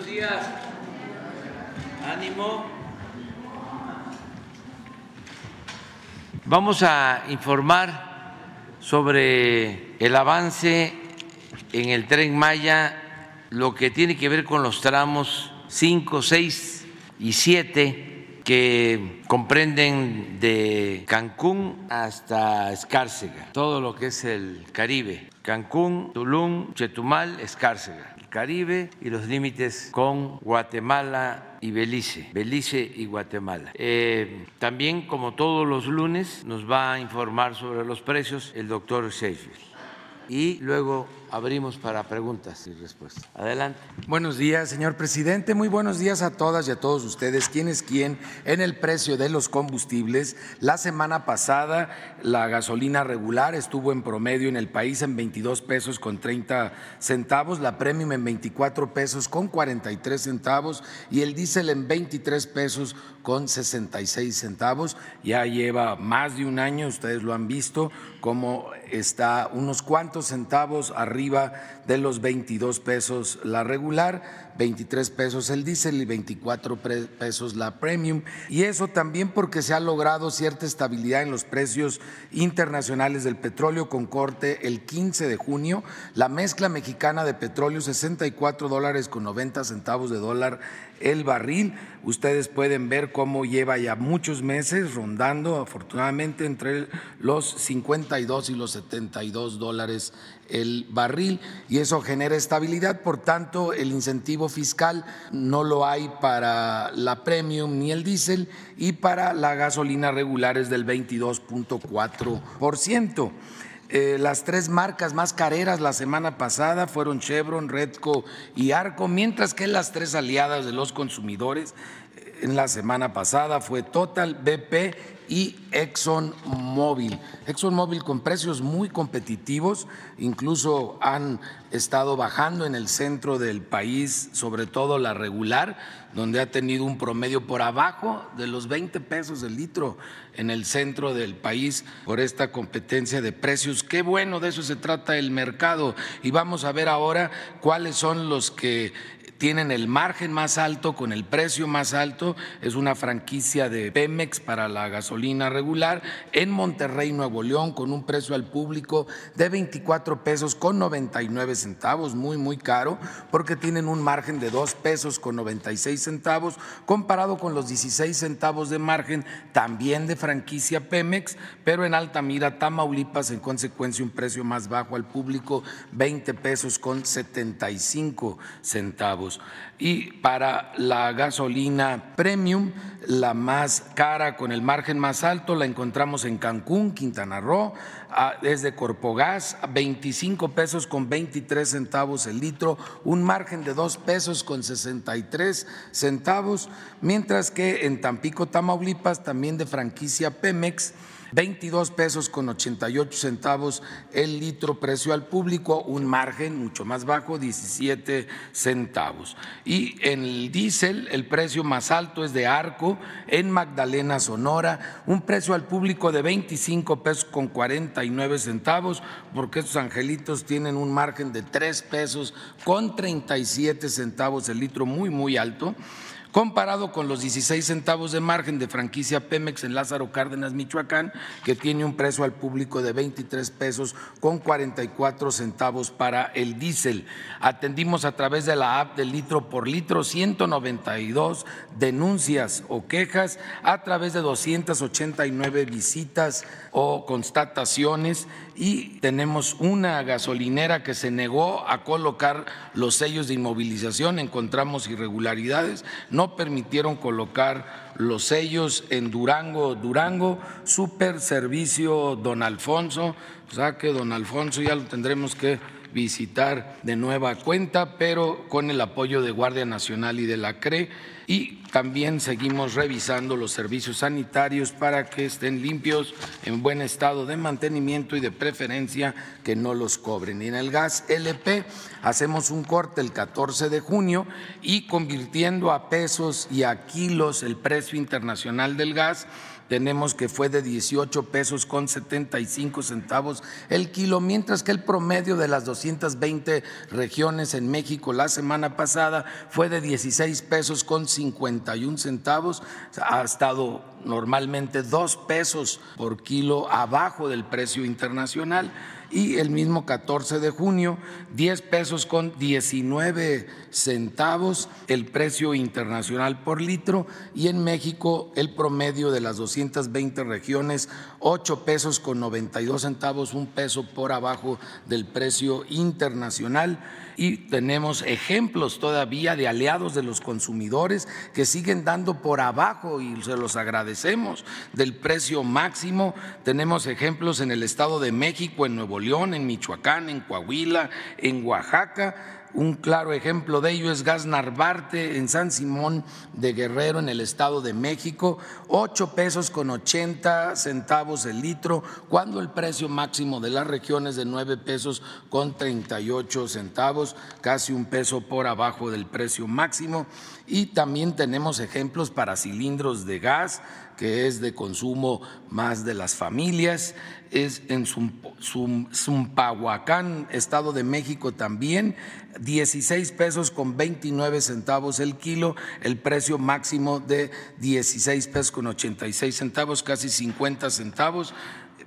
Buenos días. Ánimo. Vamos a informar sobre el avance en el tren Maya, lo que tiene que ver con los tramos 5, 6 y 7 que comprenden de Cancún hasta Escárcega, todo lo que es el Caribe, Cancún, Tulum, Chetumal, Escárcega. Caribe y los límites con Guatemala y Belice, Belice y Guatemala. Eh, también, como todos los lunes, nos va a informar sobre los precios el doctor Sheffield. Y luego abrimos para preguntas y respuestas. Adelante. Buenos días, señor presidente. Muy buenos días a todas y a todos ustedes. ¿Quién es quién en el precio de los combustibles? La semana pasada la gasolina regular estuvo en promedio en el país en 22 pesos con 30 centavos, la premium en 24 pesos con 43 centavos y el diésel en 23 pesos con 66 centavos. Ya lleva más de un año, ustedes lo han visto, como está unos cuantos centavos arriba de los 22 pesos la regular, 23 pesos el diésel y 24 pesos la premium. Y eso también porque se ha logrado cierta estabilidad en los precios internacionales del petróleo con corte el 15 de junio. La mezcla mexicana de petróleo 64 dólares con 90 centavos de dólar el barril. Ustedes pueden ver cómo lleva ya muchos meses rondando, afortunadamente, entre los 52 y los 72 dólares el barril y eso genera estabilidad. Por tanto, el incentivo fiscal no lo hay para la premium ni el diésel y para la gasolina regular es del 22.4%. Eh, las tres marcas más careras la semana pasada fueron Chevron, Redco y Arco, mientras que las tres aliadas de los consumidores eh, en la semana pasada fue Total, BP y ExxonMobil. ExxonMobil con precios muy competitivos, incluso han estado bajando en el centro del país, sobre todo la regular, donde ha tenido un promedio por abajo de los 20 pesos el litro en el centro del país por esta competencia de precios. Qué bueno, de eso se trata el mercado. Y vamos a ver ahora cuáles son los que tienen el margen más alto con el precio más alto. Es una franquicia de Pemex para la gasolina regular en Monterrey, Nuevo León, con un precio al público de 24 pesos con 99 centavos, muy, muy caro, porque tienen un margen de 2 pesos con 96 centavos, comparado con los 16 centavos de margen también de franquicia Pemex, pero en Altamira, Tamaulipas, en consecuencia un precio más bajo al público, 20 pesos con 75 centavos. Y para la gasolina premium, la más cara con el margen más alto, la encontramos en Cancún, Quintana Roo, desde Corpogas, 25 pesos con 23 centavos el litro, un margen de 2 pesos con 63 centavos, mientras que en Tampico, Tamaulipas, también de franquicia Pemex, 22 pesos con 88 centavos el litro precio al público, un margen mucho más bajo, 17 centavos. Y en el diésel, el precio más alto es de Arco, en Magdalena, Sonora, un precio al público de 25 pesos con 49 centavos, porque estos angelitos tienen un margen de 3 pesos con 37 centavos el litro, muy, muy alto comparado con los 16 centavos de margen de franquicia Pemex en Lázaro Cárdenas, Michoacán, que tiene un precio al público de 23 pesos con 44 centavos para el diésel. Atendimos a través de la app del litro por litro 192 denuncias o quejas a través de 289 visitas o constataciones y tenemos una gasolinera que se negó a colocar los sellos de inmovilización, encontramos irregularidades, no permitieron colocar los sellos en Durango, Durango, Super Servicio Don Alfonso, o sea que Don Alfonso ya lo tendremos que visitar de nueva cuenta, pero con el apoyo de Guardia Nacional y de la CRE y también seguimos revisando los servicios sanitarios para que estén limpios, en buen estado de mantenimiento y de preferencia que no los cobren. Y en el gas LP hacemos un corte el 14 de junio y convirtiendo a pesos y a kilos el precio internacional del gas, tenemos que fue de 18 pesos con 75 centavos el kilo, mientras que el promedio de las 220 regiones en México la semana pasada fue de 16 pesos con 51 centavos. Ha estado normalmente dos pesos por kilo abajo del precio internacional y el mismo 14 de junio 10 pesos con 19 centavos el precio internacional por litro y en México el promedio de las 220 regiones 8 pesos con 92 centavos, un peso por abajo del precio internacional y tenemos ejemplos todavía de aliados de los consumidores que siguen dando por abajo y se los agradecemos del precio máximo. Tenemos ejemplos en el Estado de México, en Nuevo León, en Michoacán, en Coahuila, en Oaxaca un claro ejemplo de ello es Gas Narvarte en San Simón de Guerrero, en el Estado de México, 8 pesos con 80 centavos el litro, cuando el precio máximo de la región es de 9 pesos con 38 centavos, casi un peso por abajo del precio máximo. Y también tenemos ejemplos para cilindros de gas, que es de consumo más de las familias, es en Zumpahuacán, Estado de México también, 16 pesos con 29 centavos el kilo, el precio máximo de 16 pesos con 86 centavos, casi 50 centavos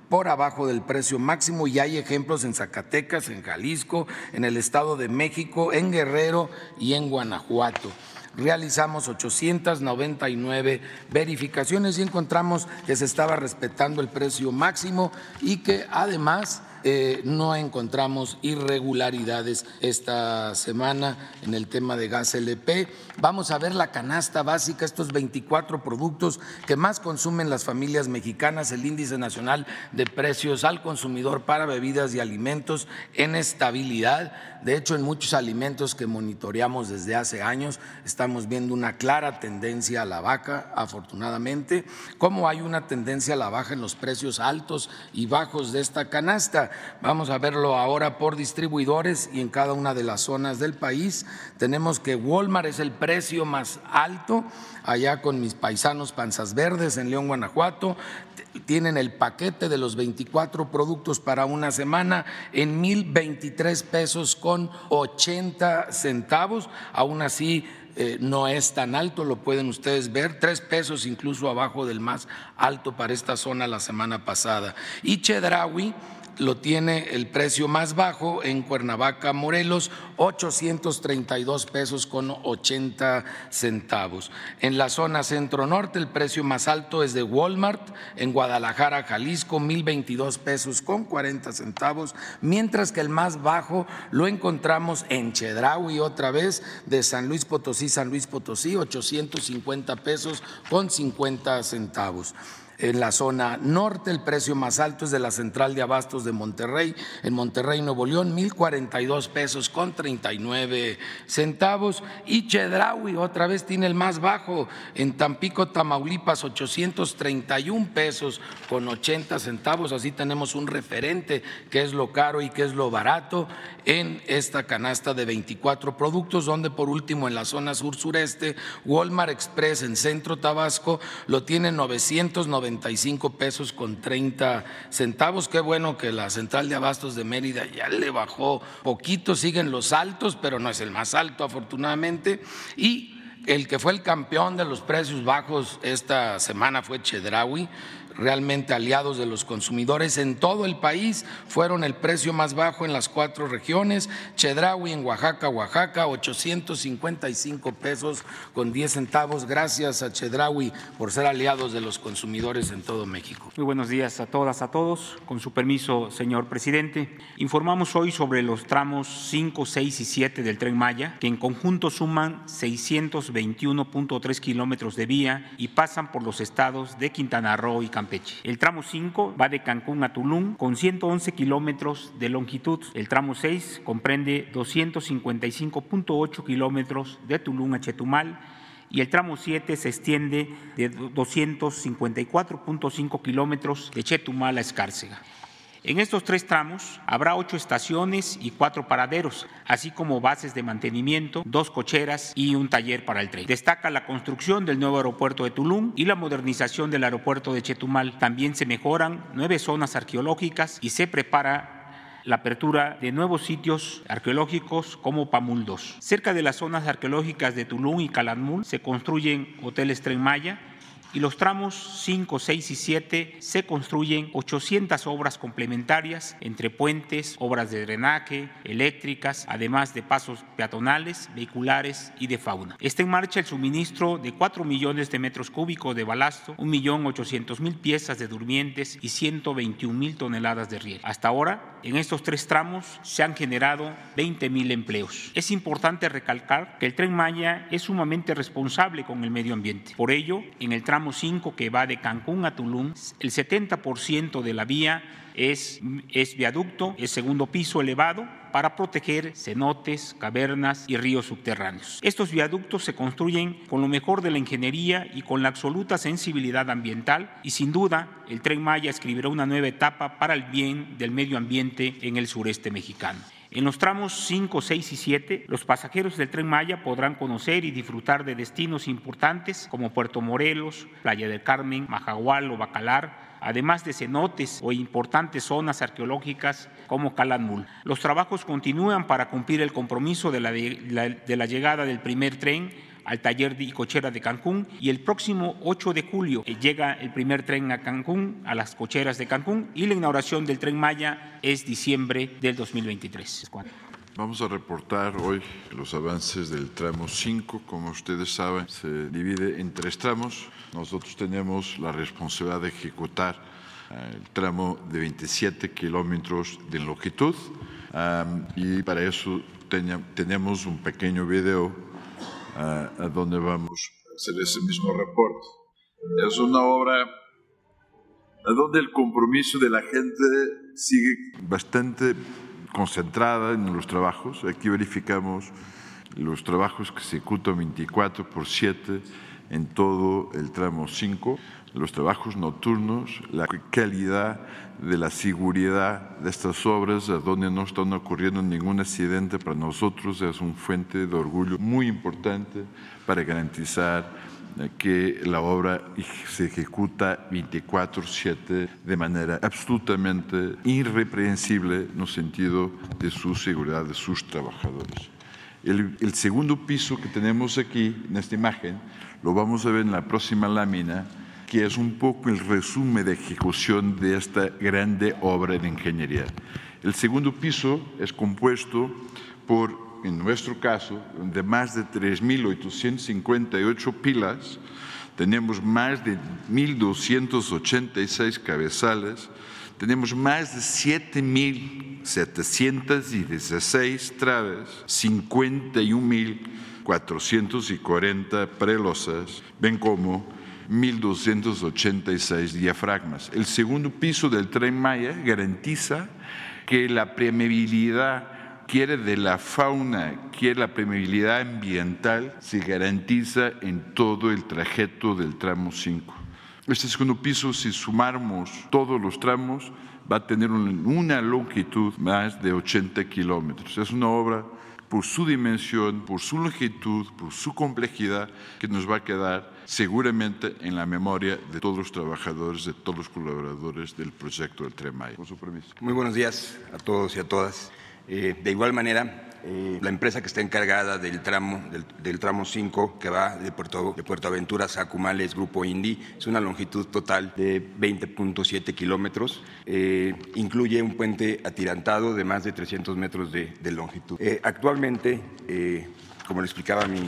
por abajo del precio máximo. Y hay ejemplos en Zacatecas, en Jalisco, en el Estado de México, en Guerrero y en Guanajuato realizamos 899 verificaciones y encontramos que se estaba respetando el precio máximo y que además eh, no encontramos irregularidades esta semana en el tema de gas LP. Vamos a ver la canasta básica, estos 24 productos que más consumen las familias mexicanas, el índice nacional de precios al consumidor para bebidas y alimentos en estabilidad. De hecho, en muchos alimentos que monitoreamos desde hace años, estamos viendo una clara tendencia a la baja, afortunadamente, como hay una tendencia a la baja en los precios altos y bajos de esta canasta. Vamos a verlo ahora por distribuidores y en cada una de las zonas del país. Tenemos que Walmart es el precio más alto, allá con mis paisanos panzas verdes en León, Guanajuato. Tienen el paquete de los 24 productos para una semana en 1.023 pesos con 80 centavos. Aún así, eh, no es tan alto, lo pueden ustedes ver, tres pesos incluso abajo del más alto para esta zona la semana pasada. Y Chedraui lo tiene el precio más bajo en Cuernavaca, Morelos, 832 pesos con 80 centavos. En la zona centro-norte el precio más alto es de Walmart, en Guadalajara, Jalisco, 1022 pesos con 40 centavos, mientras que el más bajo lo encontramos en Chedraui otra vez, de San Luis Potosí, San Luis Potosí, 850 pesos con 50 centavos. En la zona norte, el precio más alto es de la central de abastos de Monterrey, en Monterrey, Nuevo León, 1.042 pesos con 39 centavos. Y Chedraui otra vez tiene el más bajo, en Tampico, Tamaulipas, 831 pesos con 80 centavos. Así tenemos un referente que es lo caro y que es lo barato en esta canasta de 24 productos, donde por último en la zona sur-sureste, Walmart Express en Centro Tabasco lo tiene 990 95 pesos con 30 centavos. Qué bueno que la central de abastos de Mérida ya le bajó poquito, siguen los altos, pero no es el más alto afortunadamente. Y el que fue el campeón de los precios bajos esta semana fue Chedraui realmente aliados de los consumidores en todo el país. Fueron el precio más bajo en las cuatro regiones. Chedraui en Oaxaca, Oaxaca, 855 pesos con 10 centavos. Gracias a Chedraui por ser aliados de los consumidores en todo México. Muy buenos días a todas, a todos. Con su permiso, señor presidente, informamos hoy sobre los tramos 5, 6 y 7 del tren Maya, que en conjunto suman 621.3 kilómetros de vía y pasan por los estados de Quintana Roo y Campeche el tramo 5 va de Cancún a Tulum con 111 kilómetros de longitud. El tramo 6 comprende 255.8 kilómetros de Tulum a Chetumal y el tramo 7 se extiende de 254.5 kilómetros de Chetumal a Escárcega. En estos tres tramos habrá ocho estaciones y cuatro paraderos, así como bases de mantenimiento, dos cocheras y un taller para el tren. Destaca la construcción del nuevo aeropuerto de Tulum y la modernización del aeropuerto de Chetumal. También se mejoran nueve zonas arqueológicas y se prepara la apertura de nuevos sitios arqueológicos como Pamuldos. Cerca de las zonas arqueológicas de Tulum y Calanmul se construyen hoteles Tren Maya, y los tramos 5, 6 y 7 se construyen 800 obras complementarias entre puentes, obras de drenaje, eléctricas, además de pasos peatonales, vehiculares y de fauna. Está en marcha el suministro de 4 millones de metros cúbicos de balasto, 1.800.000 piezas de durmientes y 121.000 toneladas de riel. Hasta ahora, en estos tres tramos se han generado 20.000 empleos. Es importante recalcar que el tren Maya es sumamente responsable con el medio ambiente. Por ello, en el tramo 5 que va de Cancún a Tulum, el 70% de la vía es, es viaducto, es segundo piso elevado para proteger cenotes, cavernas y ríos subterráneos. Estos viaductos se construyen con lo mejor de la ingeniería y con la absoluta sensibilidad ambiental y sin duda el tren Maya escribirá una nueva etapa para el bien del medio ambiente en el sureste mexicano. En los tramos 5, 6 y 7, los pasajeros del tren Maya podrán conocer y disfrutar de destinos importantes como Puerto Morelos, Playa del Carmen, Majagual o Bacalar, además de cenotes o importantes zonas arqueológicas como Calanmul. Los trabajos continúan para cumplir el compromiso de la, de la llegada del primer tren al taller de cochera de Cancún y el próximo 8 de julio eh, llega el primer tren a Cancún, a las cocheras de Cancún y la inauguración del tren Maya es diciembre del 2023. Vamos a reportar hoy los avances del tramo 5. Como ustedes saben, se divide en tres tramos. Nosotros tenemos la responsabilidad de ejecutar eh, el tramo de 27 kilómetros de longitud y para eso tenemos un pequeño video a, a vamos a hacer ese mismo reporte. Es una obra donde el compromiso de la gente sigue bastante concentrada en los trabajos. Aquí verificamos los trabajos que se ejecutan 24 por 7 en todo el tramo 5, los trabajos nocturnos, la calidad de la seguridad de estas obras, donde no están ocurriendo ningún accidente, para nosotros es una fuente de orgullo muy importante para garantizar eh, que la obra se ejecuta 24/7 de manera absolutamente irreprensible en el sentido de su seguridad de sus trabajadores. El, el segundo piso que tenemos aquí en esta imagen lo vamos a ver en la próxima lámina, es un poco el resumen de ejecución de esta grande obra de ingeniería. El segundo piso es compuesto por, en nuestro caso, de más de 3.858 pilas, tenemos más de 1.286 cabezales, tenemos más de 7.716 traves, 51.440 prelosas, ven como 1.286 diafragmas. El segundo piso del tren Maya garantiza que la permeabilidad quiere de la fauna, quiere la permeabilidad ambiental, se garantiza en todo el trayecto del tramo 5. Este segundo piso, si sumamos todos los tramos, va a tener una longitud más de 80 kilómetros. Es una obra por su dimensión, por su longitud, por su complejidad, que nos va a quedar seguramente en la memoria de todos los trabajadores, de todos los colaboradores del proyecto del Tren Maya. Con su permiso. Muy buenos días a todos y a todas. Eh, de igual manera, eh, la empresa que está encargada del tramo del, tramo 5 que va de Puerto, de Puerto Aventuras a Cumales, Grupo Indy, es una longitud total de 20.7 kilómetros. Eh, incluye un puente atirantado de más de 300 metros de, longitud. Eh, actualmente, como le explicaba mi,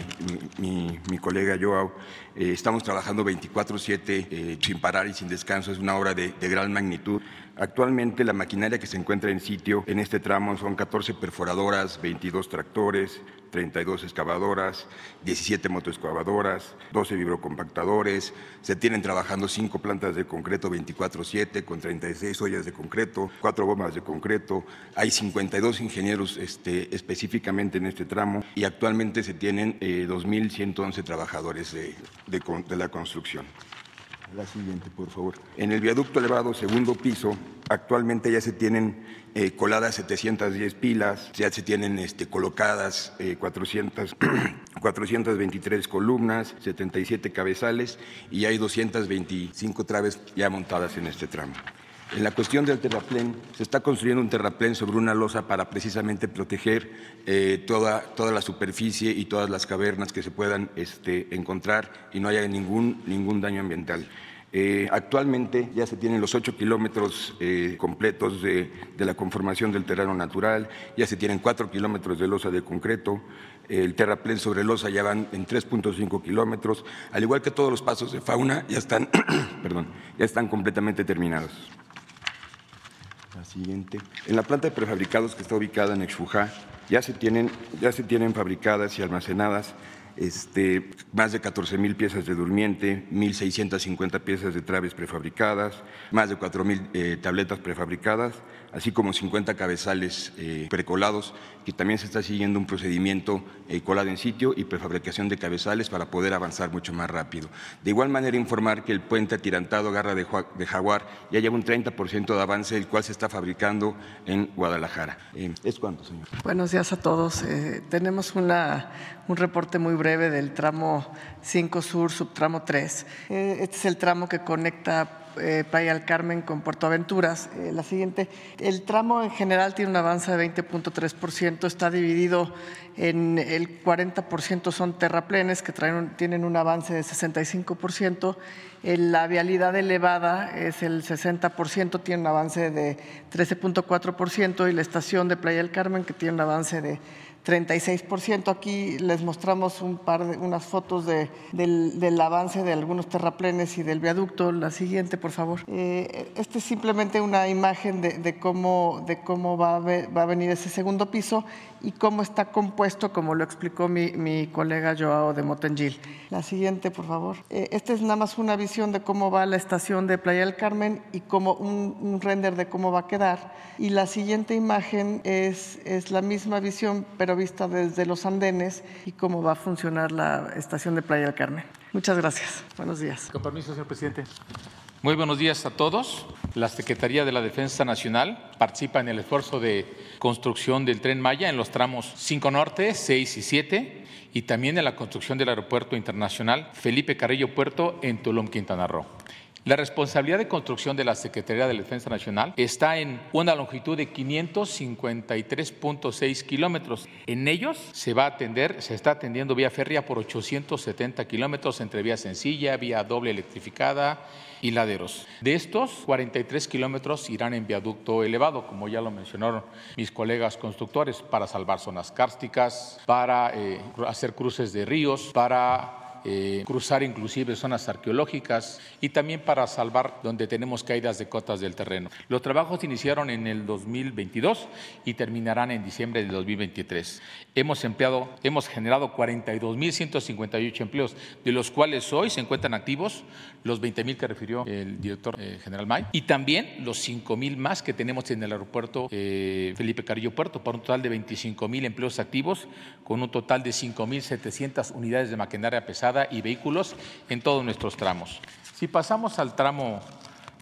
mi, colega Joao, estamos trabajando 24/7 sin parar y sin descanso. Es una obra de, de gran magnitud. Actualmente la maquinaria que se encuentra en sitio en este tramo son 14 perforadoras, 22 tractores, 32 excavadoras, 17 motoexcavadoras, 12 vibrocompactadores. Se tienen trabajando 5 plantas de concreto 24/7 con 36 ollas de concreto, 4 bombas de concreto. Hay 52 ingenieros este, específicamente en este tramo y actualmente se tienen 2.111 eh, trabajadores la construcción. La siguiente, por favor. En el viaducto elevado segundo piso, actualmente ya se tienen eh, coladas 710 pilas, ya se tienen este, colocadas eh, 400, 423 columnas, 77 cabezales y hay 225 traves ya montadas en este tramo. En la cuestión del terraplén, se está construyendo un terraplén sobre una losa para precisamente proteger eh, toda, toda la superficie y todas las cavernas que se puedan este, encontrar y no haya ningún, ningún daño ambiental. Eh, actualmente ya se tienen los ocho kilómetros eh, completos de, de, la conformación del terreno natural, ya se tienen cuatro kilómetros de losa de concreto, el terraplén sobre losa ya van en 3.5 kilómetros, al igual que todos los pasos de fauna ya están, perdón, ya están completamente terminados. En la planta de prefabricados que está ubicada en Exfujá, ya se tienen, ya se tienen fabricadas y almacenadas este, más de 14 mil piezas de durmiente, 1.650 piezas de traves prefabricadas, más de 4 mil eh, tabletas prefabricadas, así como 50 cabezales eh, precolados, que también se está siguiendo un procedimiento eh, colado en sitio y prefabricación de cabezales para poder avanzar mucho más rápido. De igual manera, informar que el puente atirantado Garra de, de Jaguar ya lleva un 30% de avance, el cual se está fabricando en Guadalajara. Eh, ¿Es cuánto, señor? Buenos días a todos. Eh, tenemos una, un reporte muy breve del tramo 5 Sur, subtramo 3. este es el tramo que conecta eh, Playa del Carmen con Puerto Aventuras. Eh, la siguiente, el tramo en general tiene un avance de 20.3%, está dividido en el 40% son terraplenes que traen, tienen un avance de 65%, la vialidad elevada es el 60%, tiene un avance de 13.4% y la estación de Playa del Carmen que tiene un avance de 36%. Aquí les mostramos un par de, unas fotos de, del, del, avance de algunos terraplenes y del viaducto. La siguiente, por favor. Eh, este es simplemente una imagen de, de cómo, de cómo va, a ver, va a venir ese segundo piso y cómo está compuesto, como lo explicó mi, mi colega Joao de Motengil. La siguiente, por favor. Eh, esta es nada más una visión de cómo va la estación de Playa del Carmen y como un, un, render de cómo va a quedar. Y la siguiente imagen es, es la misma visión, pero vista desde los andenes y cómo va a funcionar la estación de Playa del Carmen. Muchas gracias. Buenos días. Con permiso, señor presidente. Muy buenos días a todos. La Secretaría de la Defensa Nacional participa en el esfuerzo de construcción del tren Maya en los tramos 5 Norte, 6 y 7 y también en la construcción del Aeropuerto Internacional Felipe Carrillo Puerto en Tulum, Quintana Roo. La responsabilidad de construcción de la Secretaría de la Defensa Nacional está en una longitud de 553.6 kilómetros. En ellos se va a atender, se está atendiendo vía férrea por 870 kilómetros entre vía sencilla, vía doble electrificada y laderos. De estos, 43 kilómetros irán en viaducto elevado, como ya lo mencionaron mis colegas constructores, para salvar zonas cársticas, para eh, hacer cruces de ríos, para eh, cruzar inclusive zonas arqueológicas y también para salvar donde tenemos caídas de cotas del terreno. Los trabajos iniciaron en el 2022 y terminarán en diciembre de 2023. Hemos empleado, hemos generado 42.158 empleos, de los cuales hoy se encuentran activos los 20.000 que refirió el director eh, general May y también los 5.000 más que tenemos en el aeropuerto eh, Felipe Carrillo Puerto, para un total de 25.000 empleos activos, con un total de 5.700 unidades de maquinaria pesada y vehículos en todos nuestros tramos. Si pasamos al tramo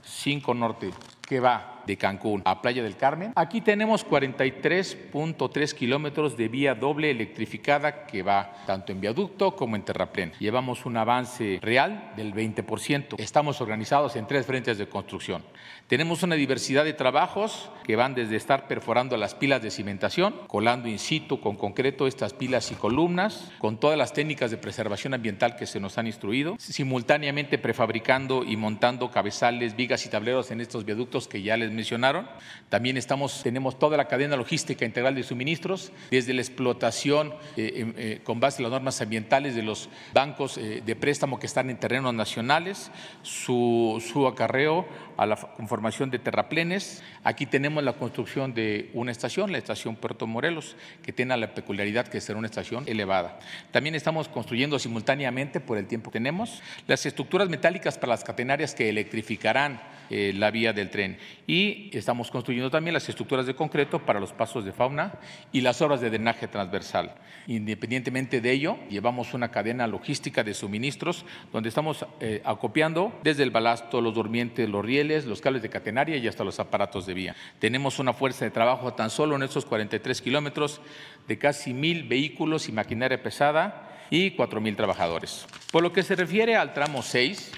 5 Norte, que va de Cancún a Playa del Carmen. Aquí tenemos 43.3 kilómetros de vía doble electrificada que va tanto en viaducto como en terraplén. Llevamos un avance real del 20%. Estamos organizados en tres frentes de construcción. Tenemos una diversidad de trabajos que van desde estar perforando las pilas de cimentación, colando in situ con concreto estas pilas y columnas, con todas las técnicas de preservación ambiental que se nos han instruido, simultáneamente prefabricando y montando cabezales, vigas y tableros en estos viaductos que ya les mencionaron. También estamos, tenemos toda la cadena logística integral de suministros, desde la explotación eh, eh, con base en las normas ambientales de los bancos eh, de préstamo que están en terrenos nacionales, su, su acarreo a la conformación de terraplenes. Aquí tenemos la construcción de una estación, la estación Puerto Morelos, que tiene la peculiaridad que será una estación elevada. También estamos construyendo simultáneamente, por el tiempo que tenemos, las estructuras metálicas para las catenarias que electrificarán eh, la vía del tren. Y estamos construyendo también las estructuras de concreto para los pasos de fauna y las obras de drenaje transversal. Independientemente de ello, llevamos una cadena logística de suministros donde estamos eh, acopiando desde el balasto, los durmientes, los rieles, los cables de catenaria y hasta los aparatos de vía. Tenemos una fuerza de trabajo tan solo en estos 43 kilómetros de casi mil vehículos y maquinaria pesada y cuatro mil trabajadores. Por lo que se refiere al tramo 6,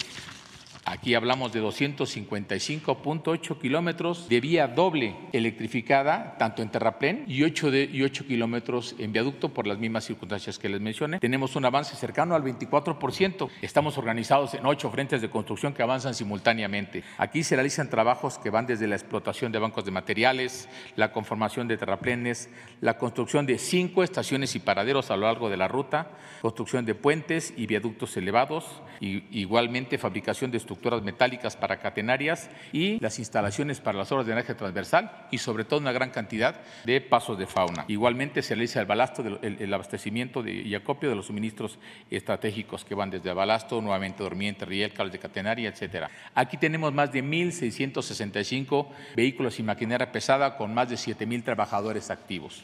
Aquí hablamos de 255.8 kilómetros de vía doble electrificada, tanto en terraplén y 8, de, y 8 kilómetros en viaducto por las mismas circunstancias que les mencioné. Tenemos un avance cercano al 24%. Estamos organizados en ocho frentes de construcción que avanzan simultáneamente. Aquí se realizan trabajos que van desde la explotación de bancos de materiales, la conformación de terraplenes, la construcción de cinco estaciones y paraderos a lo largo de la ruta, construcción de puentes y viaductos elevados, y igualmente fabricación de estructuras estructuras metálicas para catenarias y las instalaciones para las obras de energía transversal y sobre todo una gran cantidad de pasos de fauna. Igualmente se realiza el balasto, el, abastecimiento de, y acopio de los suministros estratégicos que van desde balasto, nuevamente durmiente, riel, cables de catenaria, etcétera. Aquí tenemos más de 1.665 vehículos y maquinaria pesada con más de 7.000 trabajadores activos.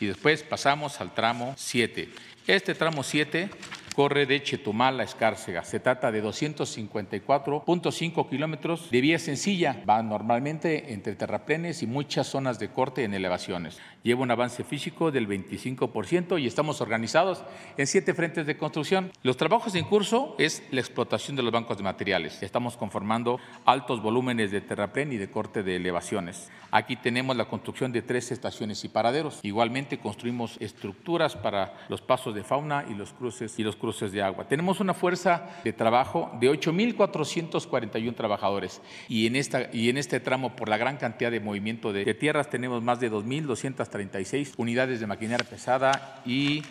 Y después pasamos al tramo 7. Este tramo 7 corre de Chetumal a Escárcega. Se trata de 254.5 kilómetros de vía sencilla. Va normalmente entre terraplenes y muchas zonas de corte en elevaciones. Lleva un avance físico del 25% y estamos organizados en siete frentes de construcción. Los trabajos en curso es la explotación de los bancos de materiales. Estamos conformando altos volúmenes de terraplén y de corte de elevaciones. Aquí tenemos la construcción de tres estaciones y paraderos. Igualmente construimos estructuras para los pasos de fauna y los cruces y los cruces de agua. Tenemos una fuerza de trabajo de 8.441 trabajadores y en, esta, y en este tramo, por la gran cantidad de movimiento de, de tierras, tenemos más de 2.236 unidades de maquinaria pesada y,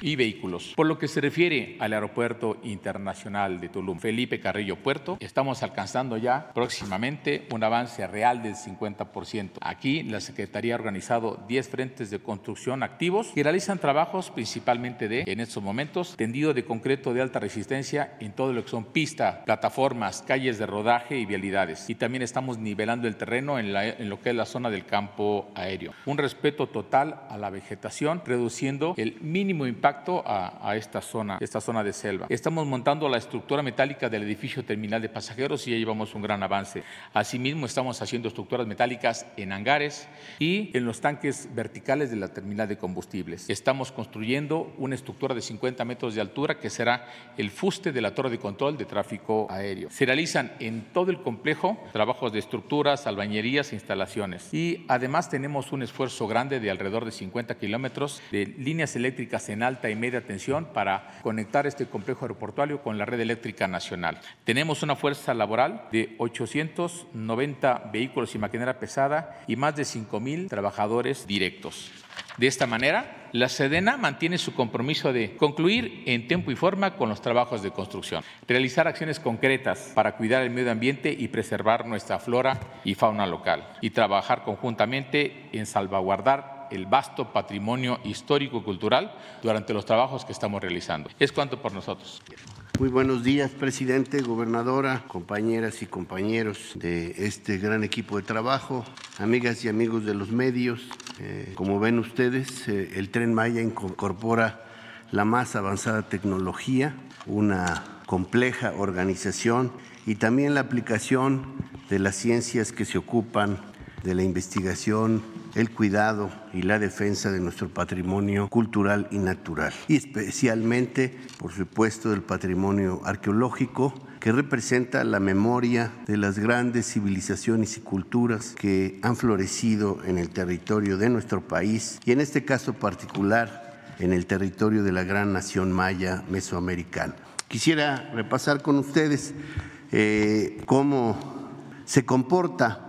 y vehículos. Por lo que se refiere al Aeropuerto Internacional de Tulum, Felipe Carrillo Puerto, estamos alcanzando ya próximamente un avance real del 50%. Aquí la Secretaría ha organizado 10 frentes de construcción activos y realizan trabajos principalmente de, en estos momentos, tendido de concreto de alta resistencia en todo lo que son pistas, plataformas, calles de rodaje y vialidades. Y también estamos nivelando el terreno en, lo que es la zona del campo aéreo. Un respeto total a la vegetación, reduciendo el mínimo impacto a, esta zona, esta zona de selva. Estamos montando la estructura metálica del edificio terminal de pasajeros y ya llevamos un gran avance. Asimismo, estamos haciendo estructuras metálicas en hangares y en los tanques verticales de la terminal de combustibles. Estamos construyendo una estructura de 50 metros de altura que será el fuste de la torre de control de tráfico aéreo. Se realizan en todo el complejo trabajos de estructuras, albañerías e instalaciones. Y además tenemos un esfuerzo grande de alrededor de 50 kilómetros de líneas eléctricas en alta y media tensión para conectar este complejo aeroportuario con la red eléctrica nacional. Tenemos una fuerza laboral de 890 vehículos y maquinaria pesada y más de 5 mil trabajadores directos. De esta manera, la Sedena mantiene su compromiso de concluir en tiempo y forma con los trabajos de construcción, realizar acciones concretas para cuidar el medio ambiente y preservar nuestra flora y fauna local, y trabajar conjuntamente en salvaguardar el vasto patrimonio histórico-cultural durante los trabajos que estamos realizando. Es cuanto por nosotros. Muy buenos días, presidente, gobernadora, compañeras y compañeros de este gran equipo de trabajo, amigas y amigos de los medios. Eh, como ven ustedes, eh, el tren Maya incorpora la más avanzada tecnología, una compleja organización y también la aplicación de las ciencias que se ocupan de la investigación, el cuidado y la defensa de nuestro patrimonio cultural y natural, y especialmente, por supuesto, del patrimonio arqueológico que representa la memoria de las grandes civilizaciones y culturas que han florecido en el territorio de nuestro país y en este caso particular en el territorio de la gran nación maya mesoamericana. Quisiera repasar con ustedes eh, cómo se comporta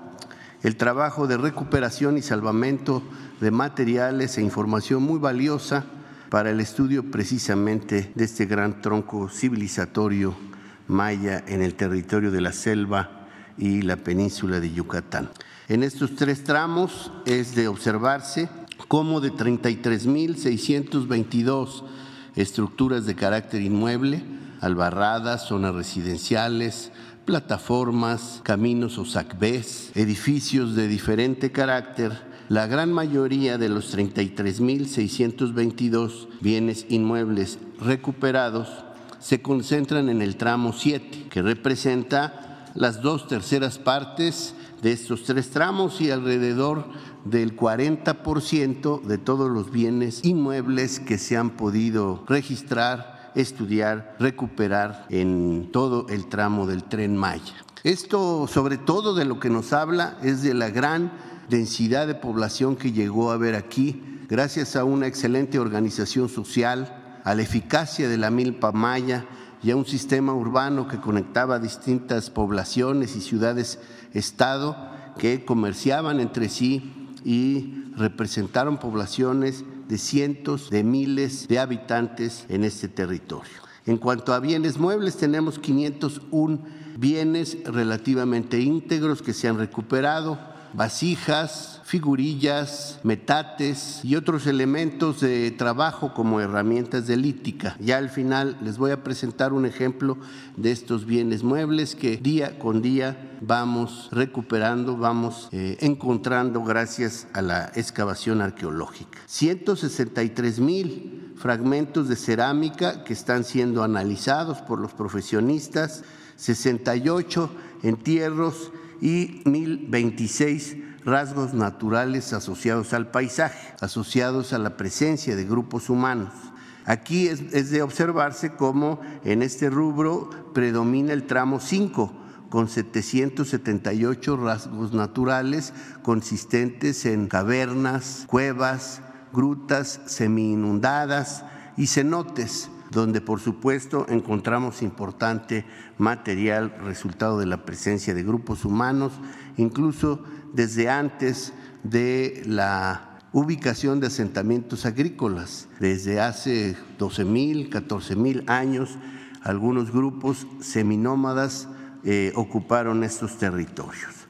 el trabajo de recuperación y salvamento de materiales e información muy valiosa para el estudio precisamente de este gran tronco civilizatorio maya en el territorio de la selva y la península de Yucatán. En estos tres tramos es de observarse cómo de 33.622 estructuras de carácter inmueble, albarradas, zonas residenciales, plataformas, caminos o sacbés, edificios de diferente carácter, la gran mayoría de los 33.622 bienes inmuebles recuperados se concentran en el tramo 7, que representa las dos terceras partes de estos tres tramos y alrededor del 40% de todos los bienes inmuebles que se han podido registrar, estudiar, recuperar en todo el tramo del tren Maya. Esto, sobre todo, de lo que nos habla es de la gran densidad de población que llegó a haber aquí, gracias a una excelente organización social, a la eficacia de la milpa maya y a un sistema urbano que conectaba distintas poblaciones y ciudades-estado que comerciaban entre sí y representaron poblaciones de cientos de miles de habitantes en este territorio. En cuanto a bienes muebles, tenemos 501 bienes relativamente íntegros que se han recuperado, vasijas, figurillas, metates y otros elementos de trabajo como herramientas de lítica. Ya al final les voy a presentar un ejemplo de estos bienes muebles que día con día vamos recuperando, vamos eh, encontrando gracias a la excavación arqueológica. 163 mil fragmentos de cerámica que están siendo analizados por los profesionistas, 68 entierros y 1026 rasgos naturales asociados al paisaje, asociados a la presencia de grupos humanos. Aquí es, de observarse cómo en este rubro predomina el tramo 5, con 778 rasgos naturales consistentes en cavernas, cuevas, grutas semi-inundadas y cenotes donde por supuesto encontramos importante material resultado de la presencia de grupos humanos, incluso desde antes de la ubicación de asentamientos agrícolas. Desde hace 12 mil, 14 mil años, algunos grupos seminómadas eh, ocuparon estos territorios.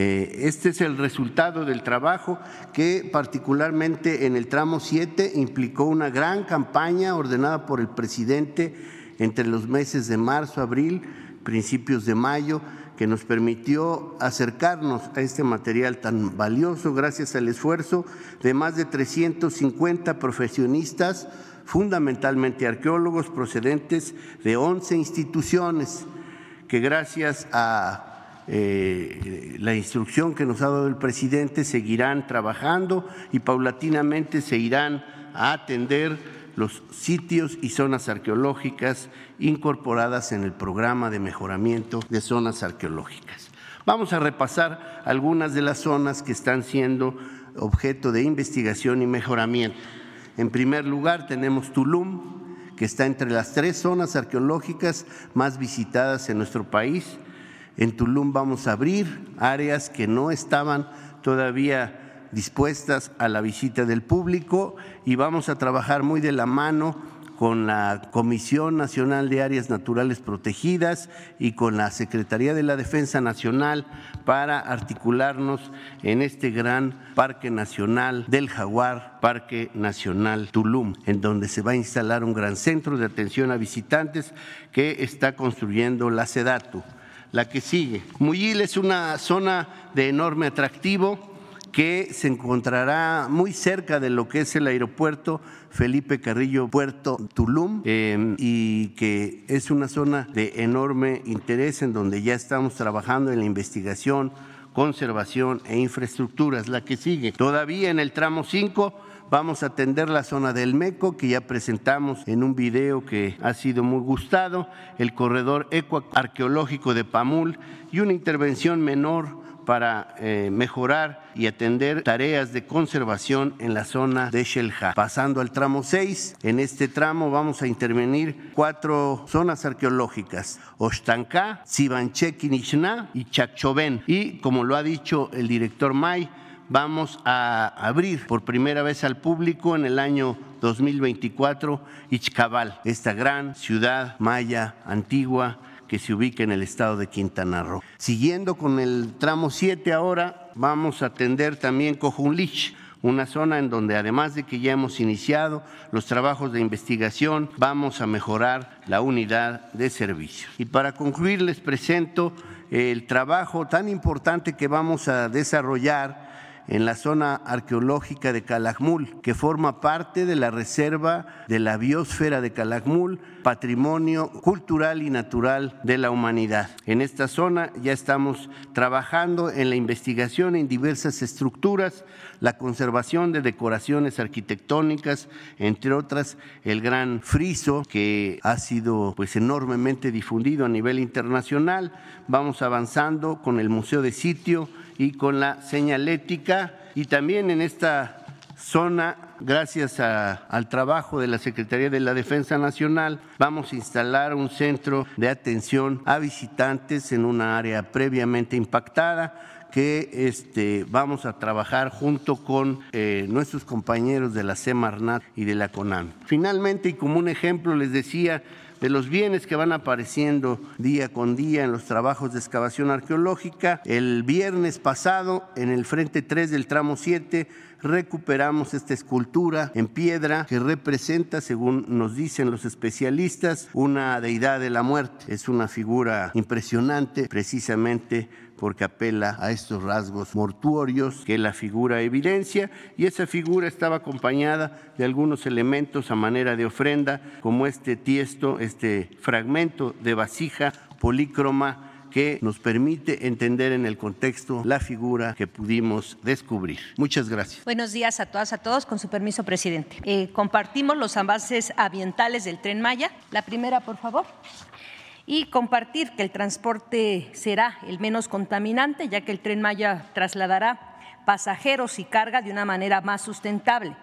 Eh, este es el resultado del trabajo que particularmente en el tramo 7 implicó una gran campaña ordenada por el presidente entre los meses de marzo, abril, principios de mayo, que nos permitió acercarnos a este material tan valioso gracias al esfuerzo de más de 350 profesionistas, fundamentalmente arqueólogos procedentes de 11 instituciones, que gracias a eh, la instrucción que nos ha dado el presidente, seguirán trabajando y paulatinamente se irán a atender los sitios y zonas arqueológicas incorporadas en el programa de mejoramiento de zonas arqueológicas. Vamos a repasar algunas de las zonas que están siendo objeto de investigación y mejoramiento. En primer lugar, tenemos Tulum, que está entre las tres zonas arqueológicas más visitadas en nuestro país en Tulum vamos a abrir áreas que no estaban todavía dispuestas a la visita del público y vamos a trabajar muy de la mano con la Comisión Nacional de Áreas Naturales Protegidas y con la Secretaría de la Defensa Nacional para articularnos en este gran Parque Nacional del Jaguar, Parque Nacional Tulum, en donde se va a instalar un gran centro de atención a visitantes que está construyendo la SEDATU la que sigue. Muyil es una zona de enorme atractivo que se encontrará muy cerca de lo que es el aeropuerto Felipe Carrillo Puerto Tulum em, y que es una zona de enorme interés en donde ya estamos trabajando en la investigación, conservación e infraestructuras. La que sigue. Todavía en el tramo 5 Vamos a atender la zona del Meco, que ya presentamos en un video que ha sido muy gustado, el corredor ecoarqueológico de Pamul y una intervención menor para eh, mejorar y atender tareas de conservación en la zona de Shelja. Pasando al tramo 6, en este tramo vamos a intervenir cuatro zonas arqueológicas, Oshtanka, Sibanche-Kinishna y Chacchoven. Y como lo ha dicho el director May, vamos a abrir por primera vez al público en el año 2024 Ichcabal, esta gran ciudad maya antigua que se ubica en el estado de Quintana Roo. Siguiendo con el tramo 7 ahora, vamos a atender también Cojunlich. una zona en donde además de que ya hemos iniciado los trabajos de investigación, vamos a mejorar la unidad de servicio. Y para concluir les presento el trabajo tan importante que vamos a desarrollar en la zona arqueológica de Calakmul, que forma parte de la reserva de la biosfera de Calakmul, patrimonio cultural y natural de la humanidad. En esta zona ya estamos trabajando en la investigación en diversas estructuras, la conservación de decoraciones arquitectónicas, entre otras el gran friso que ha sido pues enormemente difundido a nivel internacional. Vamos avanzando con el Museo de Sitio y con la señalética y también en esta zona, gracias al trabajo de la Secretaría de la Defensa Nacional, vamos a instalar un centro de atención a visitantes en una área previamente impactada que este, vamos a trabajar junto con eh, nuestros compañeros de la Semarnat y de la CONAM. Finalmente, y como un ejemplo, les decía de los bienes que van apareciendo día con día en los trabajos de excavación arqueológica. El viernes pasado, en el frente 3 del tramo 7, recuperamos esta escultura en piedra que representa, según nos dicen los especialistas, una deidad de la muerte. Es una figura impresionante, precisamente porque apela a estos rasgos mortuorios que la figura evidencia y esa figura estaba acompañada de algunos elementos a manera de ofrenda como este tiesto, este fragmento de vasija polícroma que nos permite entender en el contexto la figura que pudimos descubrir. Muchas gracias. Buenos días a todas, a todos. Con su permiso, presidente. Eh, compartimos los avances ambientales del tren Maya. La primera, por favor y compartir que el transporte será el menos contaminante, ya que el tren Maya trasladará pasajeros y carga de una manera más sustentable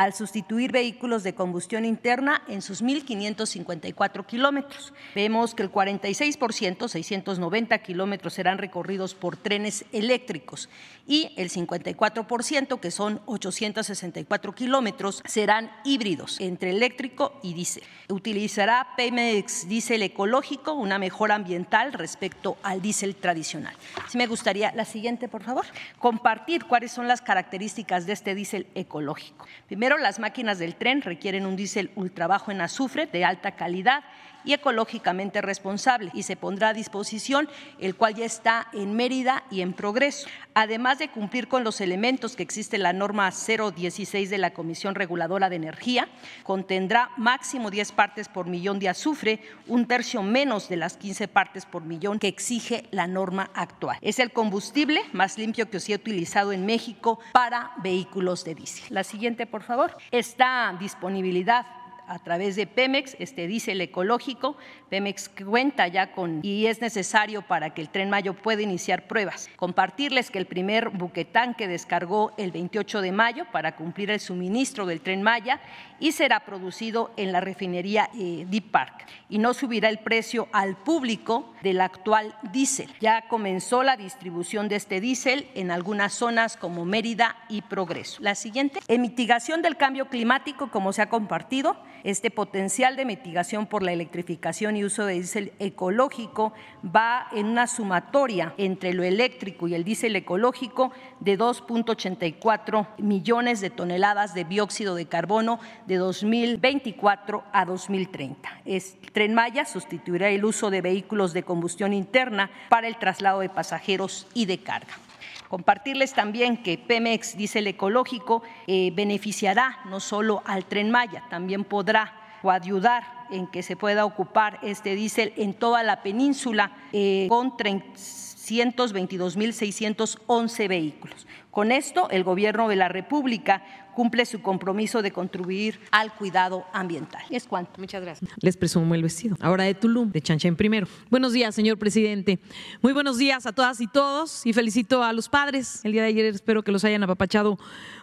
al sustituir vehículos de combustión interna en sus 1.554 kilómetros. Vemos que el 46%, 690 kilómetros, serán recorridos por trenes eléctricos y el 54%, que son 864 kilómetros, serán híbridos entre eléctrico y diésel. Utilizará Pemex diésel ecológico, una mejora ambiental respecto al diésel tradicional. Me gustaría, la siguiente, por favor, compartir cuáles son las características de este diésel ecológico. Primero, las máquinas del tren requieren un diésel ultrabajo en azufre de alta calidad y ecológicamente responsable y se pondrá a disposición el cual ya está en Mérida y en progreso. Además de cumplir con los elementos que existe la norma 016 de la Comisión Reguladora de Energía, contendrá máximo 10 partes por millón de azufre, un tercio menos de las 15 partes por millón que exige la norma actual. Es el combustible más limpio que se ha utilizado en México para vehículos de diésel. La siguiente, por favor. Esta disponibilidad a través de Pemex, este diésel ecológico. Pemex cuenta ya con y es necesario para que el tren Mayo pueda iniciar pruebas. Compartirles que el primer buquetanque descargó el 28 de mayo para cumplir el suministro del tren Maya y será producido en la refinería eh, Deep Park y no subirá el precio al público del actual diésel. Ya comenzó la distribución de este diésel en algunas zonas como Mérida y Progreso. La siguiente, en mitigación del cambio climático, como se ha compartido, este potencial de mitigación por la electrificación y uso de diésel ecológico va en una sumatoria entre lo eléctrico y el diésel ecológico de 2.84 millones de toneladas de dióxido de carbono de 2024 a 2030. El Tren Maya sustituirá el uso de vehículos de combustión interna para el traslado de pasajeros y de carga. Compartirles también que Pemex Diesel Ecológico eh, beneficiará no solo al tren Maya, también podrá ayudar en que se pueda ocupar este diésel en toda la península eh, con 322.611 vehículos. Con esto, el Gobierno de la República cumple su compromiso de contribuir al cuidado ambiental. Es cuanto. Muchas gracias. Les presumo el vestido. Ahora de Tulum, de Chanchen primero. Buenos días, señor presidente. Muy buenos días a todas y todos y felicito a los padres. El día de ayer espero que los hayan apapachado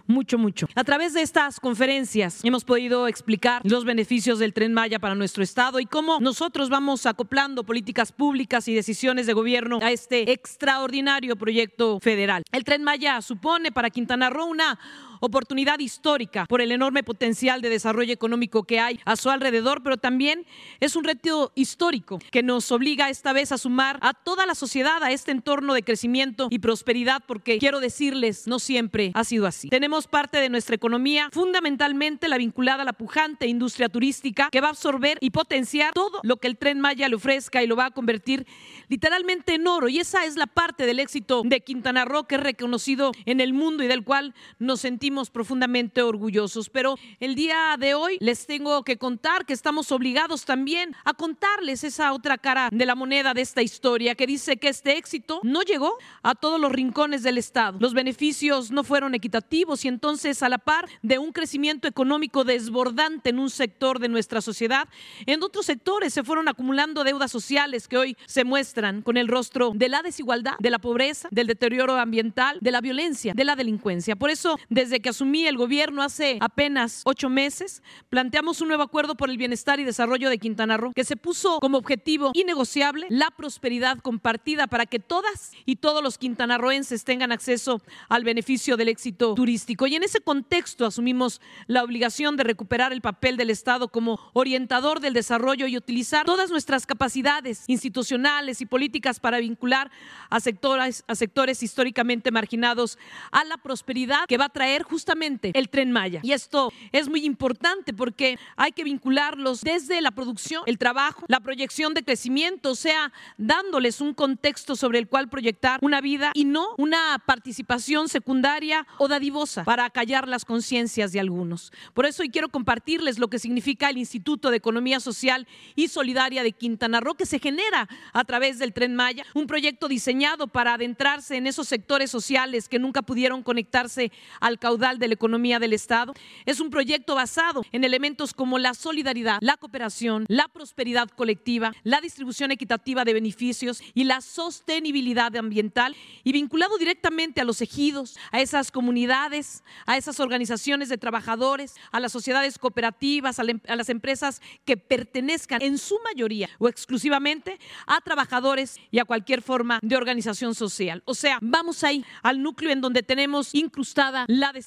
mucho, mucho. A través de estas conferencias hemos podido explicar los beneficios del tren Maya para nuestro Estado y cómo nosotros vamos acoplando políticas públicas y decisiones de gobierno a este extraordinario proyecto federal. El tren Maya supone para Quintana Roo una oportunidad histórica por el enorme potencial de desarrollo económico que hay a su alrededor, pero también es un reto histórico que nos obliga esta vez a sumar a toda la sociedad a este entorno de crecimiento y prosperidad, porque quiero decirles, no siempre ha sido así. Tenemos parte de nuestra economía, fundamentalmente la vinculada a la pujante industria turística, que va a absorber y potenciar todo lo que el tren Maya le ofrezca y lo va a convertir literalmente en oro. Y esa es la parte del éxito de Quintana Roo que es reconocido en el mundo y del cual nos sentimos profundamente orgullosos. Pero el día de hoy les tengo que contar que estamos obligados también a contarles esa otra cara de la moneda de esta historia que dice que este éxito no llegó a todos los rincones del Estado. Los beneficios no fueron equitativos y entonces a la par de un crecimiento económico desbordante en un sector de nuestra sociedad, en otros sectores se fueron acumulando deudas sociales que hoy se muestran con el rostro de la desigualdad, de la pobreza, del deterioro ambiental, de la violencia, de la delincuencia. Por eso, desde que asumí el gobierno hace apenas ocho meses, planteamos un nuevo acuerdo por el bienestar y desarrollo de Quintana Roo que se puso como objetivo innegociable la prosperidad compartida para que todas y todos los quintanarroenses tengan acceso al beneficio del éxito turístico. Y en ese contexto asumimos la obligación de recuperar el papel del Estado como orientador del desarrollo y utilizar todas nuestras capacidades institucionales y políticas para vincular a sectores, a sectores históricamente marginados a la prosperidad que va a traer justamente el tren Maya. Y esto es muy importante porque hay que vincularlos desde la producción, el trabajo, la proyección de crecimiento, o sea, dándoles un contexto sobre el cual proyectar una vida y no una participación secundaria o dadivosa para callar las conciencias de algunos. Por eso hoy quiero compartirles lo que significa el Instituto de Economía Social y Solidaria de Quintana Roo, que se genera a través del tren Maya, un proyecto diseñado para adentrarse en esos sectores sociales que nunca pudieron conectarse al caudal de la economía del Estado. Es un proyecto basado en elementos como la solidaridad, la cooperación, la prosperidad colectiva, la distribución equitativa de beneficios y la sostenibilidad ambiental y vinculado directamente a los ejidos, a esas comunidades, a esas organizaciones de trabajadores, a las sociedades cooperativas, a, las empresas que pertenezcan en su mayoría o exclusivamente a trabajadores y a cualquier forma de organización social. O sea, vamos ahí al núcleo en donde tenemos incrustada la desigualdad.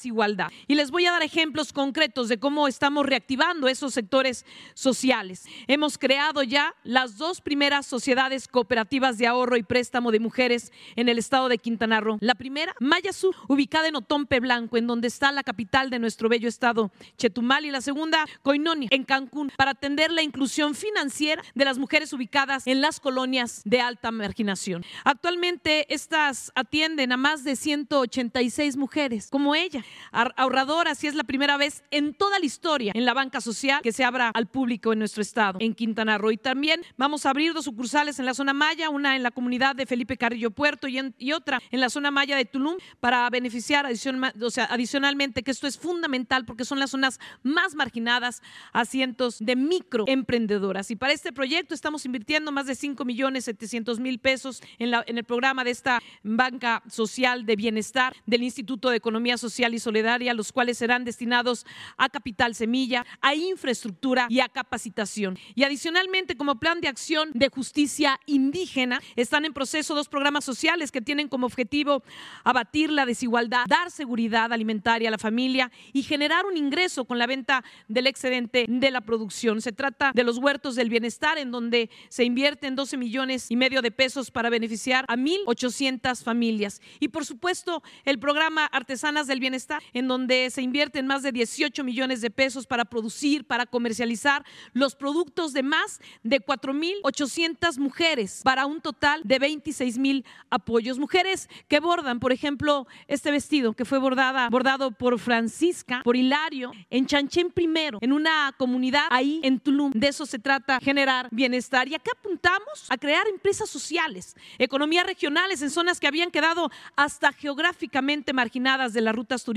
Y les voy a dar ejemplos concretos de cómo estamos reactivando esos sectores sociales. Hemos creado ya las dos primeras sociedades cooperativas de ahorro y préstamo de mujeres en el estado de Quintana Roo. La primera, Maya Sur, ubicada en Otompe Blanco, en donde está la capital de nuestro bello estado, Chetumal. Y la segunda, Coinonia, en Cancún, para atender la inclusión financiera de las mujeres ubicadas en las colonias de alta marginación. Actualmente estas atienden a más de 186 mujeres como ella, ahorradoras y es la primera vez en toda la historia en la banca social que se abra al público en nuestro estado, en Quintana Roo. Y también vamos a abrir dos sucursales en la zona Maya, una en la comunidad de Felipe Carrillo Puerto y, otra en la zona Maya de Tulum para beneficiar adicionalmente, que esto es fundamental porque son las zonas más marginadas a cientos de microemprendedoras. Y para este proyecto estamos invirtiendo más de 5 millones 700 mil pesos en, la, en el programa de esta banca social de bienestar del Instituto de Economía Social y Solidaria, los cuales serán destinados a capital semilla, a infraestructura y a capacitación. Y adicionalmente, como plan de acción de justicia indígena, están en proceso dos programas sociales que tienen como objetivo abatir la desigualdad, dar seguridad alimentaria a la familia y generar un ingreso con la venta del excedente de la producción. Se trata de los huertos del bienestar, en donde se invierten 12 millones y medio de pesos para beneficiar a 1.800 familias. Y por supuesto, el programa Artesanas del Bienestar, en donde se invierten más de 18 millones de pesos para producir, para comercializar los productos de más de 4.800 mujeres, para un total de 26 mil apoyos. Mujeres que bordan, por ejemplo, este vestido que fue bordada, bordado por Francisca, por Hilario, en Chanchén primero, en una comunidad ahí en Tulum. De eso se trata, generar bienestar. Y acá apuntamos a crear empresas sociales, economías regionales en zonas que habían quedado hasta geográficamente marginadas de las rutas turísticas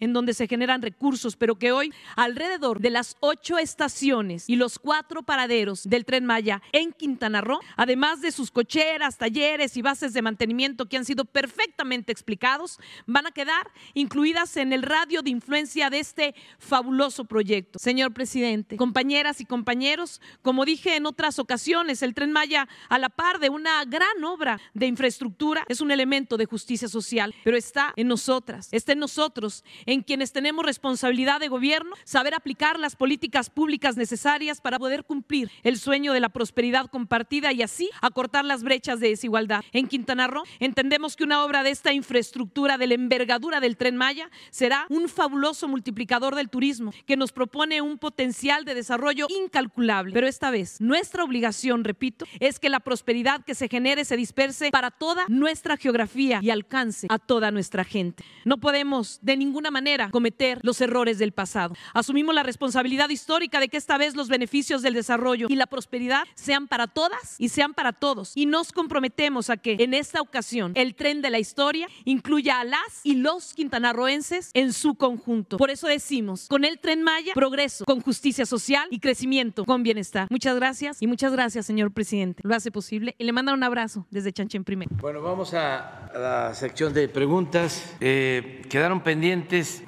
en donde se generan recursos, pero que hoy alrededor de las ocho estaciones y los cuatro paraderos del tren Maya en Quintana Roo, además de sus cocheras, talleres y bases de mantenimiento que han sido perfectamente explicados, van a quedar incluidas en el radio de influencia de este fabuloso proyecto. Señor presidente, compañeras y compañeros, como dije en otras ocasiones, el tren Maya, a la par de una gran obra de infraestructura, es un elemento de justicia social, pero está en nosotras, está en nosotros, en quienes tenemos responsabilidad de gobierno, saber aplicar las políticas públicas necesarias para poder cumplir el sueño de la prosperidad compartida y así acortar las brechas de desigualdad. En Quintana Roo entendemos que una obra de esta infraestructura de la envergadura del tren Maya será un fabuloso multiplicador del turismo que nos propone un potencial de desarrollo incalculable. Pero esta vez, nuestra obligación, repito, es que la prosperidad que se genere se disperse para toda nuestra geografía y alcance a toda nuestra gente. No podemos de ninguna manera cometer los errores del pasado. Asumimos la responsabilidad histórica de que esta vez los beneficios del desarrollo y la prosperidad sean para todas y sean para todos. Y nos comprometemos a que en esta ocasión el tren de la historia incluya a las y los quintanarroenses en su conjunto. Por eso decimos, con el tren Maya, progreso, con justicia social y crecimiento, con bienestar. Muchas gracias y muchas gracias, señor presidente. Lo hace posible y le mandan un abrazo desde Chanchen primero. Bueno, vamos a la sección de preguntas. Eh, quedaron pendientes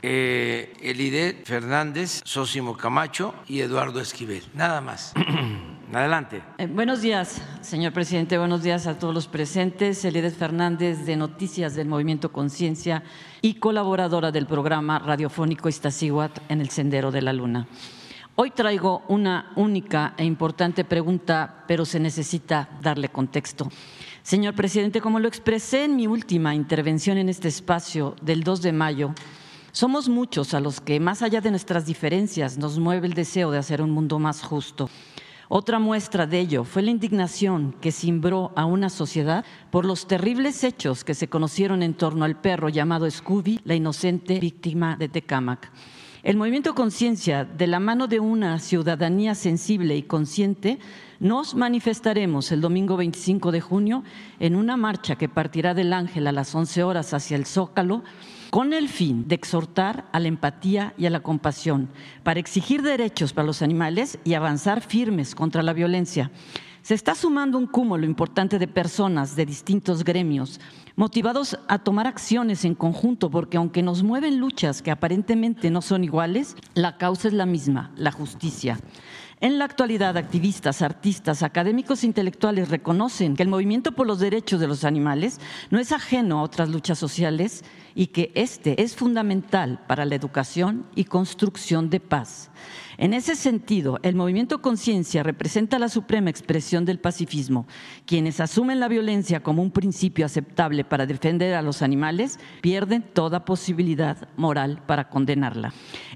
eh, Elide Fernández, Sósimo Camacho y Eduardo Esquivel. Nada más. Adelante. Eh, buenos días, señor presidente. Buenos días a todos los presentes. Elides Fernández, de Noticias del Movimiento Conciencia y colaboradora del programa radiofónico Iztaccíhuatl en el Sendero de la Luna. Hoy traigo una única e importante pregunta, pero se necesita darle contexto. Señor presidente, como lo expresé en mi última intervención en este espacio del 2 de mayo, somos muchos a los que, más allá de nuestras diferencias, nos mueve el deseo de hacer un mundo más justo. Otra muestra de ello fue la indignación que cimbró a una sociedad por los terribles hechos que se conocieron en torno al perro llamado Scooby, la inocente víctima de Tecámac. El movimiento Conciencia, de la mano de una ciudadanía sensible y consciente, nos manifestaremos el domingo 25 de junio en una marcha que partirá del Ángel a las 11 horas hacia el Zócalo con el fin de exhortar a la empatía y a la compasión, para exigir derechos para los animales y avanzar firmes contra la violencia. Se está sumando un cúmulo importante de personas de distintos gremios, motivados a tomar acciones en conjunto, porque aunque nos mueven luchas que aparentemente no son iguales, la causa es la misma, la justicia. En la actualidad, activistas, artistas, académicos e intelectuales reconocen que el movimiento por los derechos de los animales no es ajeno a otras luchas sociales y que este es fundamental para la educación y construcción de paz. En ese sentido, el movimiento Conciencia representa la suprema expresión del pacifismo. Quienes asumen la violencia como un principio aceptable para defender a los animales pierden toda posibilidad moral para condenarla.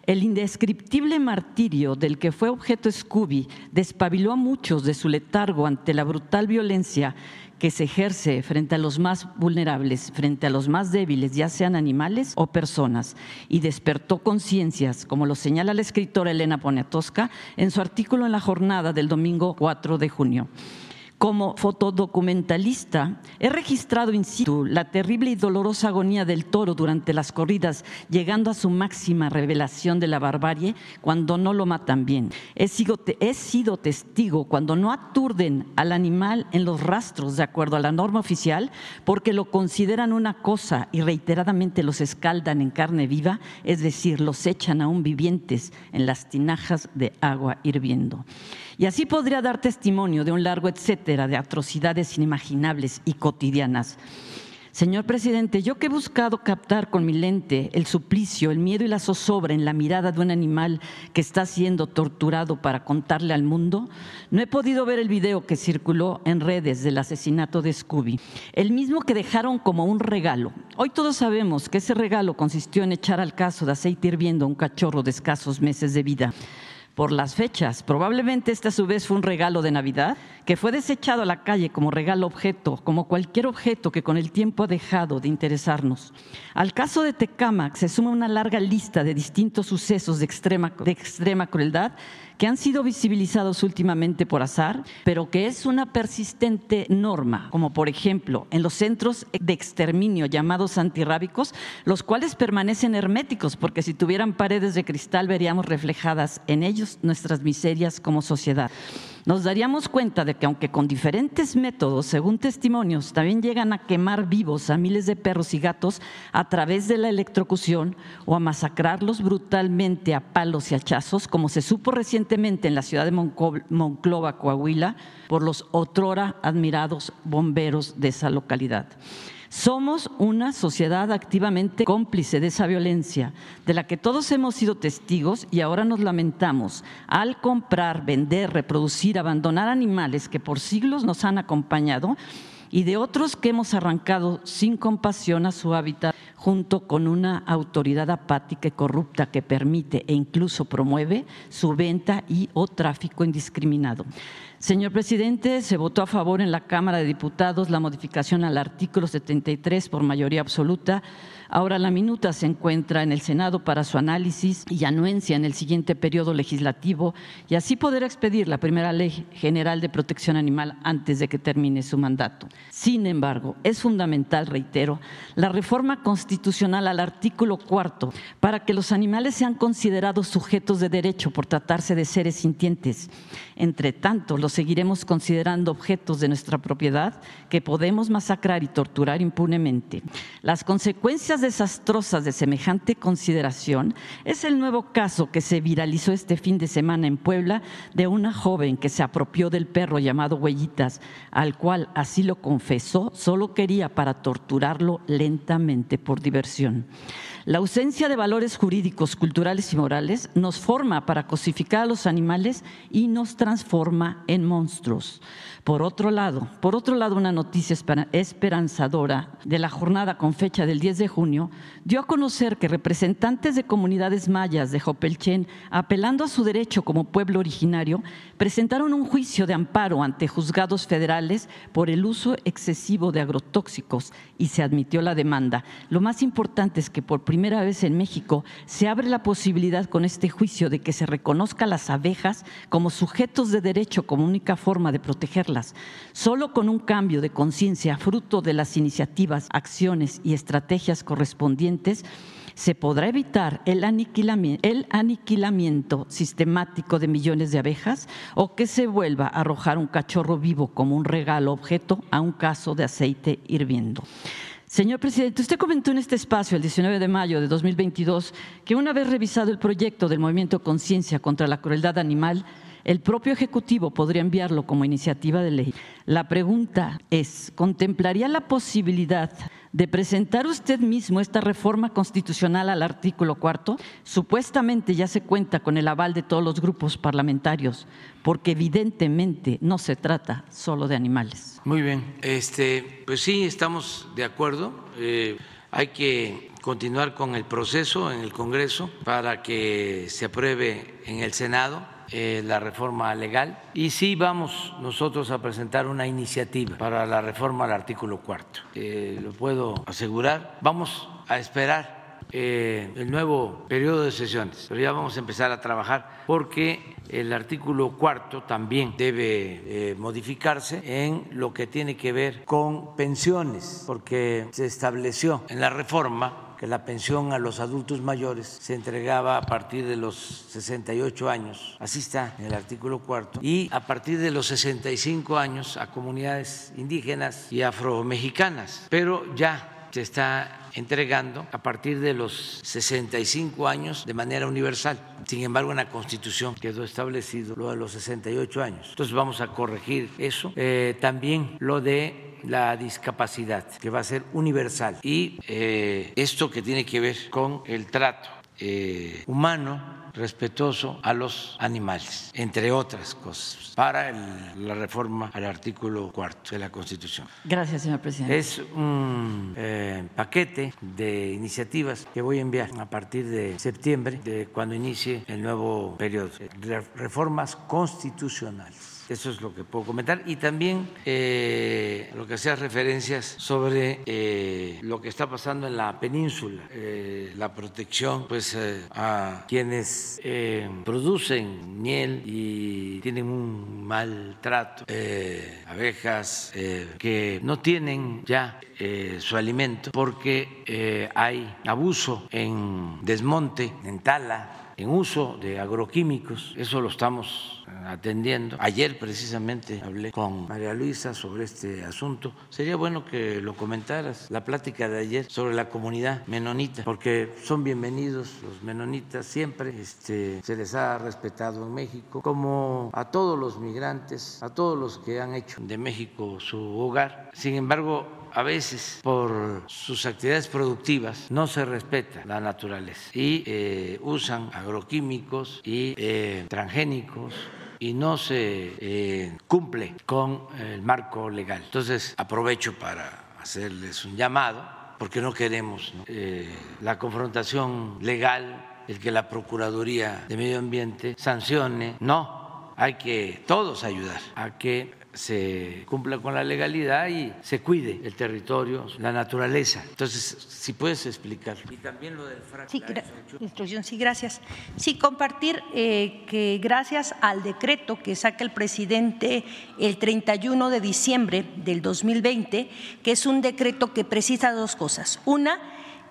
El indescriptible martirio del que fue objeto Scooby despabiló a muchos de su letargo ante la brutal violencia que se ejerce frente a los más vulnerables, frente a los más débiles, ya sean animales o personas, y despertó conciencias, como lo señala la escritora Elena Poniatowska en su artículo en la jornada del domingo 4 de junio. Como fotodocumentalista, he registrado in situ la terrible y dolorosa agonía del toro durante las corridas, llegando a su máxima revelación de la barbarie cuando no lo matan bien. He sido, testigo cuando no aturden al animal en los rastros de acuerdo a la norma oficial, porque lo consideran una cosa y reiteradamente los escaldan en carne viva, es decir, los echan aún vivientes en las tinajas de agua hirviendo. Y así podría dar testimonio de un largo etcétera de atrocidades inimaginables y cotidianas. Señor presidente, yo que he buscado captar con mi lente el suplicio, el miedo y la zozobra en la mirada de un animal que está siendo torturado para contarle al mundo, no he podido ver el video que circuló en redes del asesinato de Scooby, el mismo que dejaron como un regalo. Hoy todos sabemos que ese regalo consistió en echar al caso de aceite hirviendo a un cachorro de escasos meses de vida por las fechas. Probablemente este a su vez fue un regalo de Navidad que fue desechado a la calle como regalo objeto, como cualquier objeto que con el tiempo ha dejado de interesarnos. Al caso de Tecámac se suma una larga lista de distintos sucesos de extrema, de extrema crueldad que han sido visibilizados últimamente por azar, pero que es una persistente norma, como por ejemplo en los centros de exterminio llamados antirrábicos, los cuales permanecen herméticos, porque si tuvieran paredes de cristal veríamos reflejadas en ellos nuestras miserias como sociedad. Nos daríamos cuenta de que aunque con diferentes métodos, según testimonios, también llegan a quemar vivos a miles de perros y gatos a través de la electrocución o a masacrarlos brutalmente a palos y hachazos, como se supo recientemente en la ciudad de Monclova, Coahuila, por los otrora admirados bomberos de esa localidad. Somos una sociedad activamente cómplice de esa violencia, de la que todos hemos sido testigos y ahora nos lamentamos al comprar, vender, reproducir, abandonar animales que por siglos nos han acompañado y de otros que hemos arrancado sin compasión a su hábitat junto con una autoridad apática y corrupta que permite e incluso promueve su venta y o tráfico indiscriminado. Señor presidente, se votó a favor en la Cámara de Diputados la modificación al artículo 73 por mayoría absoluta Ahora la minuta se encuentra en el Senado para su análisis y anuencia en el siguiente periodo legislativo y así poder expedir la primera ley general de protección animal antes de que termine su mandato. Sin embargo, es fundamental, reitero, la reforma constitucional al artículo cuarto para que los animales sean considerados sujetos de derecho por tratarse de seres sintientes. Entre tanto, los seguiremos considerando objetos de nuestra propiedad que podemos masacrar y torturar impunemente. Las consecuencias desastrosas de semejante consideración es el nuevo caso que se viralizó este fin de semana en Puebla de una joven que se apropió del perro llamado Huellitas, al cual así lo confesó, solo quería para torturarlo lentamente por diversión. La ausencia de valores jurídicos, culturales y morales nos forma para cosificar a los animales y nos transforma en monstruos. Por otro lado, por otro lado, una noticia esperanzadora de la jornada con fecha del 10 de junio dio a conocer que representantes de comunidades mayas de Jopelchen, apelando a su derecho como pueblo originario, presentaron un juicio de amparo ante juzgados federales por el uso excesivo de agrotóxicos y se admitió la demanda. Lo más importante es que por primera vez en México se abre la posibilidad con este juicio de que se reconozca a las abejas como sujetos de derecho como única forma de protegerlas Solo con un cambio de conciencia fruto de las iniciativas, acciones y estrategias correspondientes, se podrá evitar el aniquilamiento, el aniquilamiento, sistemático de millones de abejas o que se vuelva a arrojar un cachorro vivo como un regalo objeto a un caso de aceite hirviendo. Señor presidente, usted comentó en este espacio el 19 de mayo de 2022 que una vez revisado el proyecto del movimiento Conciencia contra la Crueldad Animal, el propio Ejecutivo podría enviarlo como iniciativa de ley. La pregunta es, ¿contemplaría la posibilidad de presentar usted mismo esta reforma constitucional al artículo cuarto? Supuestamente ya se cuenta con el aval de todos los grupos parlamentarios, porque evidentemente no se trata solo de animales. Muy bien, este, pues sí, estamos de acuerdo. Eh, hay que continuar con el proceso en el Congreso para que se apruebe en el Senado eh, la reforma legal y sí vamos nosotros a presentar una iniciativa para la reforma al artículo cuarto. Eh, lo puedo asegurar. Vamos a esperar eh, el nuevo periodo de sesiones, pero ya vamos a empezar a trabajar porque el artículo cuarto también debe modificarse en lo que tiene que ver con pensiones, porque se estableció en la reforma que la pensión a los adultos mayores se entregaba a partir de los 68 años, así está en el artículo cuarto, y a partir de los 65 años a comunidades indígenas y afromexicanas, pero ya se está entregando a partir de los 65 años de manera universal. Sin embargo, en la Constitución quedó establecido lo de los 68 años. Entonces vamos a corregir eso. Eh, también lo de la discapacidad, que va a ser universal. Y eh, esto que tiene que ver con el trato eh, humano respetuoso a los animales, entre otras cosas, para la reforma al artículo cuarto de la Constitución. Gracias, señor presidente. Es un eh, paquete de iniciativas que voy a enviar a partir de septiembre, de cuando inicie el nuevo periodo, reformas constitucionales. Eso es lo que puedo comentar. Y también eh, lo que hacía referencias sobre eh, lo que está pasando en la península, eh, la protección pues, a quienes producen miel y tienen un mal trato, abejas que no tienen ya su alimento porque hay abuso en desmonte, en tala, en uso de agroquímicos. Eso lo estamos atendiendo. Ayer precisamente hablé con María Luisa sobre este asunto. Sería bueno que lo comentaras, la plática de ayer sobre la comunidad menonita, porque son bienvenidos los menonitas siempre, este, se les ha respetado en México, como a todos los migrantes, a todos los que han hecho de México su hogar. Sin embargo, a veces por sus actividades productivas no se respeta la naturaleza y eh, usan agroquímicos y eh, transgénicos y no se eh, cumple con el marco legal. Entonces aprovecho para hacerles un llamado porque no queremos la confrontación legal, el que la Procuraduría de Medio Ambiente sancione, no, hay que todos ayudar a que se cumpla con la legalidad y se cuide el territorio, la naturaleza. Entonces, si puedes explicar. Y también lo del Sí, instrucción, sí, gracias. Sí, compartir eh, que gracias al decreto que saca el presidente el 31 de diciembre del 2020, que es un decreto que precisa dos cosas. Una,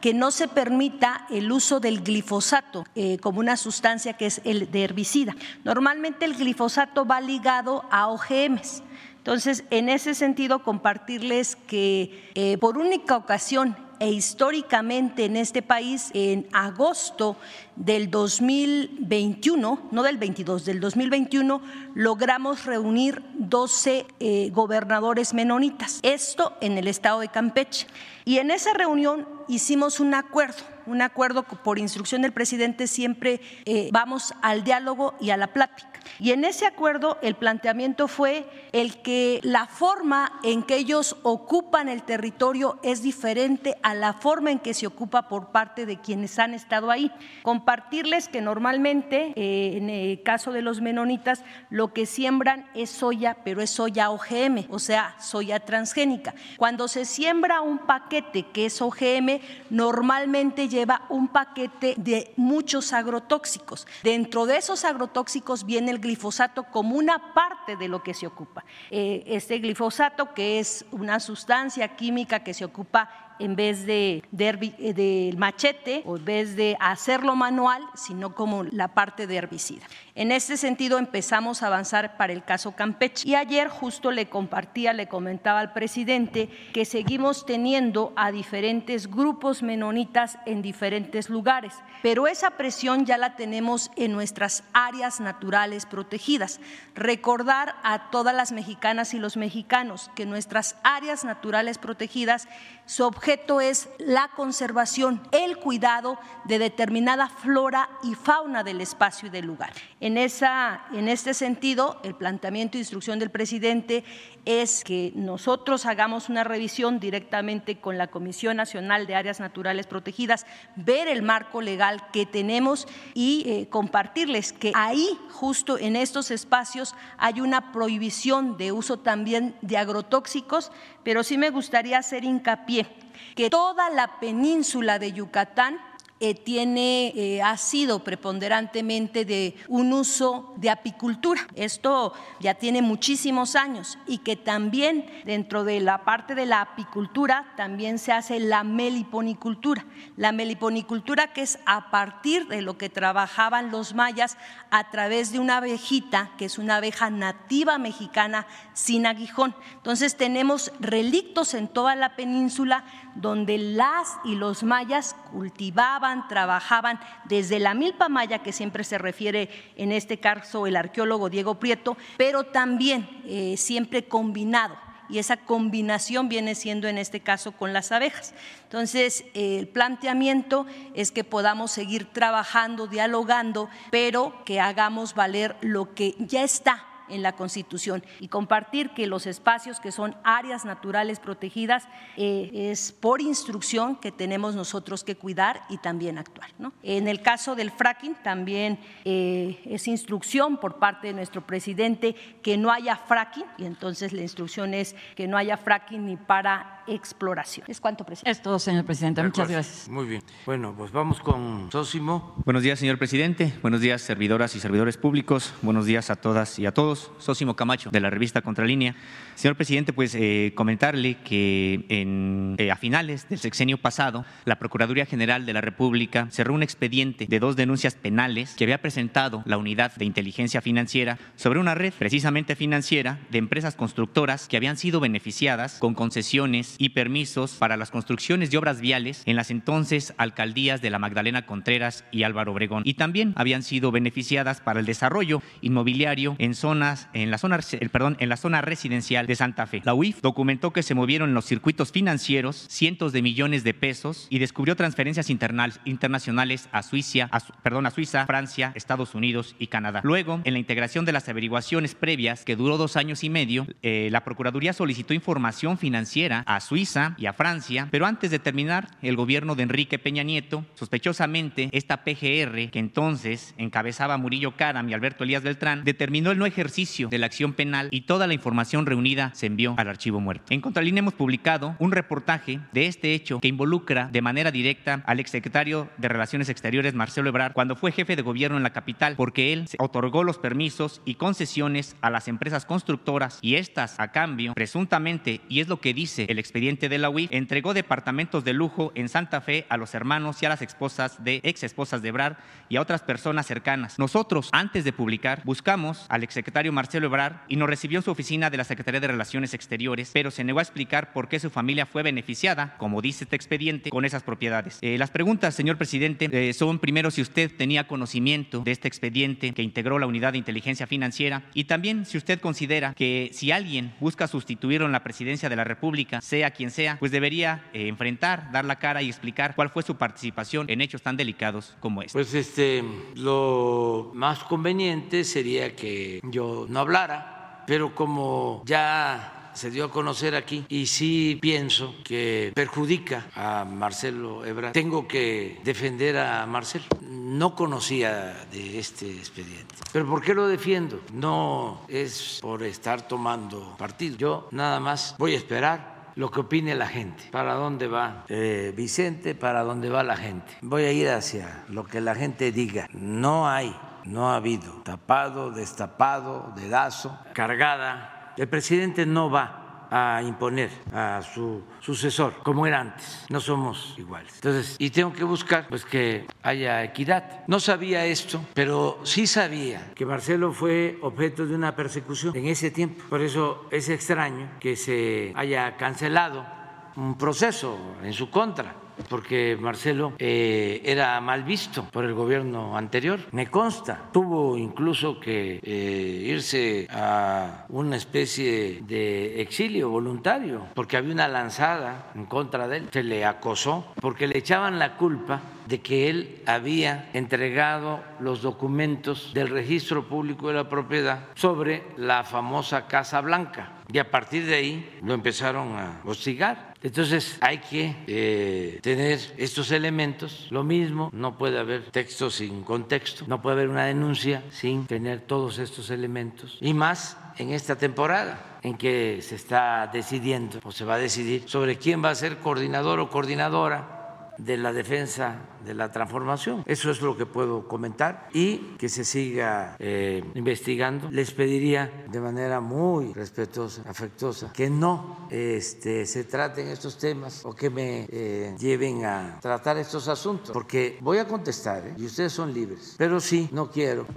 que no se permita el uso del glifosato eh, como una sustancia que es el de herbicida. Normalmente el glifosato va ligado a OGMs. Entonces, en ese sentido, compartirles que eh, por única ocasión e históricamente en este país, en agosto del 2021, no del 22, del 2021, logramos reunir 12 eh, gobernadores menonitas, esto en el estado de Campeche. Y en esa reunión hicimos un acuerdo, un acuerdo por instrucción del presidente, siempre eh, vamos al diálogo y a la plática. Y en ese acuerdo el planteamiento fue el que la forma en que ellos ocupan el territorio es diferente a la forma en que se ocupa por parte de quienes han estado ahí. Compartirles que normalmente, eh, en el caso de los menonitas, lo que siembran es soya, pero es soya OGM, o sea, soya transgénica. Cuando se siembra un paquete que es OGM, normalmente lleva un paquete de muchos agrotóxicos. Dentro de esos agrotóxicos viene el glifosato como una parte de lo que se ocupa. Eh, este glifosato, que es una sustancia química que se ocupa en vez de, de, machete o en vez de hacerlo manual, sino como la parte de herbicida. En este sentido empezamos a avanzar para el caso Campeche. Y ayer justo le compartía, le comentaba al presidente que seguimos teniendo a diferentes grupos menonitas en diferentes lugares, pero esa presión ya la tenemos en nuestras áreas naturales protegidas. Recordar a todas las mexicanas y los mexicanos que nuestras áreas naturales protegidas, su objeto es la conservación, el cuidado de determinada flora y fauna del espacio y del lugar. En, esa, en este sentido, el planteamiento e instrucción del presidente es que nosotros hagamos una revisión directamente con la Comisión Nacional de Áreas Naturales Protegidas, ver el marco legal que tenemos y eh, compartirles que ahí, justo en estos espacios, hay una prohibición de uso también de agrotóxicos, pero sí me gustaría hacer hincapié que toda la península de Yucatán eh, tiene, eh, ha sido preponderantemente de un uso de apicultura. Esto ya tiene muchísimos años y que también dentro de la parte de la apicultura también se hace la meliponicultura. La meliponicultura que es a partir de lo que trabajaban los mayas a través de una abejita, que es una abeja nativa mexicana sin aguijón. Entonces tenemos relictos en toda la península donde las y los mayas cultivaban, trabajaban desde la milpa maya, que siempre se refiere en este caso el arqueólogo Diego Prieto, pero también eh, siempre combinado y esa combinación viene siendo en este caso con las abejas. Entonces, el planteamiento es que podamos seguir trabajando, dialogando, pero que hagamos valer lo que ya está en la Constitución y compartir que los espacios que son áreas naturales protegidas eh, es por instrucción que tenemos nosotros que cuidar y también actuar. En el caso del fracking también eh, es instrucción por parte de nuestro presidente que no haya fracking y entonces la instrucción es que no haya fracking ni para exploración. ¿Es cuánto, presidente? Es todo, señor presidente. Muchas gracias. Muy bien. Bueno, pues vamos con Sósimo. Buenos días, señor presidente. Buenos días, servidoras y servidores públicos. Buenos días a todas y a todos. Sósimo Camacho, de la revista Contralínea. Señor presidente, pues eh, comentarle que eh, a finales del sexenio pasado, la Procuraduría General de la República cerró un expediente de dos denuncias penales que había presentado la Unidad de Inteligencia Financiera sobre una red precisamente financiera de empresas constructoras que habían sido beneficiadas con concesiones y permisos para las construcciones de obras viales en las entonces alcaldías de la Magdalena Contreras y Álvaro Obregón. Y también habían sido beneficiadas para el desarrollo inmobiliario en zonas zonas, en la zona, perdón, en la zona residencial de Santa Fe. La UIF documentó que se movieron en los circuitos financieros cientos de millones de pesos y descubrió transferencias internacionales a Suiza, perdón, a Suiza, Francia, Estados Unidos y Canadá. Luego, en la integración de las averiguaciones previas, que duró dos años y medio, eh, la Procuraduría solicitó información financiera a Suiza y a Francia, pero antes de terminar, el gobierno de Enrique Peña Nieto, sospechosamente, esta PGR, que entonces encabezaba Murillo Caram y Alberto Elías Beltrán, determinó el no ejercicio de la acción penal y toda la información reunida se envió al archivo muerto. En Contralínea hemos publicado un reportaje de este hecho que involucra de manera directa al exsecretario de Relaciones Exteriores, Marcelo Ebrard, cuando fue jefe de gobierno en la capital, porque él otorgó los permisos y concesiones a las empresas constructoras y estas, a cambio, presuntamente, y es lo que dice el expediente de la UIF, entregó departamentos de lujo en Santa Fe a los hermanos y a las esposas de ex esposas de Ebrard y a otras personas cercanas. Nosotros, antes de publicar, buscamos al exsecretario Marcelo Ebrard y nos recibió en su oficina de la Secretaría de Relaciones Exteriores, pero se negó a explicar por qué su familia fue beneficiada, como dice este expediente, con esas propiedades. Eh, las preguntas, señor presidente, eh, son primero si usted tenía conocimiento de este expediente que integró la Unidad de Inteligencia Financiera y también si usted considera que si alguien busca sustituirlo en la presidencia de la República, sea quien sea, pues debería eh, enfrentar, dar la cara y explicar cuál fue su participación en hechos tan delicados como este. Pues este, lo más conveniente sería que yo no hablara, pero como ya se dio a conocer aquí y sí pienso que perjudica a Marcelo Ebrard. Tengo que defender a Marcelo. No conocía de este expediente. ¿Pero por qué lo defiendo? No es por estar tomando partido. Yo nada más voy a esperar lo que opine la gente, para dónde va eh, Vicente, para dónde va la gente. Voy a ir hacia lo que la gente diga. No hay, no ha habido tapado, destapado, dedazo, cargada el presidente no va a imponer a su sucesor como era antes. No somos iguales. Entonces, y tengo que buscar pues que haya equidad. No sabía esto, pero sí sabía que Marcelo fue objeto de una persecución en ese tiempo. Por eso es extraño que se haya cancelado un proceso en su contra porque Marcelo eh, era mal visto por el gobierno anterior. Me consta, tuvo incluso que eh, irse a una especie de exilio voluntario, porque había una lanzada en contra de él, se le acosó, porque le echaban la culpa de que él había entregado los documentos del registro público de la propiedad sobre la famosa Casa Blanca. Y a partir de ahí lo empezaron a hostigar entonces hay que eh, tener estos elementos. Lo mismo, no puede haber texto sin contexto, no puede haber una denuncia sin tener todos estos elementos. Y más en esta temporada en que se está decidiendo o se va a decidir sobre quién va a ser coordinador o coordinadora de la defensa de la transformación. Eso es lo que puedo comentar y que se siga eh, investigando. Les pediría de manera muy respetuosa, afectuosa, que no este, se traten estos temas o que me eh, lleven a tratar estos asuntos, porque voy a contestar ¿eh? y ustedes son libres, pero sí no quiero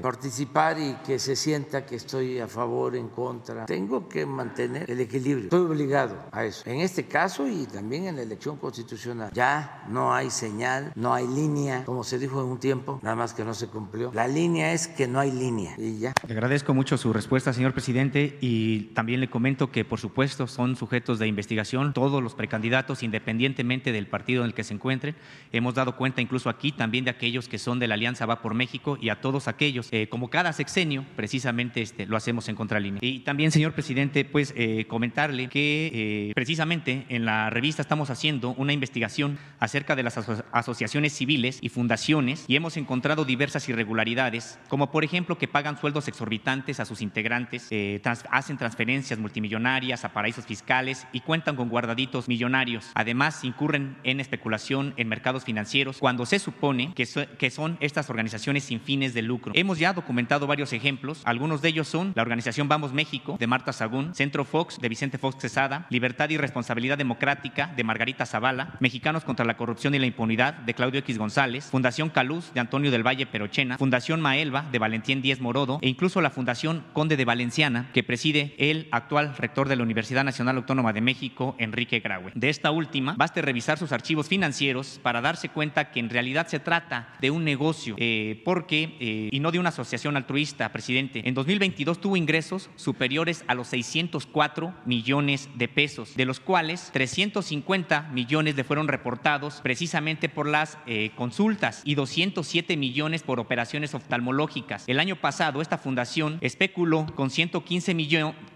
participar y que se sienta que estoy a favor, en contra. Tengo que mantener el equilibrio. Estoy obligado a eso. En este caso y también en la elección constitucional. Ya no hay señal, no hay línea, como se dijo en un tiempo, nada más que no se cumplió. La línea es que no hay línea y ya. Le agradezco mucho su respuesta, señor presidente, y también le comento que, por supuesto, son sujetos de investigación todos los precandidatos, independientemente del partido en el que se encuentren. Hemos dado cuenta incluso aquí también de aquellos que son de la Alianza Va por México y a todos aquellos, eh, como cada sexenio, precisamente este, lo hacemos en contralínea. Y también, señor presidente, pues eh, comentarle que eh, precisamente en la revista estamos haciendo una investigación acerca de las asociaciones civiles y fundaciones y hemos encontrado diversas irregularidades, como por ejemplo que pagan sueldos exorbitantes a sus integrantes, eh, hacen transferencias multimillonarias a paraísos fiscales y cuentan con guardaditos millonarios. Además, incurren en especulación en mercados financieros cuando se supone que, que son estas organizaciones sin fines de lucro. Hemos ya documentado varios ejemplos, algunos de ellos son la organización Vamos México de Marta Sagún, Centro Fox de Vicente Fox Quesada, Libertad y Responsabilidad Democrática de Margarita Zavala, Mexicanos contra la Corrupción y la Impunidad de Claudio X González, Fundación Caluz de Antonio del Valle Perochena, Fundación Maelva de Valentín Díez Morodo e incluso la Fundación Conde de Valenciana que preside el actual rector de la Universidad Nacional Autónoma de México, Enrique Graue. De esta última, baste revisar sus archivos financieros para darse cuenta que en realidad se trata de un negocio eh, porque eh, y no de una asociación altruista, presidente. En 2022 tuvo ingresos superiores a los 604 millones de pesos, de los cuales 350 millones le fueron reportados precisamente por las eh, consultas y 207 millones por operaciones oftalmológicas. El año pasado esta fundación especuló con 115,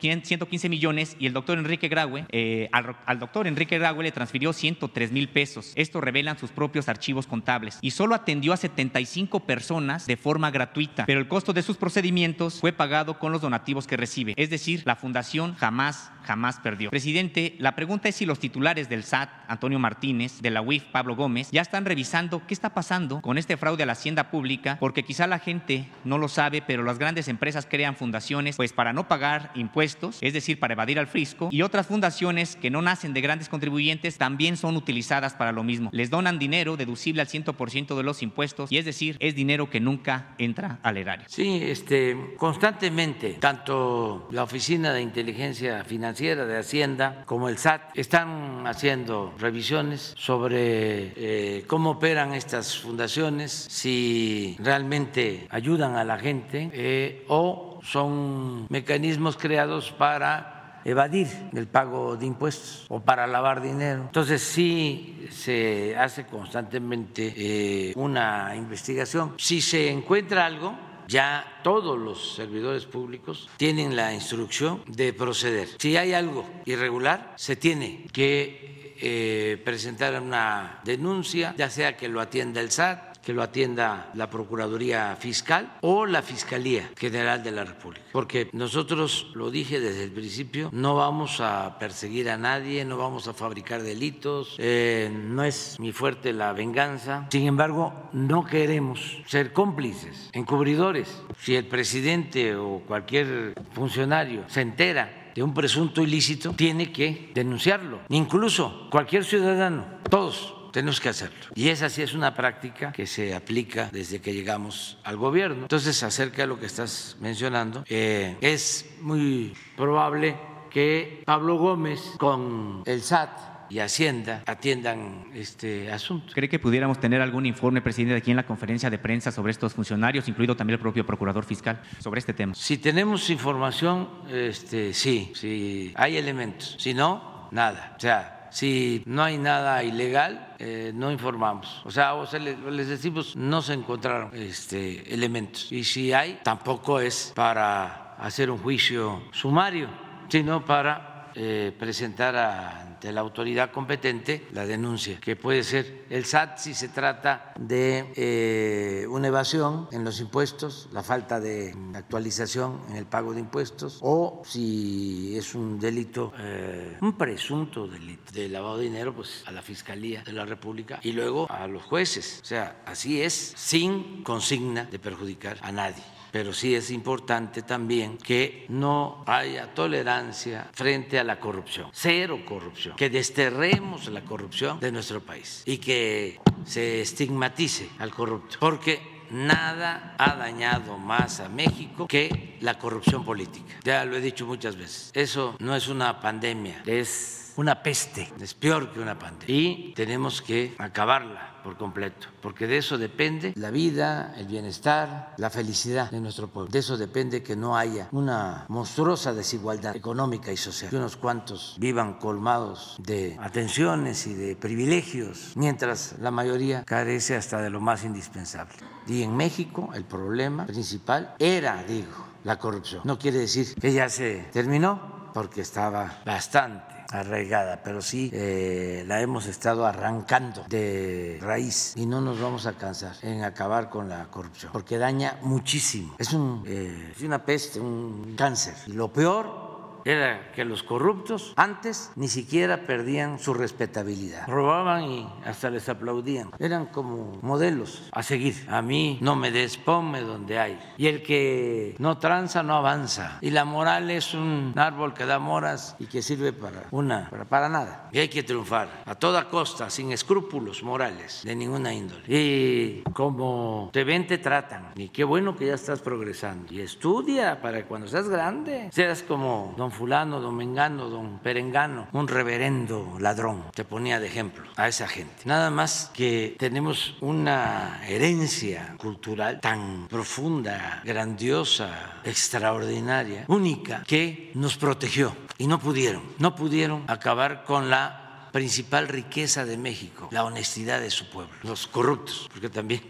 115 millones y el doctor Enrique Graue, eh, al, doctor Enrique Graue le transfirió 103 mil pesos. Esto revelan sus propios archivos contables. Y solo atendió a 75 personas de forma gratuita, pero el costo de sus procedimientos fue pagado con los donativos que recibe. Es decir, la fundación jamás jamás perdió. Presidente, la pregunta es si los titulares del SAT, Antonio Martínez, de la UIF, Pablo Gómez, ya están revisando qué está pasando con este fraude a la hacienda pública, porque quizá la gente no lo sabe, pero las grandes empresas crean fundaciones pues para no pagar impuestos, es decir, para evadir al fisco, y otras fundaciones que no nacen de grandes contribuyentes también son utilizadas para lo mismo. Les donan dinero deducible al 100% de los impuestos, y es decir, es dinero que nunca entra al erario. Sí, este, constantemente, tanto la Oficina de Inteligencia Financiera de Hacienda como el SAT están haciendo revisiones sobre eh, cómo operan estas fundaciones, si realmente ayudan a la gente eh, o son mecanismos creados para evadir el pago de impuestos o para lavar dinero. Entonces sí se hace constantemente eh, una investigación. Si se encuentra algo, ya todos los servidores públicos tienen la instrucción de proceder. Si hay algo irregular, se tiene que eh, presentar una denuncia, ya sea que lo atienda el SAT, que lo atienda la Procuraduría Fiscal o la Fiscalía General de la República. Porque nosotros, lo dije desde el principio, no vamos a perseguir a nadie, no vamos a fabricar delitos, eh, no es mi fuerte la venganza. Sin embargo, no queremos ser cómplices, encubridores. Si el presidente o cualquier funcionario se entera de un presunto ilícito, tiene que denunciarlo. Incluso cualquier ciudadano, todos tenemos que hacerlo. Y esa sí es una práctica que se aplica desde que llegamos al gobierno. Entonces, acerca de lo que estás mencionando, eh, es muy probable que Pablo Gómez con el SAT y Hacienda atiendan este asunto. ¿Cree que pudiéramos tener algún informe, presidente, aquí en la conferencia de prensa sobre estos funcionarios, incluido también el propio procurador fiscal, sobre este tema? Si tenemos información, este, sí, sí, hay elementos. Si no, nada. O sea, si no hay nada ilegal, eh, no informamos. O sea, les decimos, no se encontraron este, elementos. Y si hay, tampoco es para hacer un juicio sumario, sino para eh, presentar a de la autoridad competente la denuncia, que puede ser el SAT si se trata de eh, una evasión en los impuestos, la falta de actualización en el pago de impuestos, o si es un delito, eh, un presunto delito de lavado de dinero, pues a la Fiscalía de la República y luego a los jueces. O sea, así es, sin consigna de perjudicar a nadie pero sí es importante también que no haya tolerancia frente a la corrupción, cero corrupción, que desterremos la corrupción de nuestro país y que se estigmatice al corrupto, porque nada ha dañado más a México que la corrupción política. Ya lo he dicho muchas veces, eso no es una pandemia, es una peste, es peor que una pandemia y tenemos que acabarla por completo, porque de eso depende la vida, el bienestar, la felicidad de nuestro pueblo. De eso depende que no haya una monstruosa desigualdad económica y social, que unos cuantos vivan colmados de atenciones y de privilegios, mientras la mayoría carece hasta de lo más indispensable. Y en México el problema principal era, digo, la corrupción. No quiere decir que ya se terminó, porque estaba bastante arraigada, pero sí eh, la hemos estado arrancando de raíz y no nos vamos a cansar en acabar con la corrupción, porque daña muchísimo. Es, un, eh, es una peste, un cáncer. Y lo peor era que los corruptos antes ni siquiera perdían su respetabilidad. Robaban y hasta les aplaudían. Eran como modelos a seguir. A mí no me des, ponme donde hay. Y el que no tranza no avanza. Y la moral es un árbol que da moras y que sirve para una, para, para nada. Y hay que triunfar a toda costa, sin escrúpulos morales de ninguna índole. Y como te ven, te tratan. Y qué bueno que ya estás progresando. Y estudia para que cuando seas grande seas como don fulano, don mengano, don perengano, un reverendo ladrón. Te ponía de ejemplo a esa gente. Nada más que tenemos una herencia cultural tan profunda, grandiosa, extraordinaria, única, que nos protegió. Y no pudieron, no pudieron acabar con la principal riqueza de México, la honestidad de su pueblo, los corruptos, porque también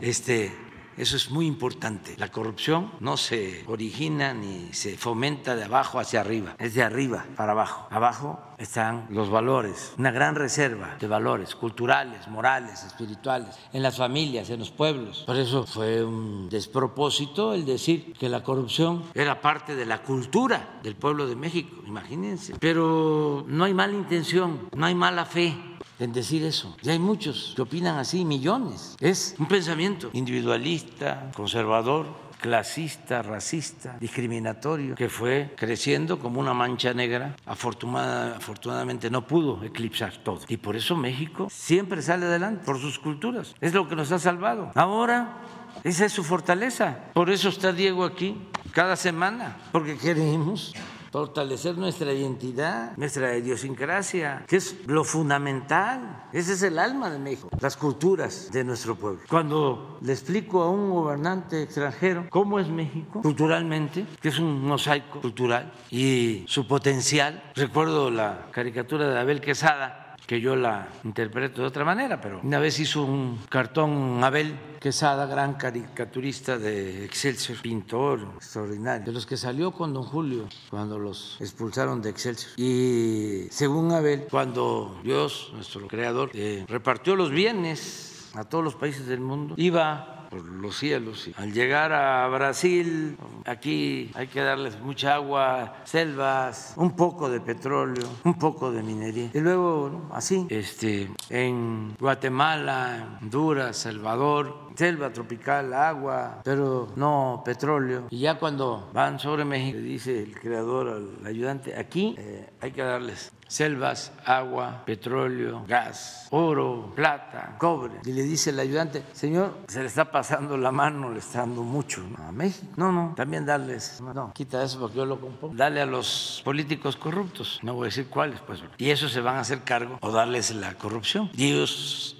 este, eso es muy importante. La corrupción no se origina ni se fomenta de abajo hacia arriba, es de arriba para abajo. Abajo están los valores, una gran reserva de valores culturales, morales, espirituales, en las familias, en los pueblos. Por eso fue un despropósito el decir que la corrupción era parte de la cultura del pueblo de México, imagínense. Pero no hay mala intención, no hay mala fe en decir eso. Y hay muchos que opinan así, millones. Es un pensamiento individualista, conservador, clasista, racista, discriminatorio, que fue creciendo como una mancha negra. Afortunada, afortunadamente no pudo eclipsar todo. Y por eso México siempre sale adelante, por sus culturas. Es lo que nos ha salvado. Ahora, esa es su fortaleza. Por eso está Diego aquí cada semana, porque queremos fortalecer nuestra identidad, nuestra idiosincrasia, que es lo fundamental. Ese es el alma de México, las culturas de nuestro pueblo. Cuando le explico a un gobernante extranjero cómo es México culturalmente, que es un mosaico cultural y su potencial, recuerdo la caricatura de Abel Quesada, que yo la interpreto de otra manera, pero una vez hizo un cartón Abel Quesada, gran caricaturista de Excelsior, pintor extraordinario, de los que salió con don Julio cuando los expulsaron de Excelsior. Y según Abel, cuando Dios, nuestro creador, eh, repartió los bienes a todos los países del mundo, iba por los cielos. Al llegar a Brasil, aquí hay que darles mucha agua, selvas, un poco de petróleo, un poco de minería. Y luego, así, este, en Guatemala, Honduras, Salvador, selva tropical, agua, pero no petróleo. Y ya cuando van sobre México, dice el creador al ayudante, aquí eh, hay que darles selvas, agua, petróleo, gas, oro, plata, cobre. Y le dice el ayudante, señor, se le está pasando la mano, le está dando mucho a México. No, no, también darles, no, quita eso porque yo lo compongo. Dale a los políticos corruptos, no voy a decir cuáles, pues. Y eso se van a hacer cargo o darles la corrupción. Y,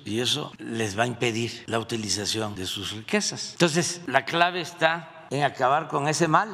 y eso les va a impedir la utilización de sus riquezas. Entonces, la clave está en acabar con ese mal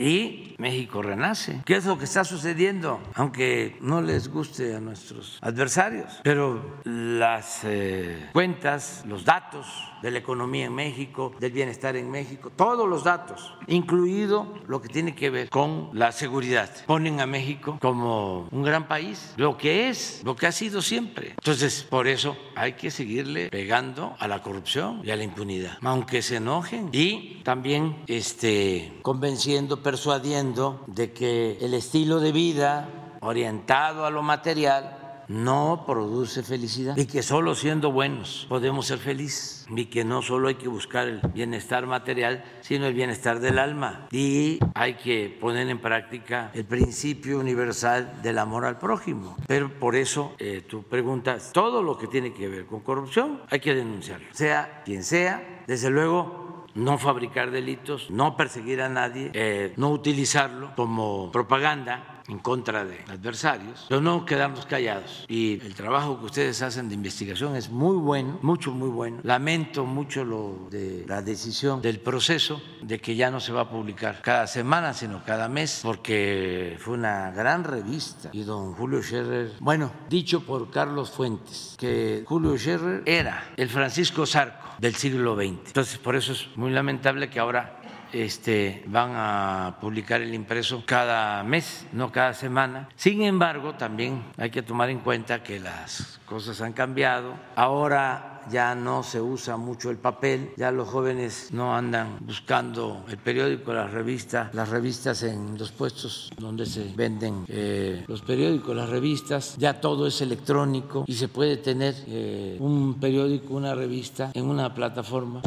y México renace. ¿Qué es lo que está sucediendo? Aunque no les guste a nuestros adversarios, pero las eh, cuentas, los datos de la economía en México, del bienestar en México, todos los datos, incluido lo que tiene que ver con la seguridad, ponen a México como un gran país, lo que es, lo que ha sido siempre. Entonces, por eso hay que seguirle pegando a la corrupción y a la impunidad, aunque se enojen y también este, convenciendo, persuadiendo de que el estilo de vida orientado a lo material no produce felicidad. Y que solo siendo buenos podemos ser felices. Y que no solo hay que buscar el bienestar material, sino el bienestar del alma. Y hay que poner en práctica el principio universal del amor al prójimo. Pero por eso eh, tú preguntas, todo lo que tiene que ver con corrupción hay que denunciarlo, sea quien sea, desde luego no fabricar delitos, no perseguir a nadie, eh, no utilizarlo como propaganda en contra de adversarios, pero no quedarnos callados. Y el trabajo que ustedes hacen de investigación es muy bueno, mucho, muy bueno. Lamento mucho lo de la decisión del proceso de que ya no se va a publicar cada semana, sino cada mes, porque fue una gran revista. Y don Julio Scherrer, bueno, dicho por Carlos Fuentes, que Julio Scherrer era el Francisco Zarco del siglo XX. Entonces, por eso es muy lamentable que ahora este, van a publicar el impreso cada mes, no cada semana. Sin embargo, también hay que tomar en cuenta que las cosas han cambiado. Ahora ya no se usa mucho el papel, ya los jóvenes no andan buscando el periódico, las revistas, las revistas en los puestos donde se venden eh, los periódicos, las revistas, ya todo es electrónico y se puede tener eh, un periódico, una revista en una plataforma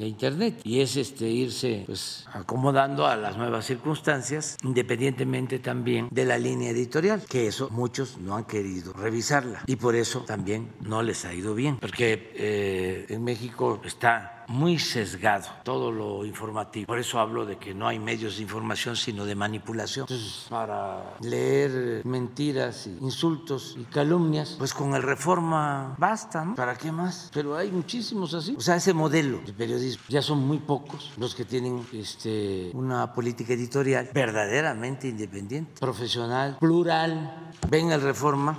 de internet y es este irse pues acomodando a las nuevas circunstancias independientemente también de la línea editorial que eso muchos no han querido revisarla y por eso también no les ha ido bien porque eh, en México está muy sesgado todo lo informativo. Por eso hablo de que no hay medios de información, sino de manipulación. Entonces, para leer mentiras, y insultos y calumnias, pues con el reforma basta, ¿no? ¿Para qué más? Pero hay muchísimos así. O sea, ese modelo de periodismo, ya son muy pocos los que tienen este, una política editorial verdaderamente independiente, profesional, plural. Ven el reforma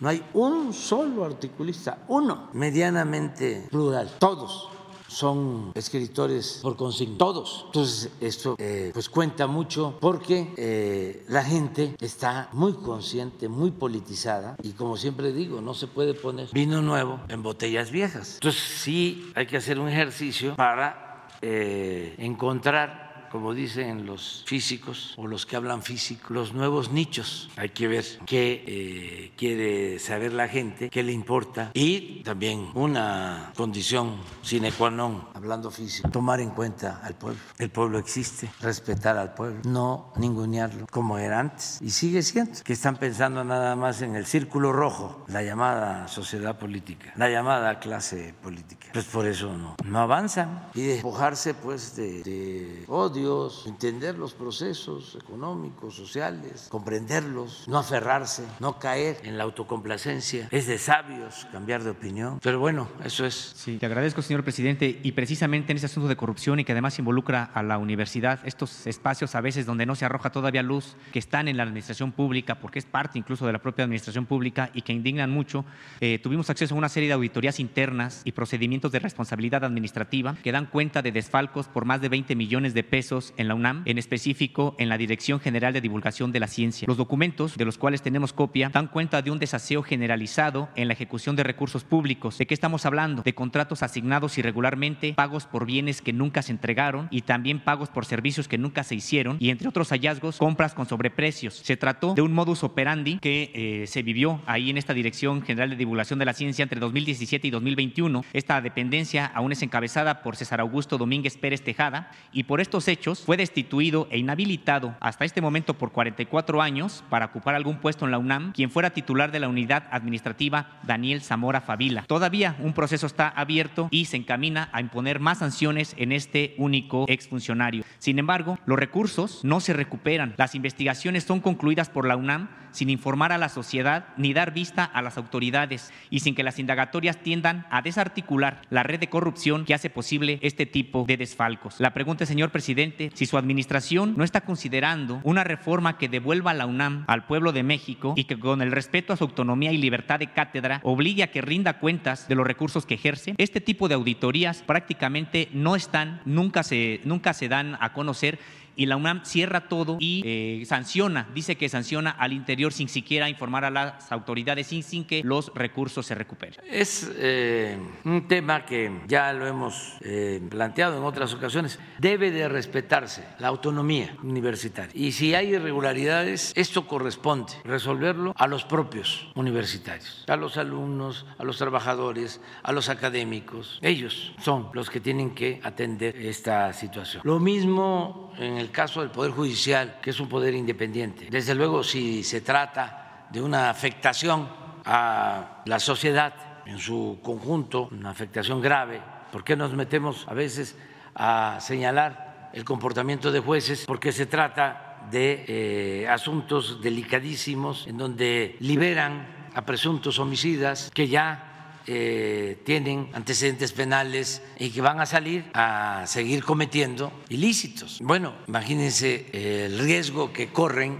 no hay un solo articulista, uno medianamente plural, todos son escritores por consigna, todos. Entonces, esto eh, pues cuenta mucho porque eh, la gente está muy consciente, muy politizada y como siempre digo, no se puede poner vino nuevo en botellas viejas. Entonces, sí hay que hacer un ejercicio para eh, encontrar como dicen los físicos o los que hablan físico, los nuevos nichos. Hay que ver qué eh, quiere saber la gente, qué le importa y también una condición sine qua non, hablando físico, tomar en cuenta al pueblo. El pueblo existe, respetar al pueblo, no ningunearlo como era antes y sigue siendo, que están pensando nada más en el círculo rojo, la llamada sociedad política, la llamada clase política. Pues por eso no, no avanzan y despojarse pues de, de odio entender los procesos económicos, sociales, comprenderlos, no aferrarse, no caer en la autocomplacencia. Es de sabios cambiar de opinión. Pero bueno, eso es. Sí, te agradezco, señor presidente. Y precisamente en ese asunto de corrupción y que además involucra a la universidad, estos espacios a veces donde no se arroja todavía luz, que están en la administración pública, porque es parte incluso de la propia administración pública y que indignan mucho, eh, tuvimos acceso a una serie de auditorías internas y procedimientos de responsabilidad administrativa que dan cuenta de desfalcos por más de 20 millones de pesos en la UNAM, en específico en la Dirección General de Divulgación de la Ciencia. Los documentos, de los cuales tenemos copia, dan cuenta de un desaseo generalizado en la ejecución de recursos públicos. ¿De qué estamos hablando? De contratos asignados irregularmente, pagos por bienes que nunca se entregaron y también pagos por servicios que nunca se hicieron y entre otros hallazgos, compras con sobreprecios. Se trató de un modus operandi que eh, se vivió ahí en esta Dirección General de Divulgación de la Ciencia entre 2017 y 2021. Esta dependencia aún es encabezada por César Augusto Domínguez Pérez Tejada y por estos hechos fue destituido e inhabilitado hasta este momento por 44 años para ocupar algún puesto en la UNAM, quien fuera titular de la unidad administrativa Daniel Zamora Favila. Todavía un proceso está abierto y se encamina a imponer más sanciones en este único exfuncionario. Sin embargo, los recursos no se recuperan. Las investigaciones son concluidas por la UNAM sin informar a la sociedad ni dar vista a las autoridades y sin que las indagatorias tiendan a desarticular la red de corrupción que hace posible este tipo de desfalcos. La pregunta, señor presidente, si su administración no está considerando una reforma que devuelva a la UNAM al pueblo de México y que con el respeto a su autonomía y libertad de cátedra obligue a que rinda cuentas de los recursos que ejerce. Este tipo de auditorías prácticamente no están, nunca se, nunca se dan a conocer y la UNAM cierra todo y eh, sanciona, dice que sanciona al interior sin siquiera informar a las autoridades, sin, sin que los recursos se recuperen. Es eh, un tema que ya lo hemos eh, planteado en otras ocasiones. Debe de respetarse la autonomía universitaria. Y si hay irregularidades, esto corresponde resolverlo a los propios universitarios, a los alumnos, a los trabajadores, a los académicos. Ellos son los que tienen que atender esta situación. Lo mismo en el caso del Poder Judicial, que es un poder independiente. Desde luego, si se trata de una afectación a la sociedad en su conjunto, una afectación grave, ¿por qué nos metemos a veces a señalar el comportamiento de jueces? Porque se trata de eh, asuntos delicadísimos en donde liberan a presuntos homicidas que ya eh, tienen antecedentes penales y que van a salir a seguir cometiendo ilícitos. Bueno, imagínense el riesgo que corren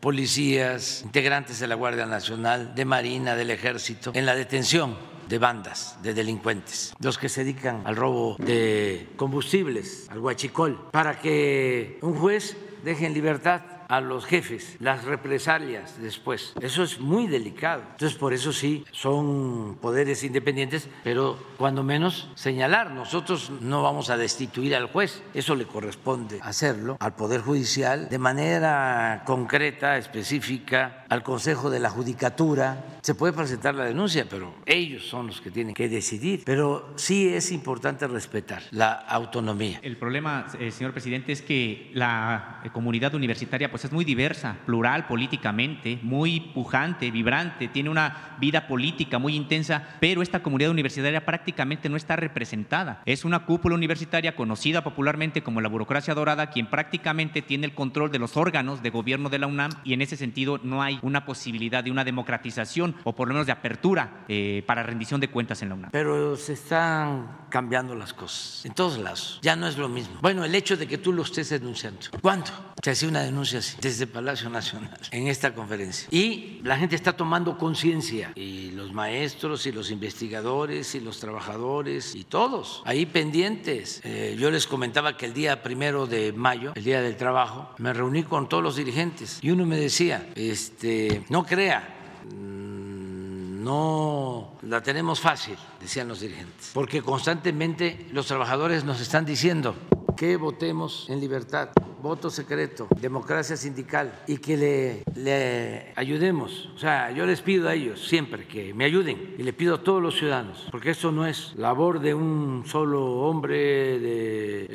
policías, integrantes de la Guardia Nacional, de Marina, del Ejército, en la detención de bandas de delincuentes, los que se dedican al robo de combustibles, al huachicol, para que un juez deje en libertad a los jefes, las represalias después. Eso es muy delicado. Entonces, por eso sí, son poderes independientes, pero cuando menos señalar, nosotros no vamos a destituir al juez, eso le corresponde hacerlo al Poder Judicial de manera concreta, específica, al Consejo de la Judicatura. Se puede presentar la denuncia, pero ellos son los que tienen que decidir. Pero sí es importante respetar la autonomía. El problema, eh, señor presidente, es que la comunidad universitaria pues es muy diversa, plural políticamente, muy pujante, vibrante, tiene una vida política muy intensa, pero esta comunidad universitaria prácticamente no está representada. Es una cúpula universitaria conocida popularmente como la burocracia dorada, quien prácticamente tiene el control de los órganos de gobierno de la UNAM y en ese sentido no hay una posibilidad de una democratización o por lo menos de apertura eh, para rendición de cuentas en la UNAM. Pero se están cambiando las cosas en todos lados. Ya no es lo mismo. Bueno, el hecho de que tú lo estés denunciando. ¿Cuándo? Se hacía una denuncia así, desde Palacio Nacional, en esta conferencia. Y la gente está tomando conciencia, y los maestros, y los investigadores, y los trabajadores, y todos, ahí pendientes. Eh, yo les comentaba que el día primero de mayo, el día del trabajo, me reuní con todos los dirigentes, y uno me decía, este, no crea, mm, no la tenemos fácil, decían los dirigentes, porque constantemente los trabajadores nos están diciendo que votemos en libertad, voto secreto, democracia sindical y que le, le, ayudemos. O sea, yo les pido a ellos siempre que me ayuden y le pido a todos los ciudadanos, porque esto no es labor de un solo hombre, de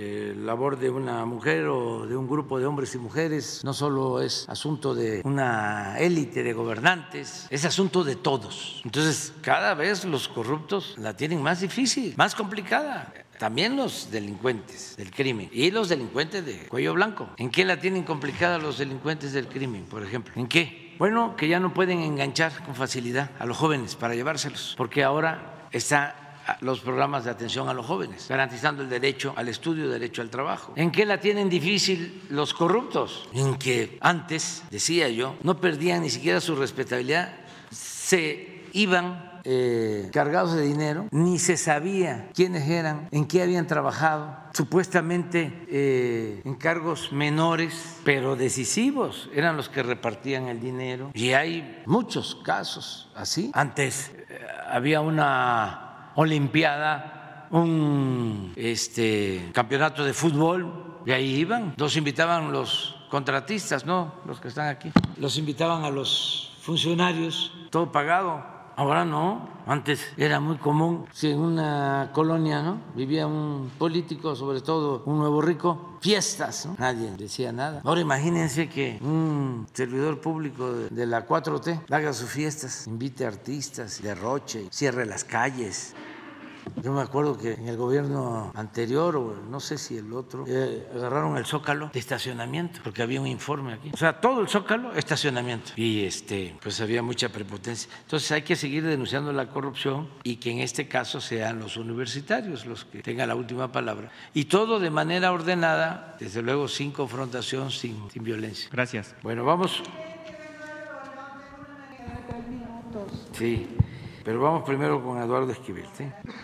labor de una mujer o de un grupo de hombres y mujeres, no solo es asunto de una élite de gobernantes, es asunto de todos. Entonces, cada vez los corruptos la tienen más difícil, más complicada también los delincuentes del crimen y los delincuentes de cuello blanco. ¿En qué la tienen complicada los delincuentes del crimen, por ejemplo? ¿En qué? Bueno, que ya no pueden enganchar con facilidad a los jóvenes para llevárselos, porque ahora están los programas de atención a los jóvenes, garantizando el derecho al estudio, derecho al trabajo. ¿En qué la tienen difícil los corruptos? En que antes, decía yo, no perdían ni siquiera su respetabilidad, se iban eh, cargados de dinero, ni se sabía quiénes eran, en qué habían trabajado, supuestamente eh, en cargos menores, pero decisivos, eran los que repartían el dinero. Y hay muchos casos así. Antes eh, había una Olimpiada, un este, campeonato de fútbol, y ahí iban, los invitaban los contratistas, no los que están aquí, los invitaban a los funcionarios, todo pagado Ahora no, antes era muy común, si en una colonia ¿no? vivía un político, sobre todo un nuevo rico, fiestas, nadie decía nada. Ahora imagínense que un servidor público de la 4T haga sus fiestas, invite artistas, derroche, cierre las calles. Yo me acuerdo que en el gobierno anterior, o no sé si el otro, eh, agarraron el zócalo de estacionamiento, porque había un informe aquí. O sea, todo el zócalo, estacionamiento. Y este, pues había mucha prepotencia. Entonces hay que seguir denunciando la corrupción y que en este caso sean los universitarios los que tengan la última palabra. Y todo de manera ordenada, desde luego sin confrontación, sin, sin violencia. Gracias. Bueno, vamos. Sí. Pero vamos primero con Eduardo Esquivel.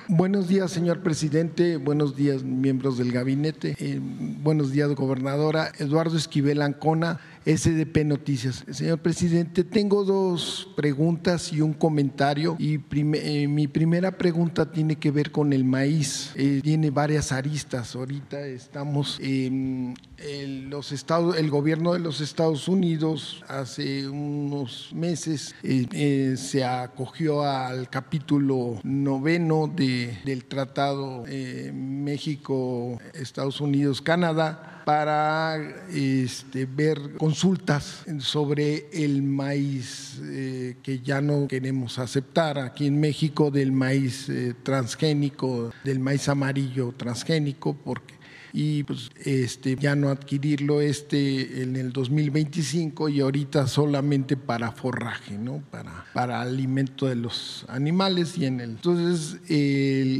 Buenos días, señor presidente. Buenos días, miembros del gabinete. Eh, buenos días, gobernadora. Eduardo Esquivel Ancona, SDP Noticias. Señor presidente, tengo dos preguntas y un comentario. Y eh, mi primera pregunta tiene que ver con el maíz. Eh, tiene varias aristas. Ahorita estamos en los estados, el gobierno de los Estados Unidos hace unos meses eh, se acogió al capítulo noveno de, del Tratado México, Estados Unidos, Canadá para este, ver consultas sobre el maíz eh, que ya no queremos aceptar aquí en México, del maíz eh, transgénico, del maíz amarillo transgénico, porque y pues este ya no adquirirlo este en el 2025 y ahorita solamente para forraje, ¿no? Para para alimento de los animales y en el entonces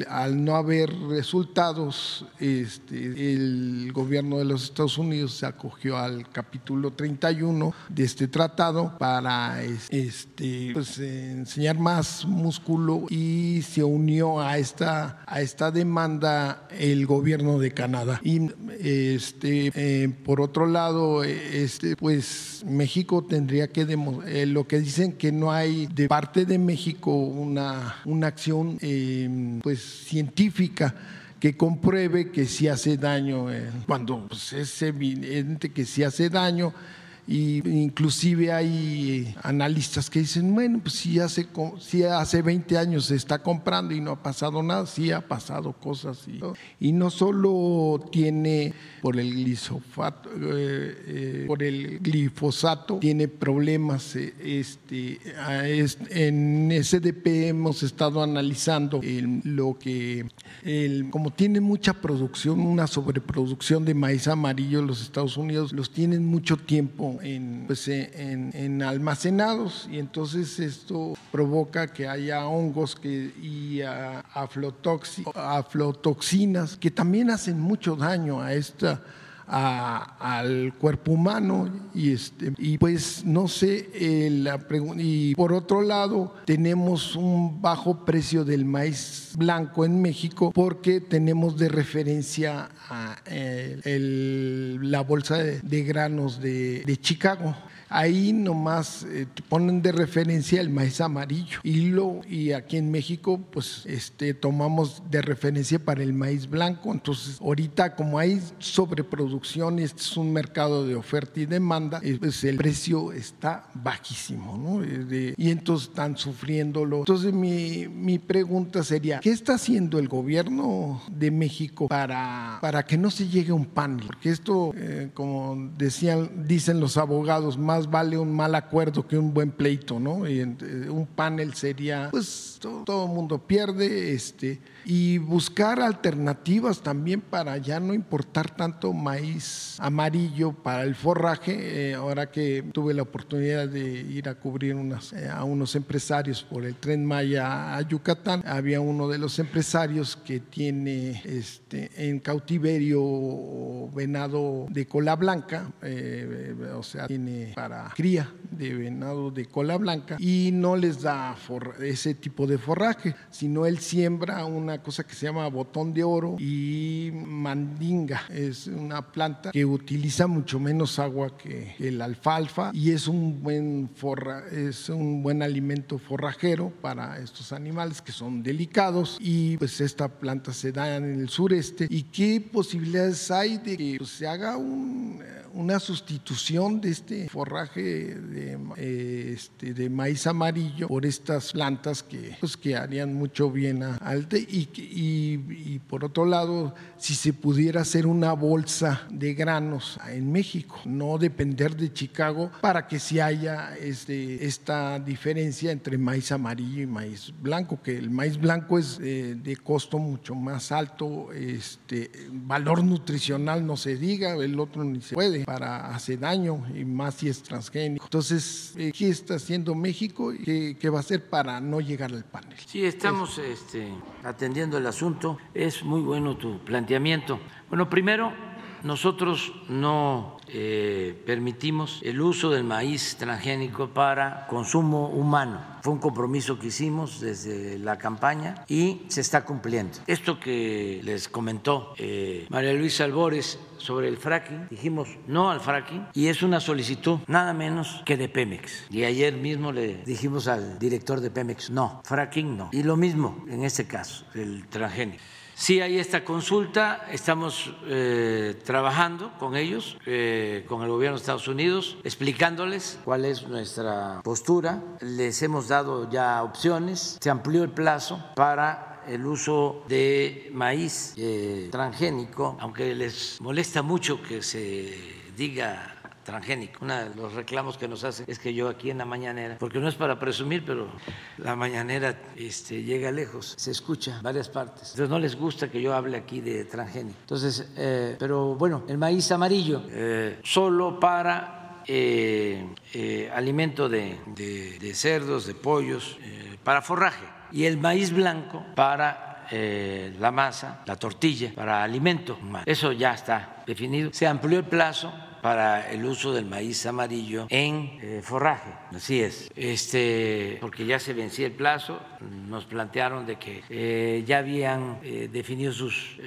al no haber resultados este el gobierno de los Estados Unidos se acogió al capítulo 31 de este tratado para este pues enseñar más músculo y se unió a esta a esta demanda el gobierno de Canadá. Y este, eh, por otro lado, este, pues México tendría que eh, lo que dicen que no hay de parte de México una, una acción em, pues científica que compruebe que si hace daño, eh, cuando pues, es evidente que si hace daño, y inclusive hay analistas que dicen, bueno, pues si hace, si hace 20 años se está comprando y no ha pasado nada, sí ha pasado cosas. Y, no solo tiene por el glifosato, eh, eh, por el glifosato tiene problemas. Eh, este, en SDP hemos estado analizando lo que, el, como tiene mucha producción, una sobreproducción de maíz amarillo en los Estados Unidos, los tienen mucho tiempo en, pues, en, almacenados y entonces esto provoca que haya hongos que, y aflotoxinas que también hacen mucho daño a esta al cuerpo humano y este y pues no sé eh, la y por otro lado tenemos un bajo precio del maíz blanco en México porque tenemos de referencia a eh, la bolsa de, granos de, de Chicago Ahí nomás eh, ponen de referencia el maíz amarillo y, lo, y aquí en México pues este, tomamos de referencia para el maíz blanco. Entonces ahorita como hay sobreproducción este es un mercado de oferta y demanda, eh, pues el precio está bajísimo ¿no? Eh, y entonces están sufriéndolo. Entonces mi, mi, pregunta sería, ¿qué está haciendo el gobierno de México para, para que no se llegue a un panel? Porque esto, como decían, dicen los abogados, más vale un mal acuerdo que un buen pleito, ¿no? Y eh, un panel sería, pues todo, el mundo pierde, este, y buscar alternativas también para ya no importar tanto maíz amarillo para el forraje. Eh, ahora que tuve la oportunidad de ir a cubrir eh, a unos empresarios por el tren Maya a Yucatán, había uno de los empresarios que tiene este, en cautiverio venado de cola blanca, o sea, tiene cría de venado de cola blanca y no les da ese tipo de forraje, sino él siembra una cosa que se llama botón de oro y mandinga. Es una planta que utiliza mucho menos agua que el alfalfa y es un buen forra, es un buen alimento forrajero para estos animales que son delicados y pues esta planta se da en el sureste y qué posibilidades hay de que pues, se haga una sustitución de este forraje de, eh, este, de maíz amarillo por estas plantas que, pues, que harían mucho bien al y, por otro lado, si se pudiera hacer una bolsa de granos en México, no depender de Chicago para que si haya este, esta diferencia entre maíz amarillo y maíz blanco, que el maíz blanco es eh, de costo mucho más alto, este, valor nutricional no se diga, el otro ni se puede, para hace daño y más si es transgénico. Entonces, eh, ¿qué está haciendo México y qué, va a hacer para no llegar al panel? Sí, estamos este, atendiendo el asunto. Es muy bueno tu planteamiento. Bueno, primero, nosotros no eh, permitimos el uso del maíz transgénico para consumo humano. Fue un compromiso que hicimos desde la campaña y se está cumpliendo. Esto que les comentó eh, María Luisa Albores sobre el fracking, dijimos no al fracking y es una solicitud nada menos que de Pemex. Y ayer mismo le dijimos al director de Pemex, no, fracking no. Y lo mismo en este caso, el transgénico. Sí hay esta consulta, estamos eh, trabajando con ellos, eh, con el gobierno de Estados Unidos, explicándoles cuál es nuestra postura. Les hemos dado ya opciones, se amplió el plazo para el uso de maíz eh, transgénico, aunque les molesta mucho que se diga transgénico. Uno de los reclamos que nos hacen es que yo aquí en la mañanera, porque no es para presumir, pero la mañanera este, llega lejos, se escucha varias partes. Entonces no les gusta que yo hable aquí de transgénico. Entonces, eh, pero bueno, el maíz amarillo, eh, solo para eh, eh, alimento de, de- cerdos, de pollos, para forraje. Y el maíz blanco para eh, la masa, la tortilla, para alimento. humano. Eso ya está definido. Se amplió el plazo para el uso del maíz amarillo en eh, forraje. Así es. Este, porque ya se vencía el plazo, nos plantearon de que eh, ya habían definido sus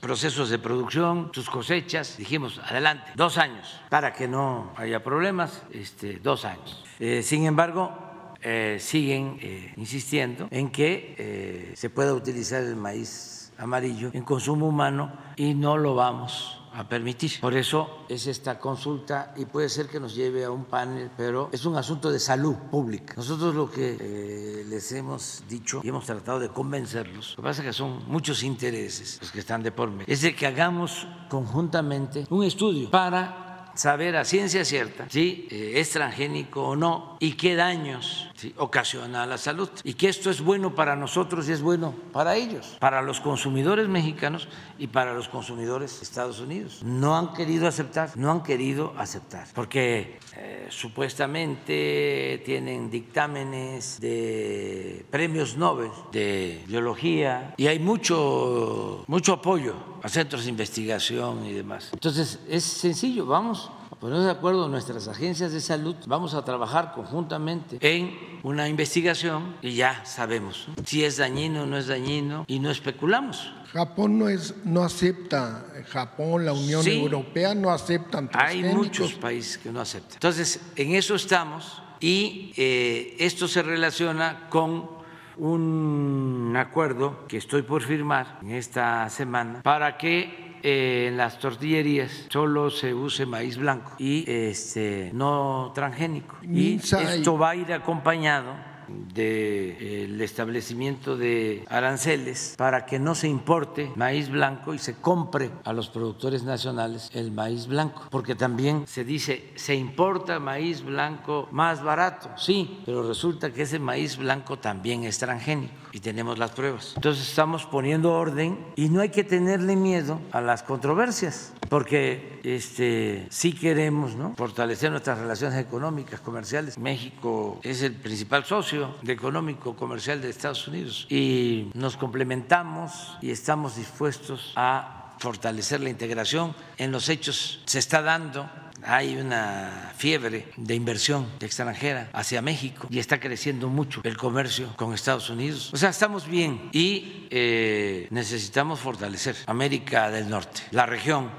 procesos de producción, sus cosechas. Dijimos, adelante, dos años, para que no haya problemas, este, dos años. Sin embargo, eh, siguen eh, insistiendo en que eh, se pueda utilizar el maíz amarillo en consumo humano y no lo vamos a permitir. Por eso es esta consulta y puede ser que nos lleve a un panel, pero es un asunto de salud pública. Nosotros lo que eh, les hemos dicho y hemos tratado de convencerlos, lo que pasa es que son muchos intereses los que están de por medio, es de que hagamos conjuntamente un estudio para saber a ciencia cierta si eh, es transgénico o no y qué daños ocasiona la salud. Y que esto es bueno para nosotros y es bueno para ellos, para los consumidores mexicanos y para los consumidores de Estados Unidos. No han querido aceptar, no han querido aceptar, porque eh, supuestamente tienen dictámenes de premios Nobel de biología y hay mucho, mucho apoyo a centros de investigación y demás. Entonces, es sencillo, vamos a poner de acuerdo nuestras agencias de salud, vamos a trabajar conjuntamente en una investigación y ya sabemos ¿no? si es dañino o no es dañino y no especulamos. Japón no es no acepta, Japón, la Unión Sí. Europea no aceptan Hay muchos países que no aceptan. Entonces, en eso estamos y eh, esto se relaciona con un acuerdo que estoy por firmar en esta semana para que eh, en las tortillerías solo se use maíz blanco y este no transgénico. Y esto va a ir acompañado del establecimiento de aranceles para que no se importe maíz blanco y se compre a los productores nacionales el maíz blanco, porque también se dice se importa maíz blanco más barato, sí, pero resulta que ese maíz blanco también es transgénico y tenemos las pruebas. Entonces estamos poniendo orden y no hay que tenerle miedo a las controversias, porque este sí queremos, ¿no? fortalecer nuestras relaciones económicas, comerciales. México es el principal socio de económico comercial de Estados Unidos y nos complementamos y estamos dispuestos a fortalecer la integración. En los hechos se está dando hay una fiebre de inversión extranjera hacia México y está creciendo mucho el comercio con Estados Unidos. O sea, estamos bien y eh, necesitamos fortalecer América del Norte, la región.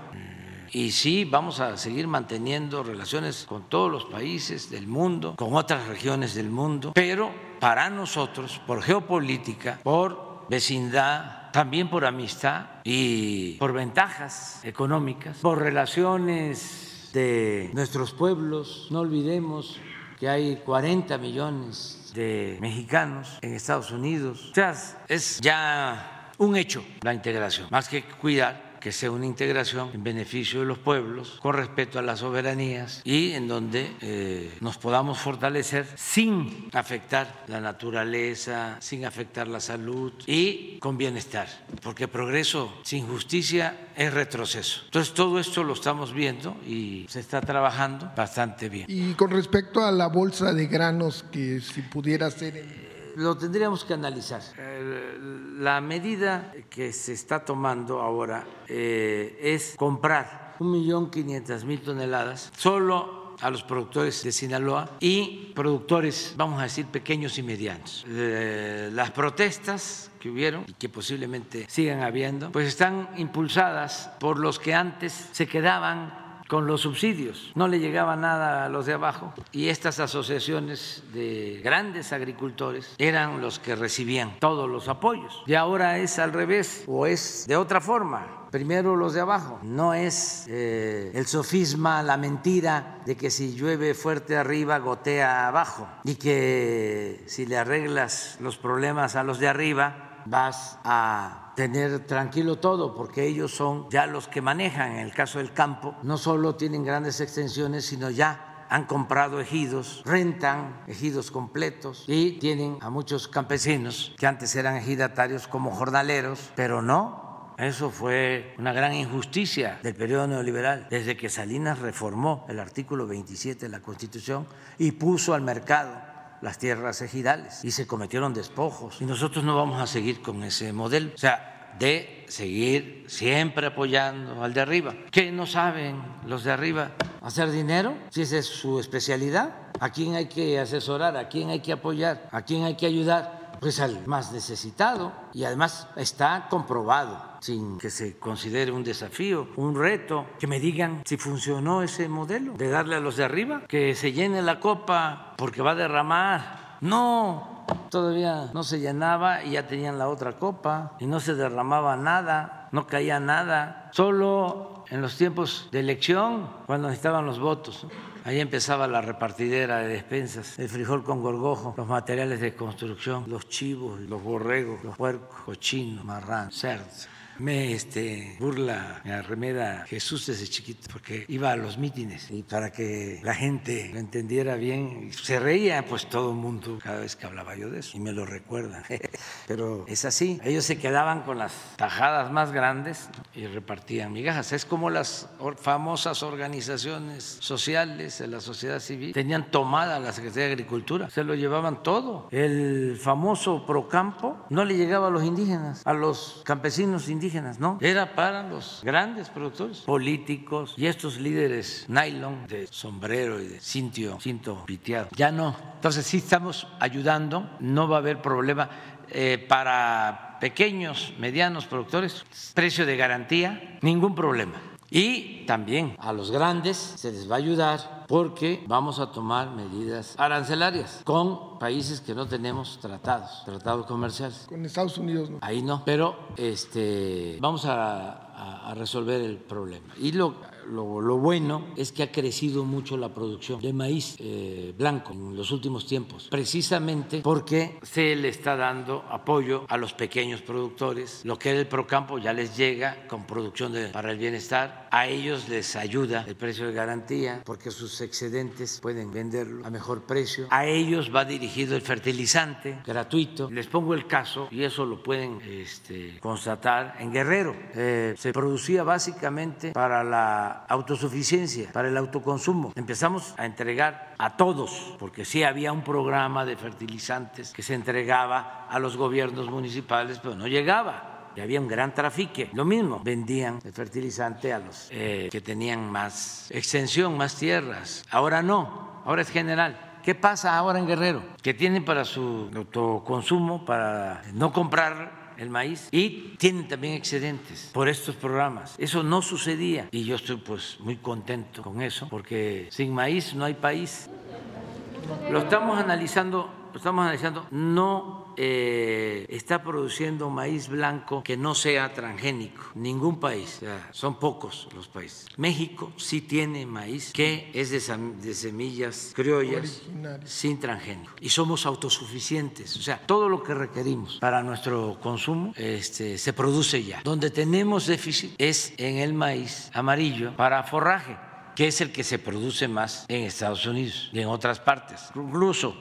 Y sí, vamos a seguir manteniendo relaciones con todos los países del mundo, con otras regiones del mundo, pero para nosotros, por geopolítica, por vecindad, también por amistad y por ventajas económicas, por relaciones de nuestros pueblos. No olvidemos que hay 40 millones de mexicanos en Estados Unidos. O sea, es ya un hecho la integración, más que cuidar que sea una integración en beneficio de los pueblos, con respeto a las soberanías y en donde eh, nos podamos fortalecer sin afectar la naturaleza, sin afectar la salud y con bienestar, porque progreso sin justicia es retroceso. Entonces todo esto lo estamos viendo y se está trabajando bastante bien. Y con respecto a la bolsa de granos, que si pudiera ser Lo tendríamos que analizar. Eh, La medida que se está tomando ahora eh, es comprar un millón quinientas mil toneladas solo a los productores de Sinaloa y productores, vamos a decir, pequeños y medianos. Eh, las protestas que hubieron y que posiblemente sigan habiendo, pues están impulsadas por los que antes se quedaban con los subsidios, no le llegaba nada a los de abajo y estas asociaciones de grandes agricultores eran los que recibían todos los apoyos. Y ahora es al revés o es de otra forma. Primero los de abajo. No es eh, el sofisma, la mentira de que si llueve fuerte arriba, gotea abajo. Y que si le arreglas los problemas a los de arriba, vas a tener tranquilo todo, porque ellos son ya los que manejan, en el caso del campo, no solo tienen grandes extensiones, sino ya han comprado ejidos, rentan ejidos completos y tienen a muchos campesinos que antes eran ejidatarios como jornaleros, pero no, eso fue una gran injusticia del periodo neoliberal, desde que Salinas reformó el artículo 27 de la Constitución y puso al mercado las tierras ejidales y se cometieron despojos. Y nosotros no vamos a seguir con ese modelo. O sea, de seguir siempre apoyando al de arriba. ¿Qué no saben los de arriba? ¿Hacer dinero? Si esa es su especialidad. ¿A quién hay que asesorar? ¿A quién hay que apoyar? ¿A quién hay que ayudar? Pues al más necesitado y además está comprobado sin que se considere un desafío, un reto, que me digan si funcionó ese modelo de darle a los de arriba, que se llene la copa porque va a derramar. No, todavía no se llenaba y ya tenían la otra copa y no se derramaba nada, no caía nada, solo en los tiempos de elección, cuando estaban los votos. Ahí empezaba la repartidera de despensas, el frijol con gorgojo, los materiales de construcción, los chivos, los borregos, los puercos, cochinos, marrán, cerdos me este, burla, me arremeda Jesús desde chiquito, porque iba a los mítines y para que la gente lo entendiera bien, se reía pues todo el mundo cada vez que hablaba yo de eso y me lo recuerdan. Pero es así, ellos se quedaban con las tajadas más grandes y repartían migajas. Es como las famosas organizaciones sociales de la sociedad civil tenían tomada la Secretaría de Agricultura, se lo llevaban todo. El famoso Procampo no le llegaba a los indígenas, a los campesinos indígenas no, era para los grandes productores, políticos y estos líderes nylon de sombrero y de cintio, cinto piteado. Ya no. Entonces sí estamos ayudando, no va a haber problema. Eh, para pequeños, medianos productores, precio de garantía, ningún problema. Y también a los grandes se les va a ayudar porque vamos a tomar medidas arancelarias con países que no tenemos tratados, tratados comerciales. Con Estados Unidos no. Ahí no, pero este vamos a, a resolver el problema. Y lo lo, bueno es que ha crecido mucho la producción de maíz eh, blanco en los últimos tiempos, precisamente porque se le está dando apoyo a los pequeños productores. Lo que es el Procampo ya les llega con producción para el bienestar. A ellos les ayuda el precio de garantía porque sus excedentes pueden venderlo a mejor precio. A ellos va dirigido el fertilizante gratuito. Les pongo el caso y eso lo pueden este, constatar en Guerrero. Eh, se producía básicamente para la autosuficiencia, para el autoconsumo. Empezamos a entregar a todos, porque sí había un programa de fertilizantes que se entregaba a los gobiernos municipales, pero no llegaba y había un gran trafique. Lo mismo, vendían el fertilizante a los eh, que tenían más extensión, más tierras. Ahora no, ahora es general. ¿Qué pasa ahora en Guerrero? Que tienen para su autoconsumo, para no comprar el maíz y tienen también excedentes por estos programas. Eso no sucedía y yo estoy pues muy contento con eso porque sin maíz no hay país. Lo estamos analizando, lo estamos analizando no eh, está produciendo maíz blanco que no sea transgénico. Ningún país, son pocos los países. México sí tiene maíz que es de, semillas criollas sin transgénico. Y somos autosuficientes. O sea, todo lo que requerimos para nuestro consumo este, se produce ya. Donde tenemos déficit es en el maíz amarillo para forraje que es el que se produce más en Estados Unidos y en otras partes. Incluso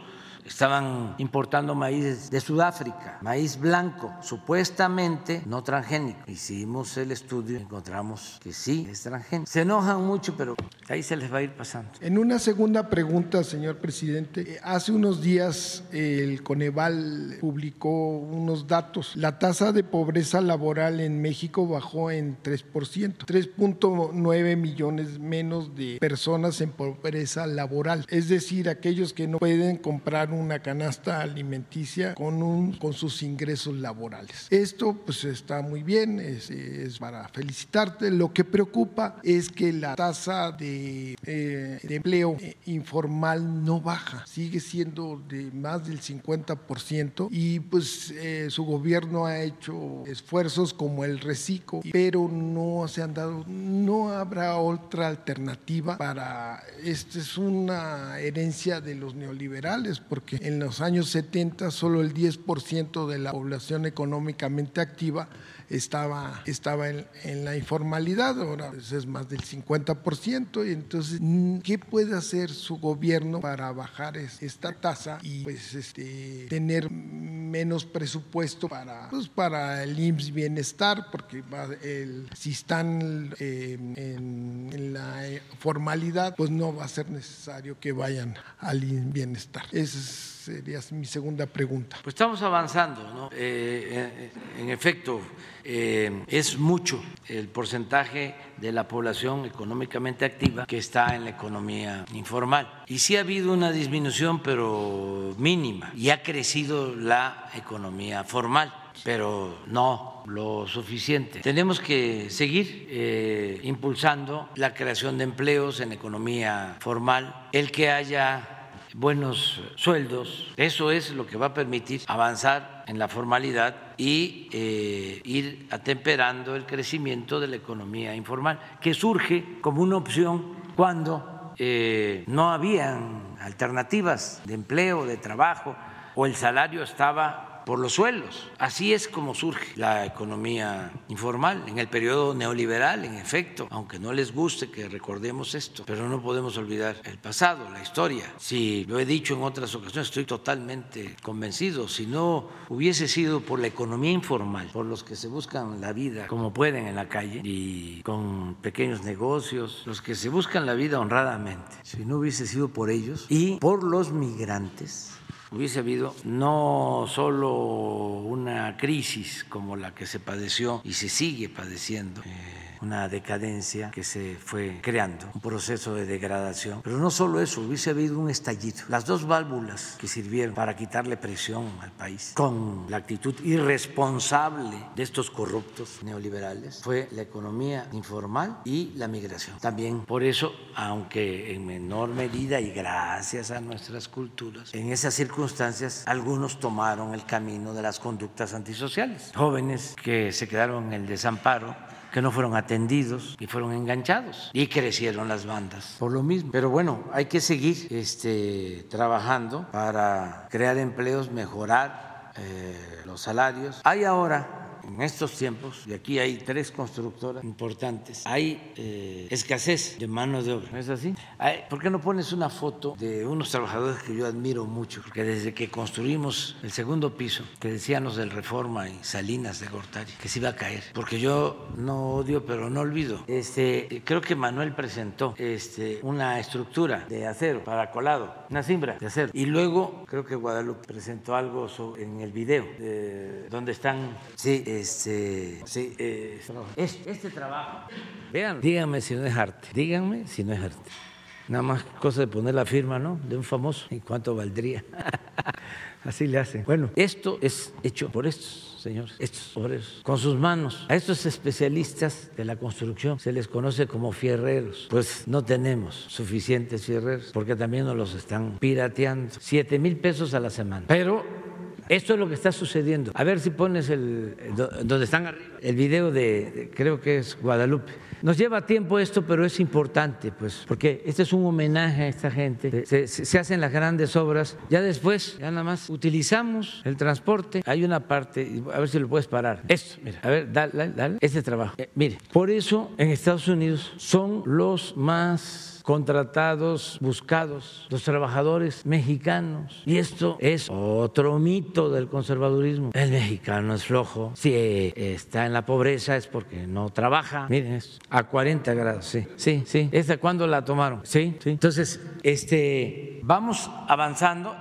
estaban importando maíz de Sudáfrica, maíz blanco, supuestamente no transgénico. Hicimos el estudio y encontramos que sí es transgénico. Se enojan mucho, pero ahí se les va a ir pasando. En una segunda pregunta, señor presidente, eh, hace unos días el Coneval publicó unos datos. La tasa de pobreza laboral en México bajó en 3%, 3.9 millones menos de personas en pobreza laboral, es decir, aquellos que no pueden comprar una canasta alimenticia con, un, con sus ingresos laborales. Esto pues está muy bien, es, para felicitarte. Lo que preocupa es que la tasa de, eh, empleo eh, informal no baja, sigue siendo de más del 50% y pues eh, su gobierno ha hecho esfuerzos como el reciclo, pero no se han dado, no habrá otra alternativa para, esta es una herencia de los neoliberales, porque porque en los años 70 solo el 10% de la población económicamente activa estaba, estaba en, en la informalidad, ahora pues, es más del 50%, y entonces, mm, ¿qué puede hacer su gobierno para bajar esta tasa y pues este, tener menos presupuesto para, pues, para el IMSS Bienestar? Porque el, si están eh, en, la formalidad, pues no va a ser necesario que vayan al IMSS Bienestar. Ese es sería mi segunda pregunta. Pues estamos avanzando, ¿no? Eh, en efecto, eh, es mucho el porcentaje de la población económicamente activa que está en la economía informal. Y sí ha habido una disminución, pero mínima, y ha crecido la economía formal pero no lo suficiente. Tenemos que seguir eh, impulsando la creación de empleos en economía formal, el que haya buenos sueldos. Eso es lo que va a permitir avanzar en la formalidad y eh, ir atemperando el crecimiento de la economía informal, que surge como una opción cuando eh, no habían alternativas de empleo, de trabajo, o el salario estaba por los suelos. Así es como surge la economía informal en el periodo neoliberal, en efecto, aunque no les guste que recordemos esto, pero no podemos olvidar el pasado, la historia. Si lo he dicho en otras ocasiones, estoy totalmente convencido, si no hubiese sido por la economía informal, por los que se buscan la vida como pueden en la calle y con pequeños negocios, los que se buscan la vida honradamente, si no hubiese sido por ellos y por los migrantes, hubiese habido no solo una crisis como la que se padeció y se sigue padeciendo. Eh, una decadencia que se fue creando, un proceso de degradación. Pero no solo eso, hubiese habido un estallido. Las dos válvulas que sirvieron para quitarle presión al país con la actitud irresponsable de estos corruptos neoliberales fue la economía informal y la migración. También por eso, aunque en menor medida y gracias a nuestras culturas, en esas circunstancias algunos tomaron el camino de las conductas antisociales. Jóvenes que se quedaron en el desamparo que no fueron atendidos y fueron enganchados y crecieron las bandas por lo mismo. Pero bueno, hay que seguir este, trabajando para crear empleos, mejorar eh, los salarios. Hay ahora en estos tiempos, y aquí hay tres constructoras importantes, hay eh, escasez de mano de obra. ¿No es así? ¿Por qué no pones una foto de unos trabajadores que yo admiro mucho? Porque desde que construimos el segundo piso, que decían los del Reforma y Salinas de Gortari, que se iba a caer, porque yo no odio, pero no olvido. Este, creo que Manuel presentó este, una estructura de acero para colado, una cimbra de acero. Y luego creo que Guadalupe presentó algo en el video, de, donde están, sí, este, sí, eh, este trabajo, vean, díganme si no es arte, díganme si no es arte. Nada más cosa de poner la firma, ¿no? De un famoso. ¿Y cuánto valdría? Así le hacen. Bueno, esto es hecho por estos señores, estos obreros, con sus manos. A estos especialistas de la construcción se les conoce como fierreros. Pues no tenemos suficientes fierreros porque también nos los están pirateando. Siete mil pesos a la semana. Pero esto es lo que está sucediendo. A ver si pones el donde están arriba el video de, creo que es Guadalupe. Nos lleva tiempo esto, pero es importante, pues, porque este es un homenaje a esta gente. Se, hacen las grandes obras. Ya después, ya nada más utilizamos el transporte. Hay una parte, a ver si lo puedes parar. Esto, mira, a ver, dale, dale, este trabajo. Eh, mire, por eso en Estados Unidos son los más contratados, buscados, los trabajadores mexicanos. Y esto es otro mito del conservadurismo. El mexicano es flojo. Si está en la pobreza es porque no trabaja. Miren esto, a 40 grados, sí, sí, sí. ¿Esta cuándo la tomaron? Sí, sí. Entonces, este, vamos avanzando,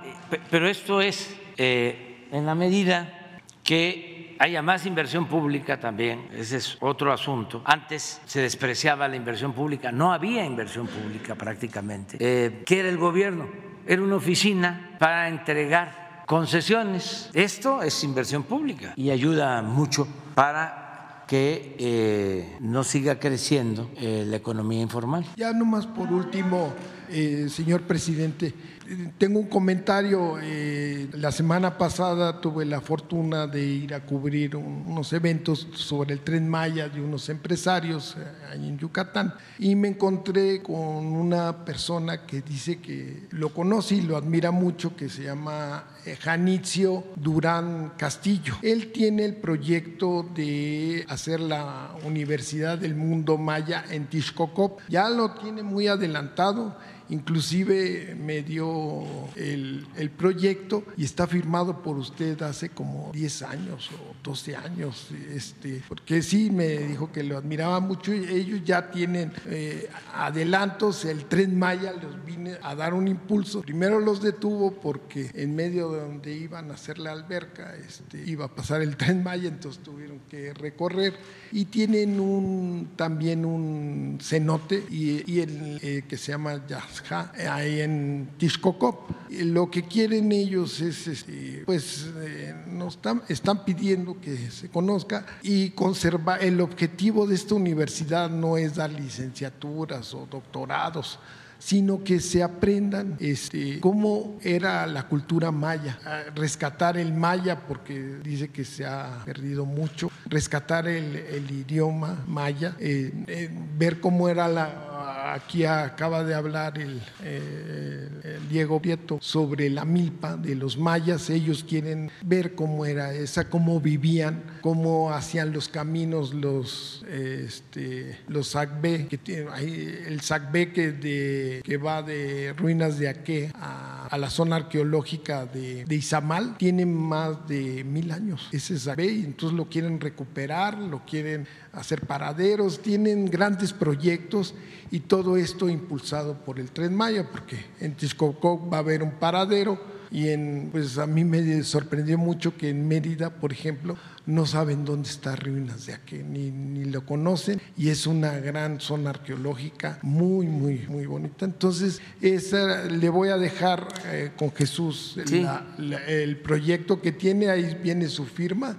pero esto es eh, en la medida que haya más inversión pública también, ese es otro asunto. Antes se despreciaba la inversión pública, no había inversión pública prácticamente. Eh, ¿Qué era el gobierno? Era una oficina para entregar concesiones. Esto es inversión pública y ayuda mucho para que eh, no siga creciendo eh, la economía informal. Ya nomás por último, eh, señor presidente. Tengo un comentario. Eh, la semana pasada tuve la fortuna de ir a cubrir unos eventos sobre el tren Maya de unos empresarios eh, ahí en Yucatán y me encontré con una persona que dice que lo conoce y lo admira mucho, que se llama eh, Janitzio Durán Castillo. Él tiene el proyecto de hacer la Universidad del Mundo Maya en Tixcocop. Ya lo tiene muy adelantado Inclusive me dio el, proyecto y está firmado por usted hace como 10 años o 12 años, este, porque sí me dijo que lo admiraba mucho ellos ya tienen eh, adelantos, el tren Maya les vine a dar un impulso. Primero los detuvo porque en medio de donde iban a hacer la alberca este, iba a pasar el tren Maya, entonces tuvieron que recorrer y tienen un, también un cenote y, el eh, que se llama Yazja, ahí en Tixcocop. Lo que quieren ellos es, este, pues, eh, nos están, están pidiendo que se conozca y conservar. El objetivo de esta universidad no es dar licenciaturas o doctorados, sino que se aprendan este, cómo era la cultura maya, rescatar el maya porque dice que se ha perdido mucho, rescatar el, idioma maya, eh, eh, ver cómo era la aquí acaba de hablar el, Diego Vieto sobre la milpa de los mayas. Ellos quieren ver cómo era esa, cómo vivían, cómo hacían los caminos los, este, los que tiene, el Sacbé que, de, que va de ruinas de Aque a, la zona arqueológica de, de, Izamal, tiene más de mil años. Ese Sacbé, y entonces lo quieren recuperar, lo quieren hacer paraderos, tienen grandes proyectos y todo esto impulsado por el Tren Maya, porque en Texcoco va a haber un paradero y en, pues a mí me sorprendió mucho que en Mérida, por ejemplo, no saben dónde está Ruinas de aquí, ni, ni lo conocen y es una gran zona arqueológica muy, muy, muy bonita. Entonces, esa, le voy a dejar eh, con Jesús el proyecto que tiene, ahí viene su firma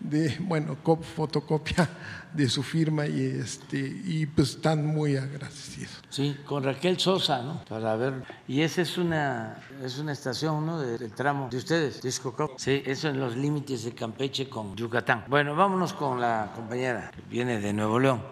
de, bueno, fotocopia de su firma y este y pues están muy agradecidos. Sí, con Raquel Sosa, ¿no? Para ver. Y esa es una es una estación, ¿no? Del tramo de ustedes, Disco Sí, eso en los límites de Campeche con Yucatán. Bueno, vámonos con la compañera que viene de Nuevo León.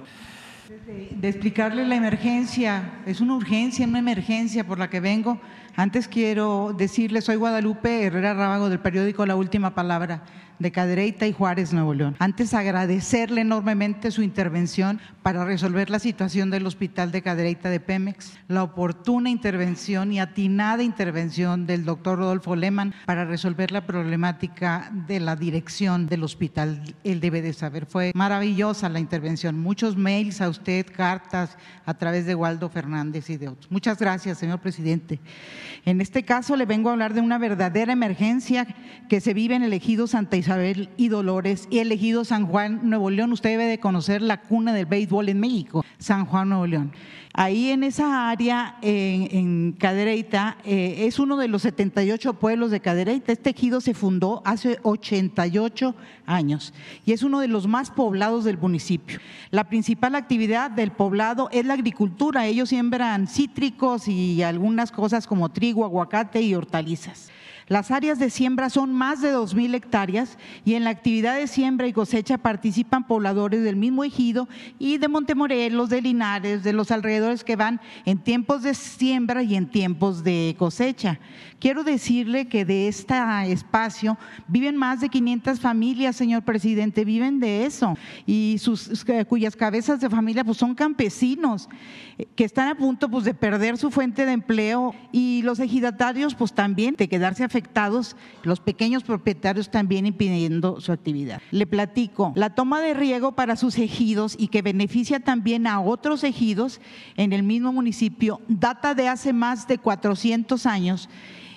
De, explicarle la emergencia, es una urgencia, una emergencia por la que vengo. Antes quiero decirle, soy Guadalupe Herrera Rábago del periódico La Última Palabra de Cadereyta y Juárez, Nuevo León. Antes agradecerle enormemente su intervención para resolver la situación del hospital de Cadereyta de Pemex, la oportuna intervención y atinada intervención del doctor Rodolfo Lehmann para resolver la problemática de la dirección del hospital. Él debe de saber, fue maravillosa la intervención. Muchos mails a usted, cartas a través de Waldo Fernández y de otros. Muchas gracias, señor presidente. En este caso le vengo a hablar de una verdadera emergencia que se vive en el ejido Santa Isabel y Dolores y elegido San Juan, Nuevo León. Usted debe de conocer la cuna del béisbol en México, San Juan, Nuevo León. Ahí en esa área, en, Cadereyta, eh, es uno de los 78 pueblos de Cadereyta. Este ejido se fundó hace 88 años y es uno de los más poblados del municipio. La principal actividad del poblado es la agricultura. Ellos siembran cítricos y algunas cosas como trigo, aguacate y hortalizas. Las áreas de siembra son más de 2.000 hectáreas y en la actividad de siembra y cosecha participan pobladores del mismo ejido y de Montemorelos, de Linares, de los alrededores que van en tiempos de siembra y en tiempos de cosecha. Quiero decirle que de este espacio viven más de 500 familias, señor presidente, viven de eso y sus, cuyas cabezas de familia pues, son campesinos eh, que están a punto pues, de perder su fuente de empleo y los ejidatarios pues también de quedarse afectados, los pequeños propietarios también impidiendo su actividad. Le platico, la toma de riego para sus ejidos y que beneficia también a otros ejidos en el mismo municipio data de hace más de 400 años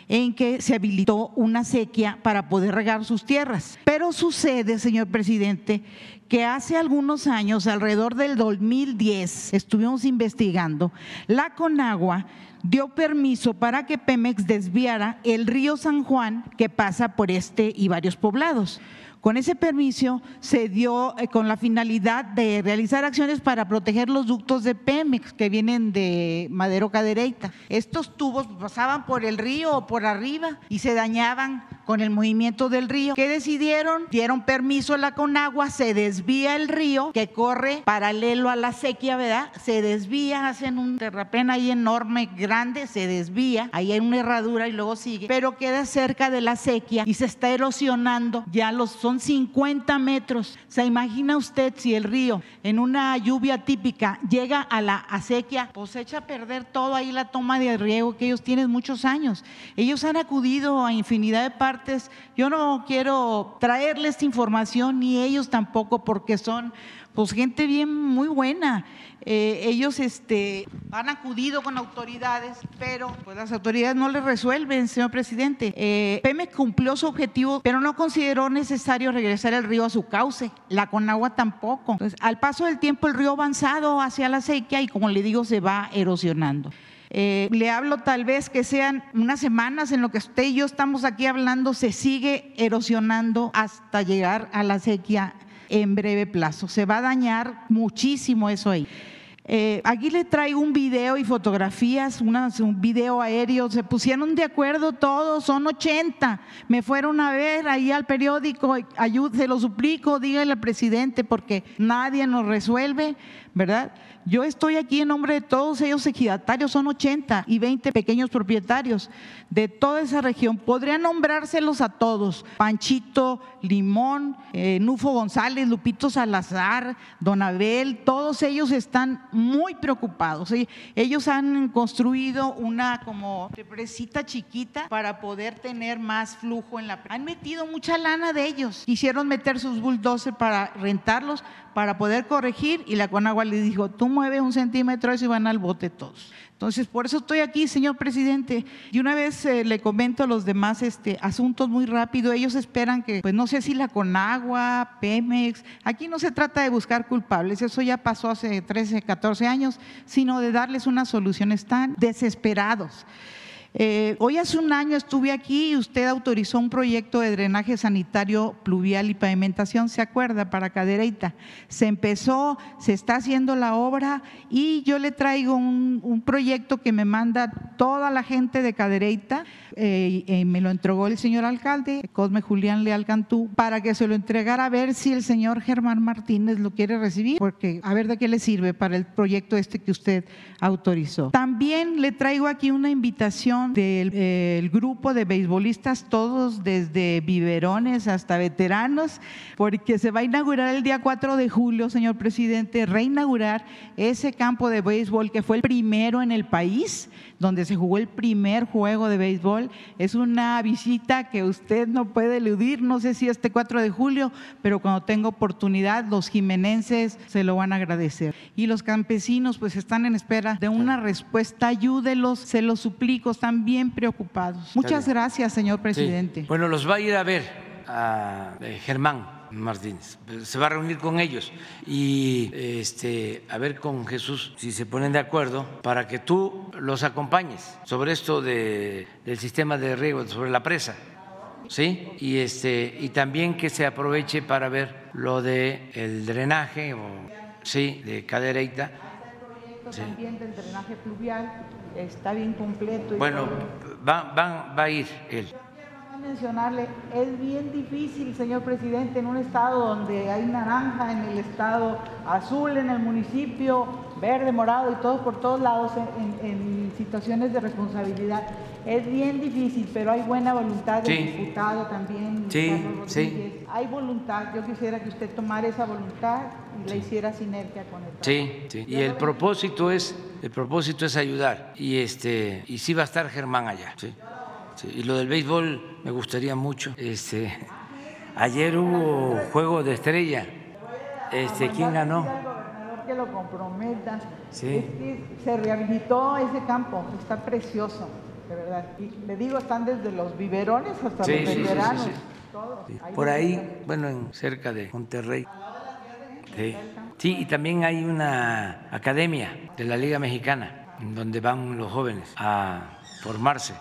en que se habilitó una sequía para poder regar sus tierras. Pero sucede, señor presidente, que hace algunos años, alrededor del 2010, estuvimos investigando, la Conagua dio permiso para que Pemex desviara el río San Juan que pasa por este y varios poblados. Con ese permiso se dio eh, con la finalidad de realizar acciones para proteger los ductos de Pemex que vienen de Madero Cadereyta. Estos tubos pasaban por el río o por arriba y se dañaban con el movimiento del río. ¿Qué decidieron? Dieron permiso a la Conagua, se desvía el río que corre paralelo a la sequía, ¿verdad? Se desvía, hacen un terrapén ahí enorme, grande, se desvía, ahí hay una herradura y luego sigue, pero queda cerca de la sequía y se está erosionando ya los son 50 metros. ¿Se imagina usted si el río en una lluvia típica llega a la acequia, pues echa a perder todo ahí la toma de riego que ellos tienen muchos años? Ellos han acudido a infinidad de partes. Yo no quiero traerles información ni ellos tampoco porque son pues gente bien muy buena. Eh, ellos este, han acudido con autoridades, pero pues las autoridades no les resuelven, señor presidente. Eh, Pemex cumplió su objetivo, pero no consideró necesario regresar el río a su cauce. La Conagua tampoco. Entonces, al paso del tiempo, el río avanzado hacia la sequía y, como le digo, se va erosionando. Eh, le hablo tal vez que sean unas semanas en lo que usted y yo estamos aquí hablando, se sigue erosionando hasta llegar a la sequía en breve plazo. Se va a dañar muchísimo eso ahí. Eh, aquí le traigo un video y fotografías, un video aéreo, se pusieron de acuerdo todos, son 80, me fueron a ver ahí al periódico, se lo suplico, dígale al presidente porque nadie nos resuelve, ¿verdad? Yo estoy aquí en nombre de todos ellos ejidatarios, son 80 y 20 pequeños propietarios de toda esa región. Podría nombrárselos a todos, Panchito, Limón, eh, Nufo González, Lupito Salazar, Don Abel, todos ellos están muy preocupados. Ellos han construido una como represita chiquita para poder tener más flujo en la... Han metido mucha lana de ellos. Quisieron meter sus bulldozers para rentarlos, para poder corregir y la Conagua le dijo, tú mueves un centímetro y van al bote todos. Entonces, por eso estoy aquí, señor presidente. Y una vez eh, le comento a los demás este, asuntos muy rápido. Ellos esperan que, pues no sé si la Conagua, Pemex, aquí no se trata de buscar culpables, eso ya pasó hace 13, 14 años, sino de darles una solución. Están desesperados. Eh, hoy hace un año estuve aquí y usted autorizó un proyecto de drenaje sanitario pluvial y pavimentación, ¿se acuerda? Para Cadereyta. Se empezó, se está haciendo la obra y yo le traigo un, proyecto que me manda toda la gente de Cadereyta, eh, eh, me lo entregó el señor alcalde, Cosme Julián Leal Cantú, para que se lo entregara a ver si el señor Germán Martínez lo quiere recibir, porque a ver de qué le sirve para el proyecto este que usted autorizó. También le traigo aquí una invitación del grupo de beisbolistas, todos desde biberones hasta veteranos, porque se va a inaugurar el día 4 de julio, señor presidente, reinaugurar ese campo de béisbol que fue el primero en el país, donde se jugó el primer juego de béisbol. Es una visita que usted no puede eludir, no sé si este 4 de julio, pero cuando tenga oportunidad, los jimenenses se lo van a agradecer. Y los campesinos pues están en espera de una respuesta, ayúdelos, se los suplico, están bien preocupados. Muchas gracias, señor presidente. Bueno, los va a ir a ver a eh, Germán Martínez. Se va a reunir con ellos y este, a ver con Jesús si se ponen de acuerdo para que tú los acompañes sobre esto de, del sistema de riego, sobre la presa. ¿Sí? Y, este, y también que se aproveche para ver lo del el drenaje, o, sí, de Cadereyta. También del drenaje fluvial está bien completo. bueno, va, va a ir él mencionarle, es bien difícil, señor presidente, en un estado donde hay naranja, en el estado azul, en el municipio, verde, morado y todo por todos lados en, situaciones de responsabilidad. Es bien difícil, pero hay buena voluntad del diputado también. Sí, sí. Hay voluntad. Yo quisiera que usted tomara esa voluntad y la hiciera sinergia con el Sí, sí. Y el propósito es el propósito es ayudar y este y sí va a estar Germán allá. Sí. Y lo del béisbol me gustaría mucho. Este, ayer hubo juego de estrella. Este, ¿quién ganó? que lo comprometa. Sí. se rehabilitó ese campo, está precioso, de verdad. Y le digo, están desde los biberones hasta los veteranos. Por ahí, bueno, en, cerca de Monterrey. Sí. Sí, y también hay una academia de la Liga Mexicana. donde van los jóvenes a formarse.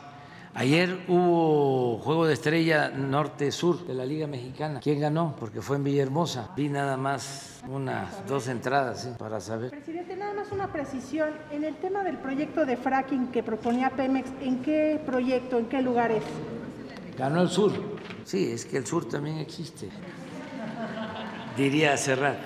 Ayer hubo juego de estrella norte-sur de la Liga Mexicana. ¿Quién ganó? Porque fue en Villahermosa. Vi nada más unas dos entradas para saber. Presidente, nada más una precisión. En el tema del proyecto de fracking que proponía Pemex, ¿en qué proyecto, en qué lugares? Ganó el sur. Sí, es que el sur también existe. Diría Serrat.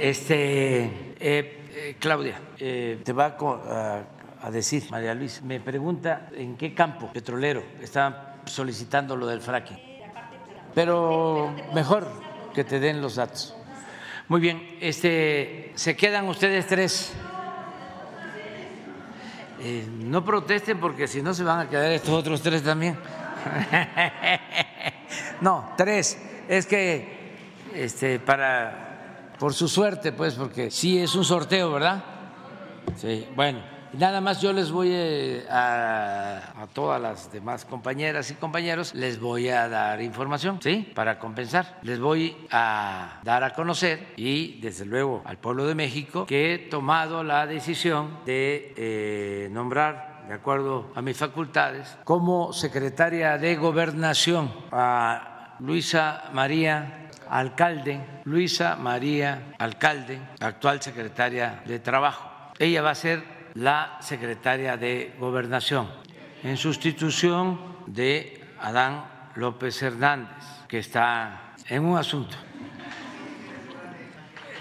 Este, eh, eh, Claudia, eh, te va a a decir, María Luis. Me pregunta en qué campo petrolero están solicitando lo del fracking. Pero mejor que te den los datos. Muy bien, este, se quedan ustedes tres. Eh, no protesten porque si no se van a quedar estos otros tres también. no, tres. Es que este, para por su suerte, pues, porque sí es un sorteo, ¿verdad? Sí, bueno. Nada más yo les voy eh, a, a, todas las demás compañeras y compañeros, les voy a dar información, ¿sí? Para compensar. Les voy a dar a conocer y desde luego al pueblo de México que he tomado la decisión de eh, nombrar de acuerdo a mis facultades, como secretaria de gobernación a Luisa María Alcalde, Luisa María Alcalde, actual secretaria de Trabajo. Ella va a ser la secretaria de Gobernación, en sustitución de Adán López Hernández, que está en un asunto.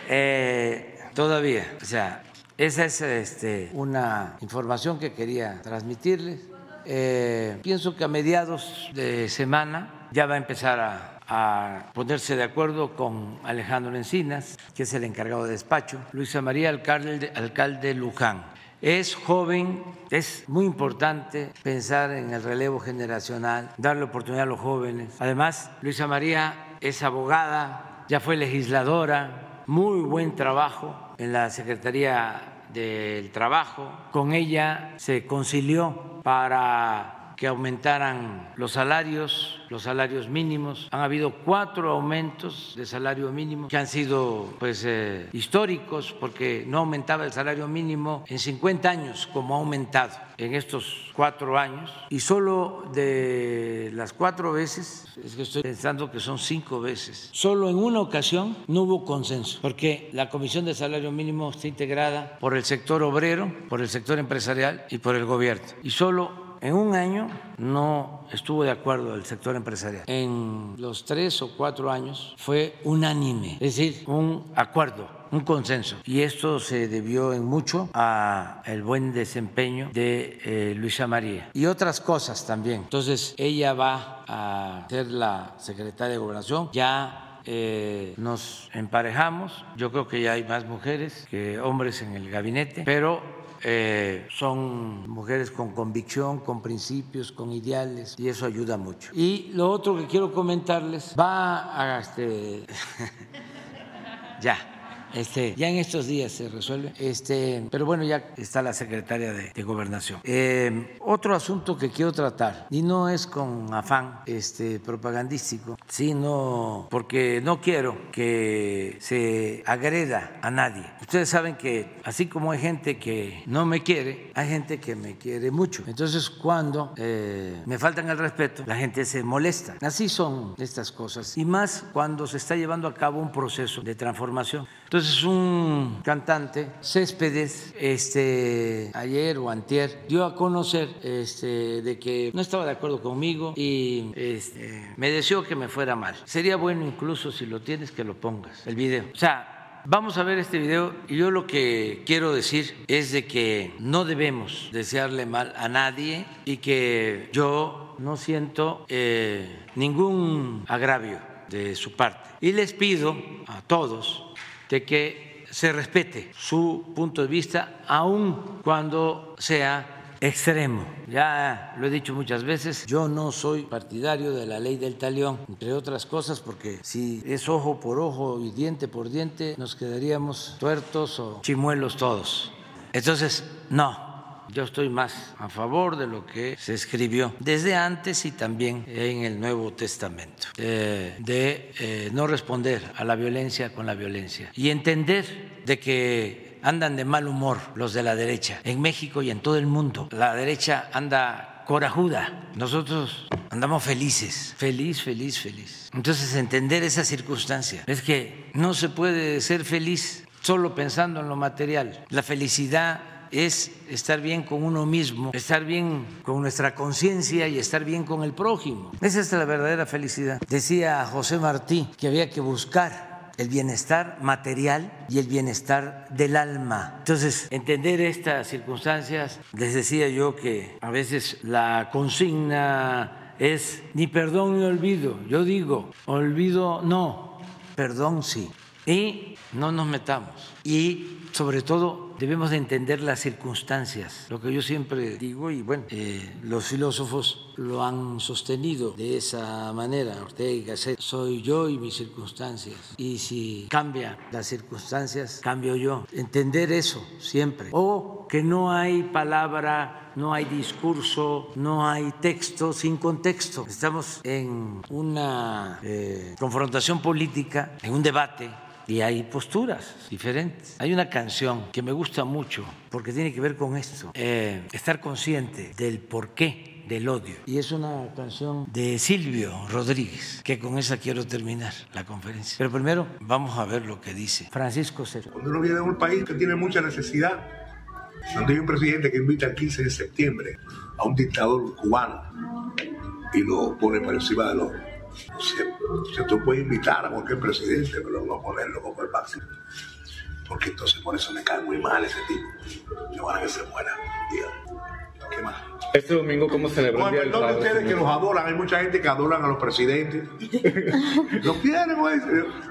Eh, todavía, o sea, esa es este, una información que quería transmitirles. Eh, pienso que a mediados de semana ya va a empezar a a ponerse de acuerdo con Alejandro Encinas, que es el encargado de despacho, Luisa María Alcalde, alcalde Luján, es joven, es muy importante pensar en el relevo generacional, darle oportunidad a los jóvenes. Además, Luisa María es abogada, ya fue legisladora, muy buen trabajo en la Secretaría del Trabajo. Con ella se concilió para que aumentaran los salarios los salarios mínimos. Han habido cuatro aumentos de salario mínimo que han sido pues eh, históricos porque no aumentaba el salario mínimo en 50 años como ha aumentado en estos cuatro años y solo de las cuatro veces, es que estoy pensando que son cinco veces, solo en una ocasión no hubo consenso porque la Comisión de Salario Mínimo está integrada por el sector obrero, por el sector empresarial y por el gobierno y solo en un año no estuvo de acuerdo el sector empresarial. En los tres o cuatro años fue unánime, es decir, un acuerdo un consenso. Y esto se debió en mucho al buen desempeño de eh, Luisa María. Y otras cosas también. Entonces, ella va a ser la secretaria de Gobernación. Ya eh, nos emparejamos. Yo creo que ya hay más mujeres que hombres en el gabinete, pero eh, son mujeres con convicción, con principios, con ideales y eso ayuda mucho. Y lo otro que quiero comentarles va a este ya este, ya en estos días se resuelve, este, pero bueno, ya está la secretaria de, Gobernación. Eh, otro asunto que quiero tratar, y no es con afán este, propagandístico, sino porque no quiero que se agreda a nadie. Ustedes saben que así como hay gente que no me quiere, hay gente que me quiere mucho. Entonces, cuando eh, me faltan el respeto, la gente se molesta. Así son estas cosas. Y más cuando se está llevando a cabo un proceso de transformación. Entonces un cantante, Céspedes, este, ayer o antier, dio a conocer este, de que no estaba de acuerdo conmigo y este, me deseó que me fuera mal. Sería bueno incluso si lo tienes que lo pongas, el video. O sea, Vamos a ver este video y yo lo que quiero decir es de que no debemos desearle mal a nadie y que yo no siento eh, ningún agravio de su parte. Y les pido a todos de que se respete su punto de vista, aun cuando sea extremo. Ya lo he dicho muchas veces, yo no soy partidario de la ley del talión, entre otras cosas, porque si es ojo por ojo y diente por diente, nos quedaríamos tuertos o chimuelos todos. Entonces, no, yo estoy más a favor de lo que se escribió desde antes y también en el Nuevo Testamento, eh, de eh, no responder a la violencia con la violencia y entender de que andan de mal humor los de la derecha, en México y en todo el mundo. La derecha anda corajuda, nosotros andamos felices, feliz, feliz, feliz. Entonces entender esa circunstancia es que no se puede ser feliz solo pensando en lo material. La felicidad es estar bien con uno mismo, estar bien con nuestra conciencia y estar bien con el prójimo. Esa es la verdadera felicidad. Decía José Martí que había que buscar el bienestar material y el bienestar del alma. Entonces, entender estas circunstancias, les decía yo que a veces la consigna es ni perdón ni olvido. Yo digo, olvido no, perdón sí. Y no nos metamos. Y sobre todo debemos de entender las circunstancias, lo que yo siempre digo y bueno, eh, los filósofos lo han sostenido de esa manera, Ortega y Gasset, soy yo y mis circunstancias y si cambia las circunstancias, cambio yo. Entender eso siempre. O que no hay palabra no hay discurso, no hay texto sin contexto. Estamos en una eh, confrontación política, en un debate y hay posturas diferentes. Hay una canción que me gusta mucho porque tiene que ver con esto, eh, estar consciente del porqué del odio. Y es una canción de Silvio Rodríguez, que con esa quiero terminar la conferencia. Pero primero vamos a ver lo que dice Francisco Cero. Cuando uno viene de un país que tiene mucha necesidad, donde hay un presidente que invita el 15 de septiembre a un dictador cubano y lo pone por encima de los se, tú puedes invitar a cualquier presidente, pero no ponerlo como el máximo. Porque entonces por eso me cae muy mal ese tipo. Yo van a que se muera. ¿Qué más? Este domingo, ¿cómo celebran el día del ustedes que los adoran, hay mucha gente que adoran a los presidentes. lo quieren, güey.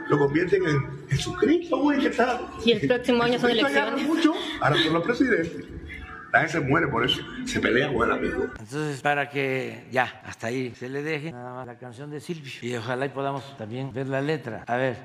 Lo convierten en Jesucristo, güey, ¿qué tal? Y el próximo año son elecciones. Mucho, ahora son los presidentes. La gente se muere por eso, se pelea con el amigo. Entonces, para que ya, hasta ahí se le deje nada más la canción de Silvio. Y ojalá y podamos también ver la letra. A ver.